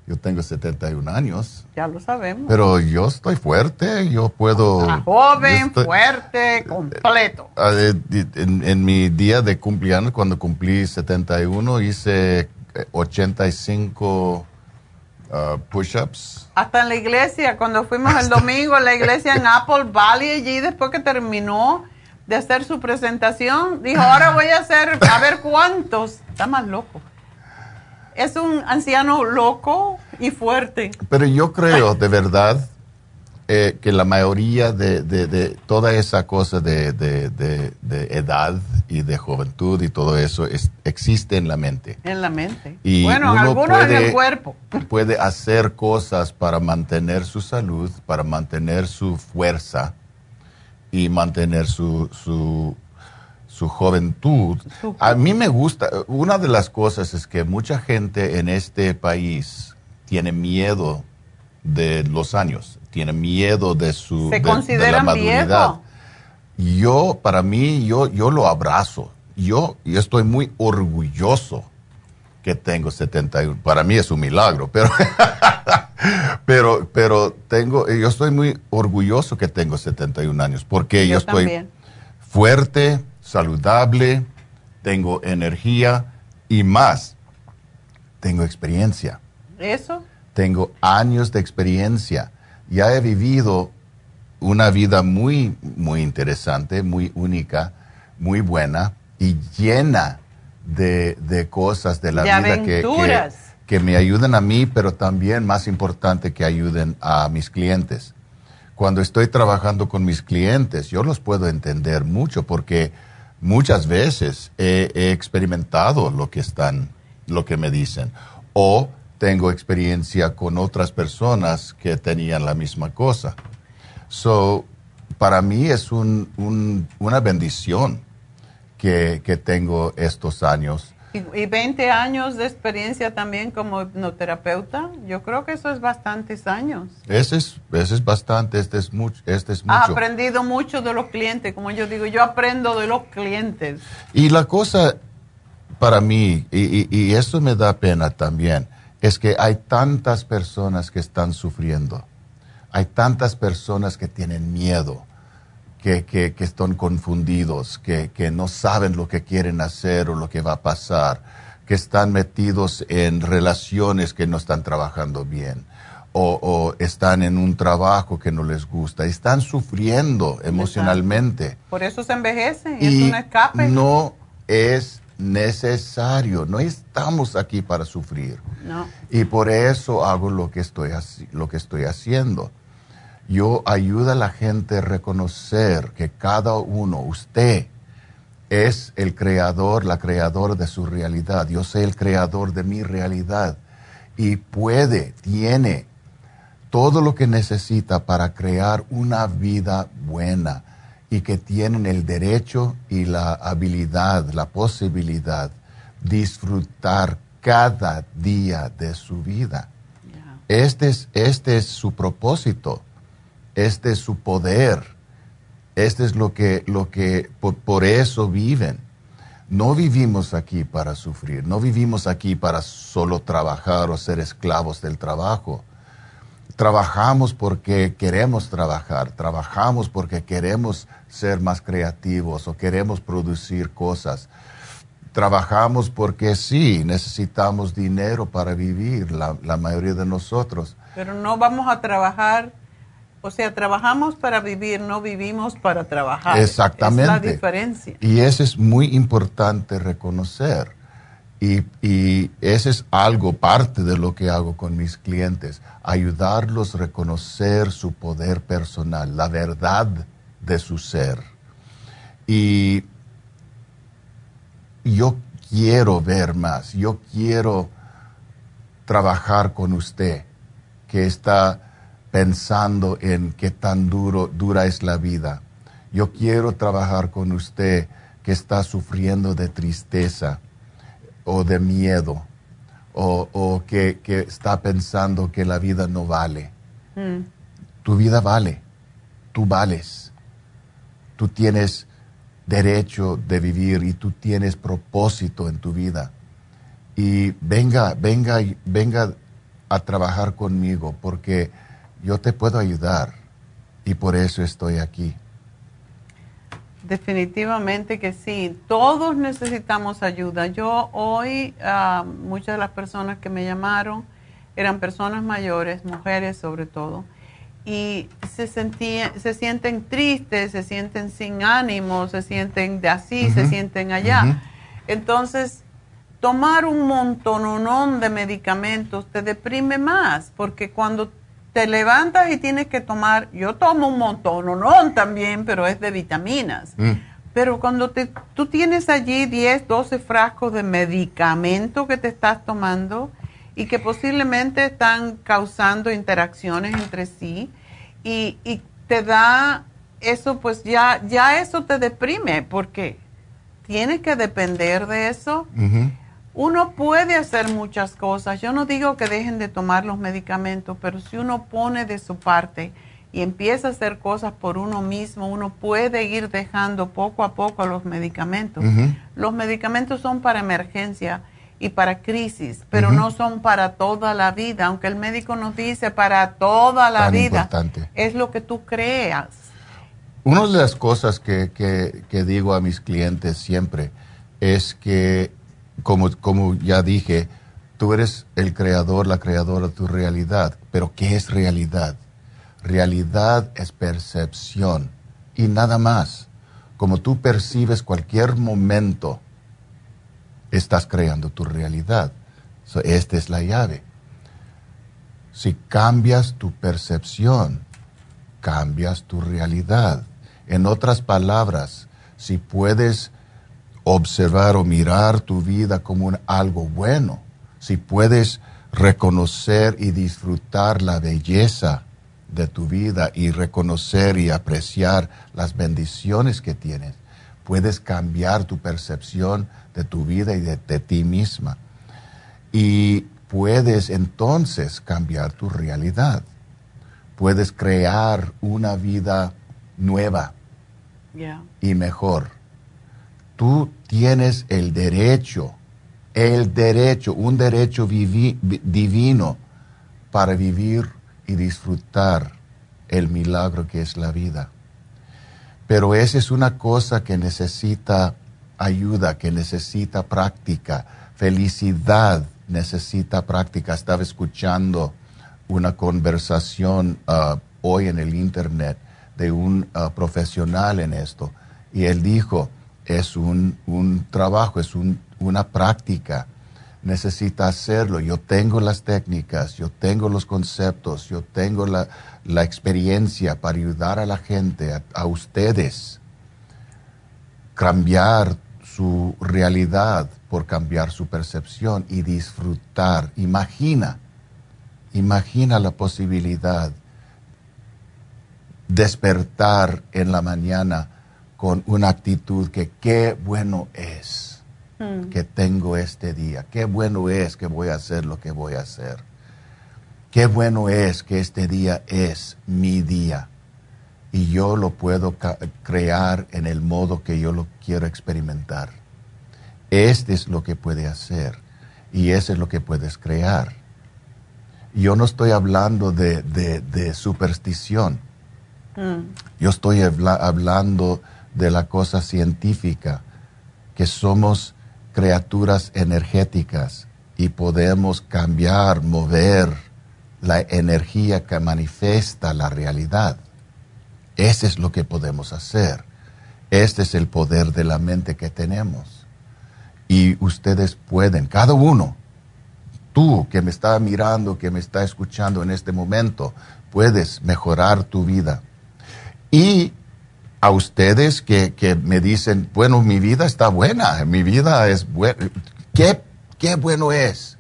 Yo tengo 71 años. Ya lo sabemos. Pero yo estoy fuerte, yo puedo... joven, fuerte, completo. Eh, en, mi día de cumpleaños, cuando cumplí 71, hice 85 uh, push-ups. Hasta en la iglesia, cuando fuimos el domingo a la iglesia en Apple Valley, allí después que terminó de hacer su presentación, dijo, ahora voy a hacer, a ver cuántos. Está más loco. Es un anciano loco y fuerte. Pero yo creo, de verdad, eh, que la mayoría de, toda esa cosa de, edad y de juventud y todo eso existe en la mente. En la mente. Y bueno, algunos en el cuerpo. Puede hacer cosas para mantener su salud, para mantener su fuerza y mantener su, su, su juventud. A mí me gusta, una de las cosas es que mucha gente en este país tiene miedo de los años, tiene miedo de su ¿Se de, la madurez. Yo, para mí, yo, yo lo abrazo. Yo, yo estoy muy orgulloso que tengo 71. Para mí es un milagro, pero pero, pero tengo, yo estoy muy orgulloso que tengo 71 años, porque yo, estoy fuerte, saludable, tengo energía y más, tengo experiencia. ¿Eso? Tengo años de experiencia. Ya he vivido una vida muy, muy interesante, muy única, muy buena y llena de, de cosas de la vida que, que que me ayuden a mí, pero también más importante que ayuden a mis clientes. Cuando estoy trabajando con mis clientes, yo los puedo entender mucho porque muchas veces he, experimentado lo que están, lo que me dicen, o tengo experiencia con otras personas que tenían la misma cosa. So, para mí es una bendición que, que tengo estos años y, 20 años de experiencia también como hipnoterapeuta, yo creo que eso es bastantes años. Ese es, ese es bastante, este es mucho. Este es mucho. Ha aprendido mucho de los clientes, como yo digo, yo aprendo de los clientes. Y la cosa para mí, y, y, eso me da pena también, es que hay tantas personas que están sufriendo, hay tantas personas que tienen miedo que, que, que están confundidos, que, que no saben lo que quieren hacer o lo que va a pasar, que están metidos en relaciones que no están trabajando bien. O, o, están en un trabajo que no les gusta, están sufriendo emocionalmente. Por eso se envejecen, y es un escape. No es necesario, no estamos aquí para sufrir. No. Y por eso hago lo que estoy, lo que estoy haciendo yo ayudo a la gente a reconocer que cada uno, usted, es el creador, la creadora de su realidad. Yo soy el creador de mi realidad. Y puede, tiene todo lo que necesita para crear una vida buena y que tienen el derecho y la habilidad, la posibilidad disfrutar cada día de su vida. Este, es, este es su propósito este es su poder. Este es lo que, lo que por, eso viven. No vivimos aquí para sufrir, no vivimos aquí para solo trabajar o ser esclavos del trabajo. Trabajamos porque queremos trabajar, trabajamos porque queremos ser más creativos o queremos producir cosas. Trabajamos porque sí, necesitamos dinero para vivir, la, la mayoría de nosotros. Pero no vamos a trabajar O sea, trabajamos para vivir, no vivimos para trabajar. Exactamente. Es la diferencia. Y eso es muy importante reconocer. Y, y ese es algo, parte de lo que hago con mis clientes, ayudarlos a reconocer su poder personal, la verdad de su ser. Y yo quiero ver más, yo quiero trabajar con usted que está pensando en qué tan duro, dura es la vida. Yo quiero trabajar con usted que está sufriendo de tristeza o de miedo o, que, está pensando que la vida no vale. Mm. Tu vida vale, tú vales, tú tienes derecho de vivir y tú tienes propósito en tu vida. Y venga, venga, venga a trabajar conmigo porque yo te puedo ayudar y por eso estoy aquí. Definitivamente que sí, todos necesitamos ayuda. Yo hoy, ah, muchas de las personas que me llamaron eran personas mayores, mujeres sobre todo, y se, se sienten tristes, se sienten sin ánimo, se sienten de así, se sienten allá. Entonces, tomar un montononón de medicamentos te deprime más, porque cuando te levantas y tienes que tomar, yo tomo un montón, no también, pero es de vitaminas. Mm. Pero cuando te, tú tienes allí 10, 12 frascos de medicamento que te estás tomando y que posiblemente están causando interacciones entre sí y, y te da eso, pues ya, ya eso te deprime porque tienes que depender de eso. Uno puede hacer muchas cosas. Yo no digo que dejen de tomar los medicamentos, pero si uno pone de su parte y empieza a hacer cosas por uno mismo, uno puede ir dejando poco a poco los medicamentos. Los medicamentos son para emergencia y para crisis, pero no son para toda la vida, aunque el médico nos dice para toda la vida. Es lo que tú creas. Una de las cosas que, que digo a mis clientes siempre es que como, como ya dije, tú eres el creador, la creadora de tu realidad. Pero ¿qué es realidad? Realidad es percepción y nada más. Como tú percibes cualquier momento, estás creando tu realidad. esta es la llave. Si cambias tu percepción, cambias tu realidad. En otras palabras, si puedes observar o mirar tu vida como algo bueno, si puedes reconocer y disfrutar la belleza de tu vida y reconocer y apreciar las bendiciones que tienes, puedes cambiar tu percepción de tu vida y de, ti misma. Y puedes entonces cambiar tu realidad. Puedes crear una vida nueva y mejor tú tienes el derecho, el derecho, un derecho divino para vivir y disfrutar el milagro que es la vida. Pero esa es una cosa que necesita ayuda, que necesita práctica. Felicidad necesita práctica. Estaba escuchando una conversación uh, hoy en el Internet de un uh, profesional en esto y él dijo, es un, trabajo, es una práctica. Necesita hacerlo. Yo tengo las técnicas, yo tengo los conceptos, yo tengo la, experiencia para ayudar a la gente, a, a ustedes, cambiar su realidad por cambiar su percepción y disfrutar. Imagina, imagina la posibilidad despertar en la mañana con una actitud que qué bueno es hmm. que tengo este día, qué bueno es que voy a hacer lo que voy a hacer, qué bueno es que este día es mi día y yo lo puedo crear en el modo que yo lo quiero experimentar. Este es lo que puede hacer y ese es lo que puedes crear. Yo no estoy hablando de, superstición. Hmm. Yo estoy hablando de la cosa científica, que somos criaturas energéticas y podemos cambiar, mover la energía que manifiesta la realidad. Ese es lo que podemos hacer. Este es el poder de la mente que tenemos. Y ustedes pueden, cada uno, tú que me está mirando, que me está escuchando en este momento, puedes mejorar tu vida. Y a ustedes que, me dicen, bueno, mi vida está buena, mi vida es buena, ¿Qué, qué bueno es,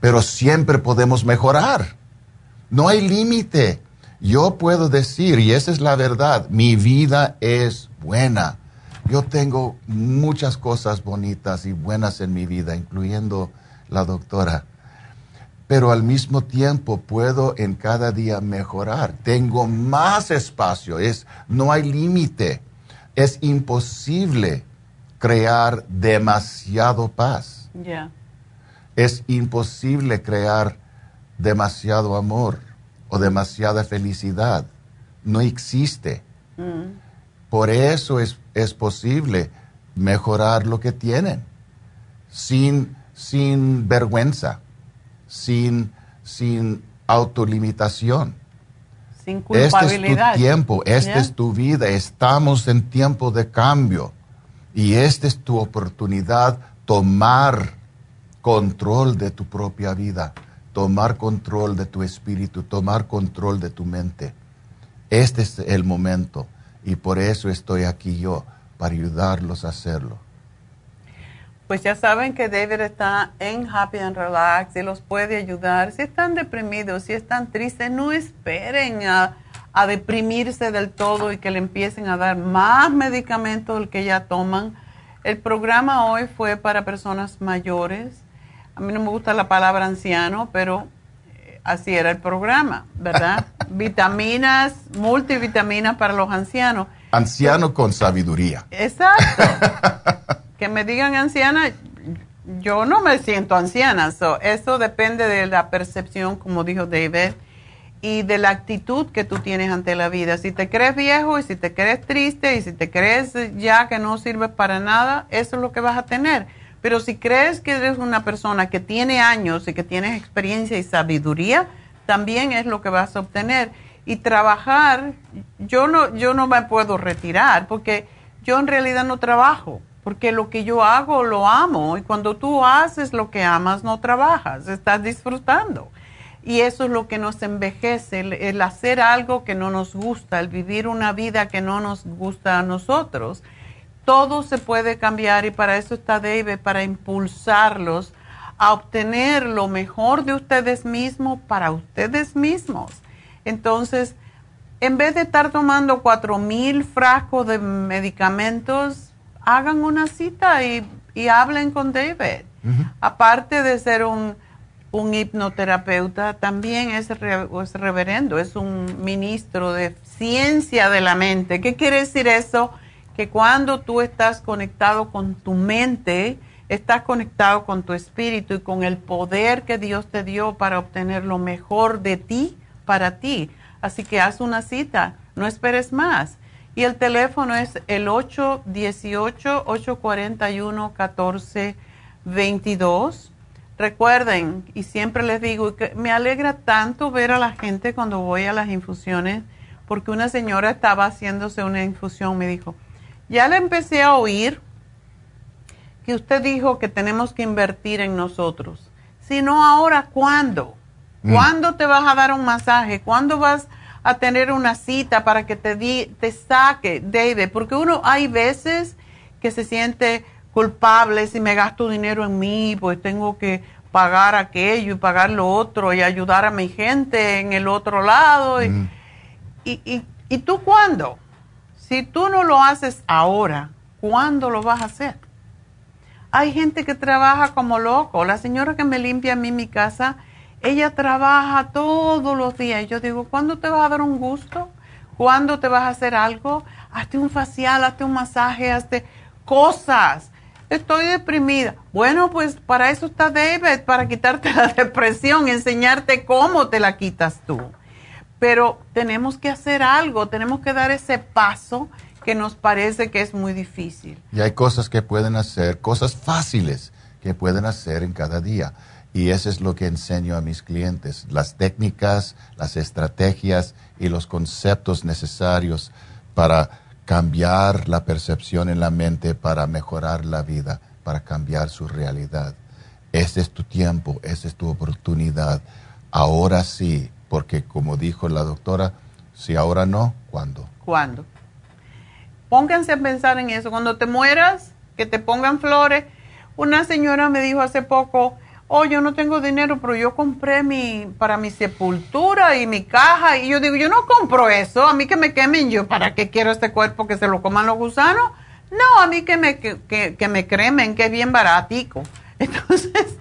pero siempre podemos mejorar. No hay límite. Yo puedo decir, y esa es la verdad, mi vida es buena. Yo tengo muchas cosas bonitas y buenas en mi vida, incluyendo la doctora. Pero al mismo tiempo puedo en cada día mejorar. Tengo más espacio. Es, no hay límite. Es imposible crear demasiado paz. Es imposible crear demasiado amor o demasiada felicidad. No existe. Mm. Por eso es, es, posible mejorar lo que tienen, sin, sin vergüenza, sin, sin autolimitación. Sin culpabilidad. Este es tu tiempo, esta es tu vida, estamos en tiempo de cambio y esta es tu oportunidad tomar control de tu propia vida tomar control de tu espíritu, tomar control de tu mente. Este es el momento y por eso estoy aquí yo, para ayudarlos a hacerlo. Pues ya saben que David está en Happy and Relax y los puede ayudar. Si están deprimidos, si están tristes, no esperen a, a deprimirse del todo y que le empiecen a dar más medicamentos del que ya toman. El programa hoy fue para personas mayores a mí no me gusta la palabra anciano, pero eh, así era el programa, ¿verdad? Vitaminas, multivitaminas para los ancianos. Anciano con sabiduría. Exacto. que me digan anciana, yo no me siento anciana. eso depende de la percepción, como dijo David, y de la actitud que tú tienes ante la vida. Si te crees viejo y si te crees triste y si te crees ya que no sirves para nada, eso es lo que vas a tener pero si crees que eres una persona que tiene años y que tienes experiencia y sabiduría, también es lo que vas a obtener. Y trabajar, yo no, yo no me puedo retirar porque yo en realidad no trabajo, porque lo que yo hago lo amo y cuando tú haces lo que amas no trabajas, estás disfrutando. Y eso es lo que nos envejece, el hacer algo que no nos gusta, el vivir una vida que no nos gusta a nosotros todo se puede cambiar y para eso está David, para impulsarlos a obtener lo mejor de ustedes mismos para ustedes mismos. Entonces, en vez de estar tomando cuatro mil frascos de medicamentos, hagan una cita y, hablen con David. Aparte de ser un, hipnoterapeuta, también es, es reverendo, es un ministro de ciencia de la mente. ¿Qué quiere decir eso? que cuando tú estás conectado con tu mente, estás conectado con tu espíritu y con el poder que Dios te dio para obtener lo mejor de ti para ti. Así que haz una cita, no esperes más. Y el teléfono es el 818-841-1422. Recuerden, y siempre les digo, que me alegra tanto ver a la gente cuando voy a las infusiones, porque una señora estaba haciéndose una infusión, me dijo, ya le empecé a oír que usted dijo que tenemos que invertir en nosotros. Si no ahora, ¿cuándo? Mm. ¿Cuándo te vas a dar un masaje? ¿Cuándo vas a tener una cita para que te, te saque, David? Porque uno hay veces que se siente culpable si me gasto dinero en mí, pues tengo que pagar aquello y pagar lo otro y ayudar a mi gente en el otro lado. y, mm. ¿Y tú cuándo? Si tú no lo haces ahora, ¿cuándo lo vas a hacer? Hay gente que trabaja como loco. La señora que me limpia a mí mi casa, ella trabaja todos los días. Yo digo, ¿cuándo te vas a dar un gusto? ¿Cuándo te vas a hacer algo? Hazte un facial, hazte un masaje, hazte cosas. Estoy deprimida. Bueno, pues para eso está David, para quitarte la depresión, enseñarte cómo te la quitas tú pero tenemos que hacer algo, tenemos que dar ese paso que nos parece que es muy difícil. Y hay cosas que pueden hacer, cosas fáciles que pueden hacer en cada día. Y eso es lo que enseño a mis clientes, las técnicas, las estrategias y los conceptos necesarios para cambiar la percepción en la mente, para mejorar la vida, para cambiar su realidad. Ese es tu tiempo, esa es tu oportunidad. Ahora sí, porque como dijo la doctora, si ahora no, ¿cuándo? ¿Cuándo? Pónganse a pensar en eso. Cuando te mueras, que te pongan flores. Una señora me dijo hace poco, oh, yo no tengo dinero, pero yo compré mi, para mi sepultura y mi caja. Y yo digo, yo no compro eso, a mí que me quemen, yo, ¿para qué quiero este cuerpo que se lo coman los gusanos? No, a mí que me, que, que me cremen, que es bien baratico. Entonces,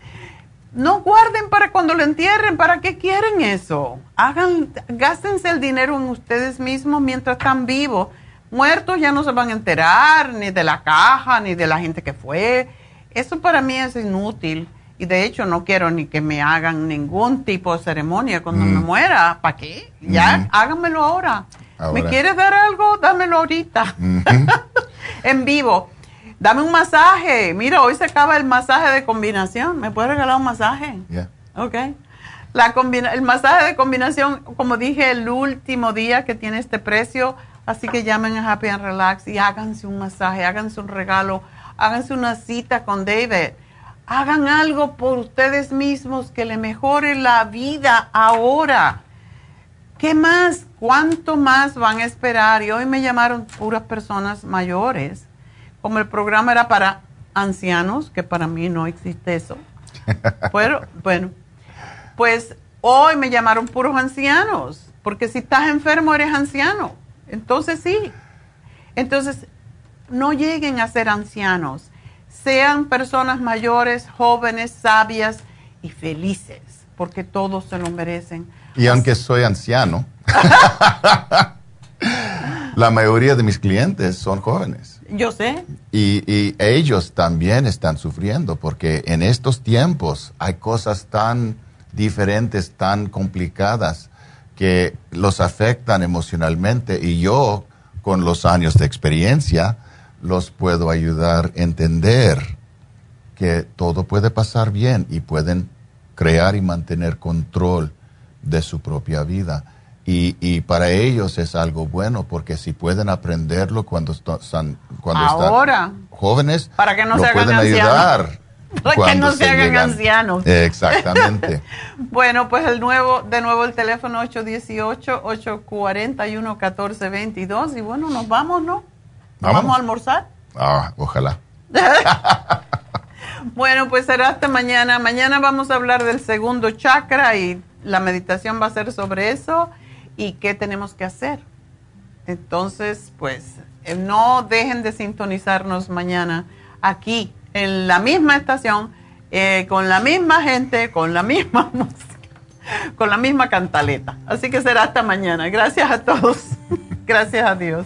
no guarden para cuando lo entierren, ¿para qué quieren eso? Hagan, gástense el dinero en ustedes mismos mientras están vivos. Muertos ya no se van a enterar ni de la caja, ni de la gente que fue. Eso para mí es inútil. Y de hecho no quiero ni que me hagan ningún tipo de ceremonia cuando me mm. muera. ¿Para qué? Ya, háganmelo ahora. ¿Me quieres dar algo? Dámelo ahorita. en vivo. Dame un masaje. Mira, hoy se acaba el masaje de combinación. ¿Me puedes regalar un masaje? Ya. Ok. La el masaje de combinación, como dije, el último día que tiene este precio. Así que llamen a Happy and Relax y háganse un masaje, háganse un regalo, háganse una cita con David. Hagan algo por ustedes mismos que le mejore la vida ahora. ¿Qué más? ¿Cuánto más van a esperar? Y hoy me llamaron puras personas mayores como el programa era para ancianos, que para mí no existe eso. Pero, bueno, pues hoy me llamaron puros ancianos, porque si estás enfermo eres anciano. Entonces sí. Entonces, no lleguen a ser ancianos. Sean personas mayores, jóvenes, sabias y felices, porque todos se lo merecen. Y aunque soy anciano, la mayoría de mis clientes son jóvenes. Yo sé. Y, ellos también están sufriendo porque en estos tiempos hay cosas tan diferentes, tan complicadas que los afectan emocionalmente y yo con los años de experiencia los puedo ayudar a entender que todo puede pasar bien y pueden crear y mantener control de su propia vida. Y, y, para ellos es algo bueno porque si pueden aprenderlo cuando están cuando están jóvenes para que no lo se pueden ayudar para que no se, hagan ancianos. Exactamente. Bueno pues el nuevo de nuevo el teléfono 818 841 1422 y bueno nos vamos no vamos, a almorzar ah ojalá bueno pues será hasta mañana mañana vamos a hablar del segundo chakra y la meditación va a ser sobre eso y qué tenemos que hacer. Entonces, pues, eh, no dejen de sintonizarnos mañana aquí, en la misma estación, eh, con la misma gente, con la misma música, con la misma cantaleta. Así que será hasta mañana. Gracias a todos. Gracias a Dios.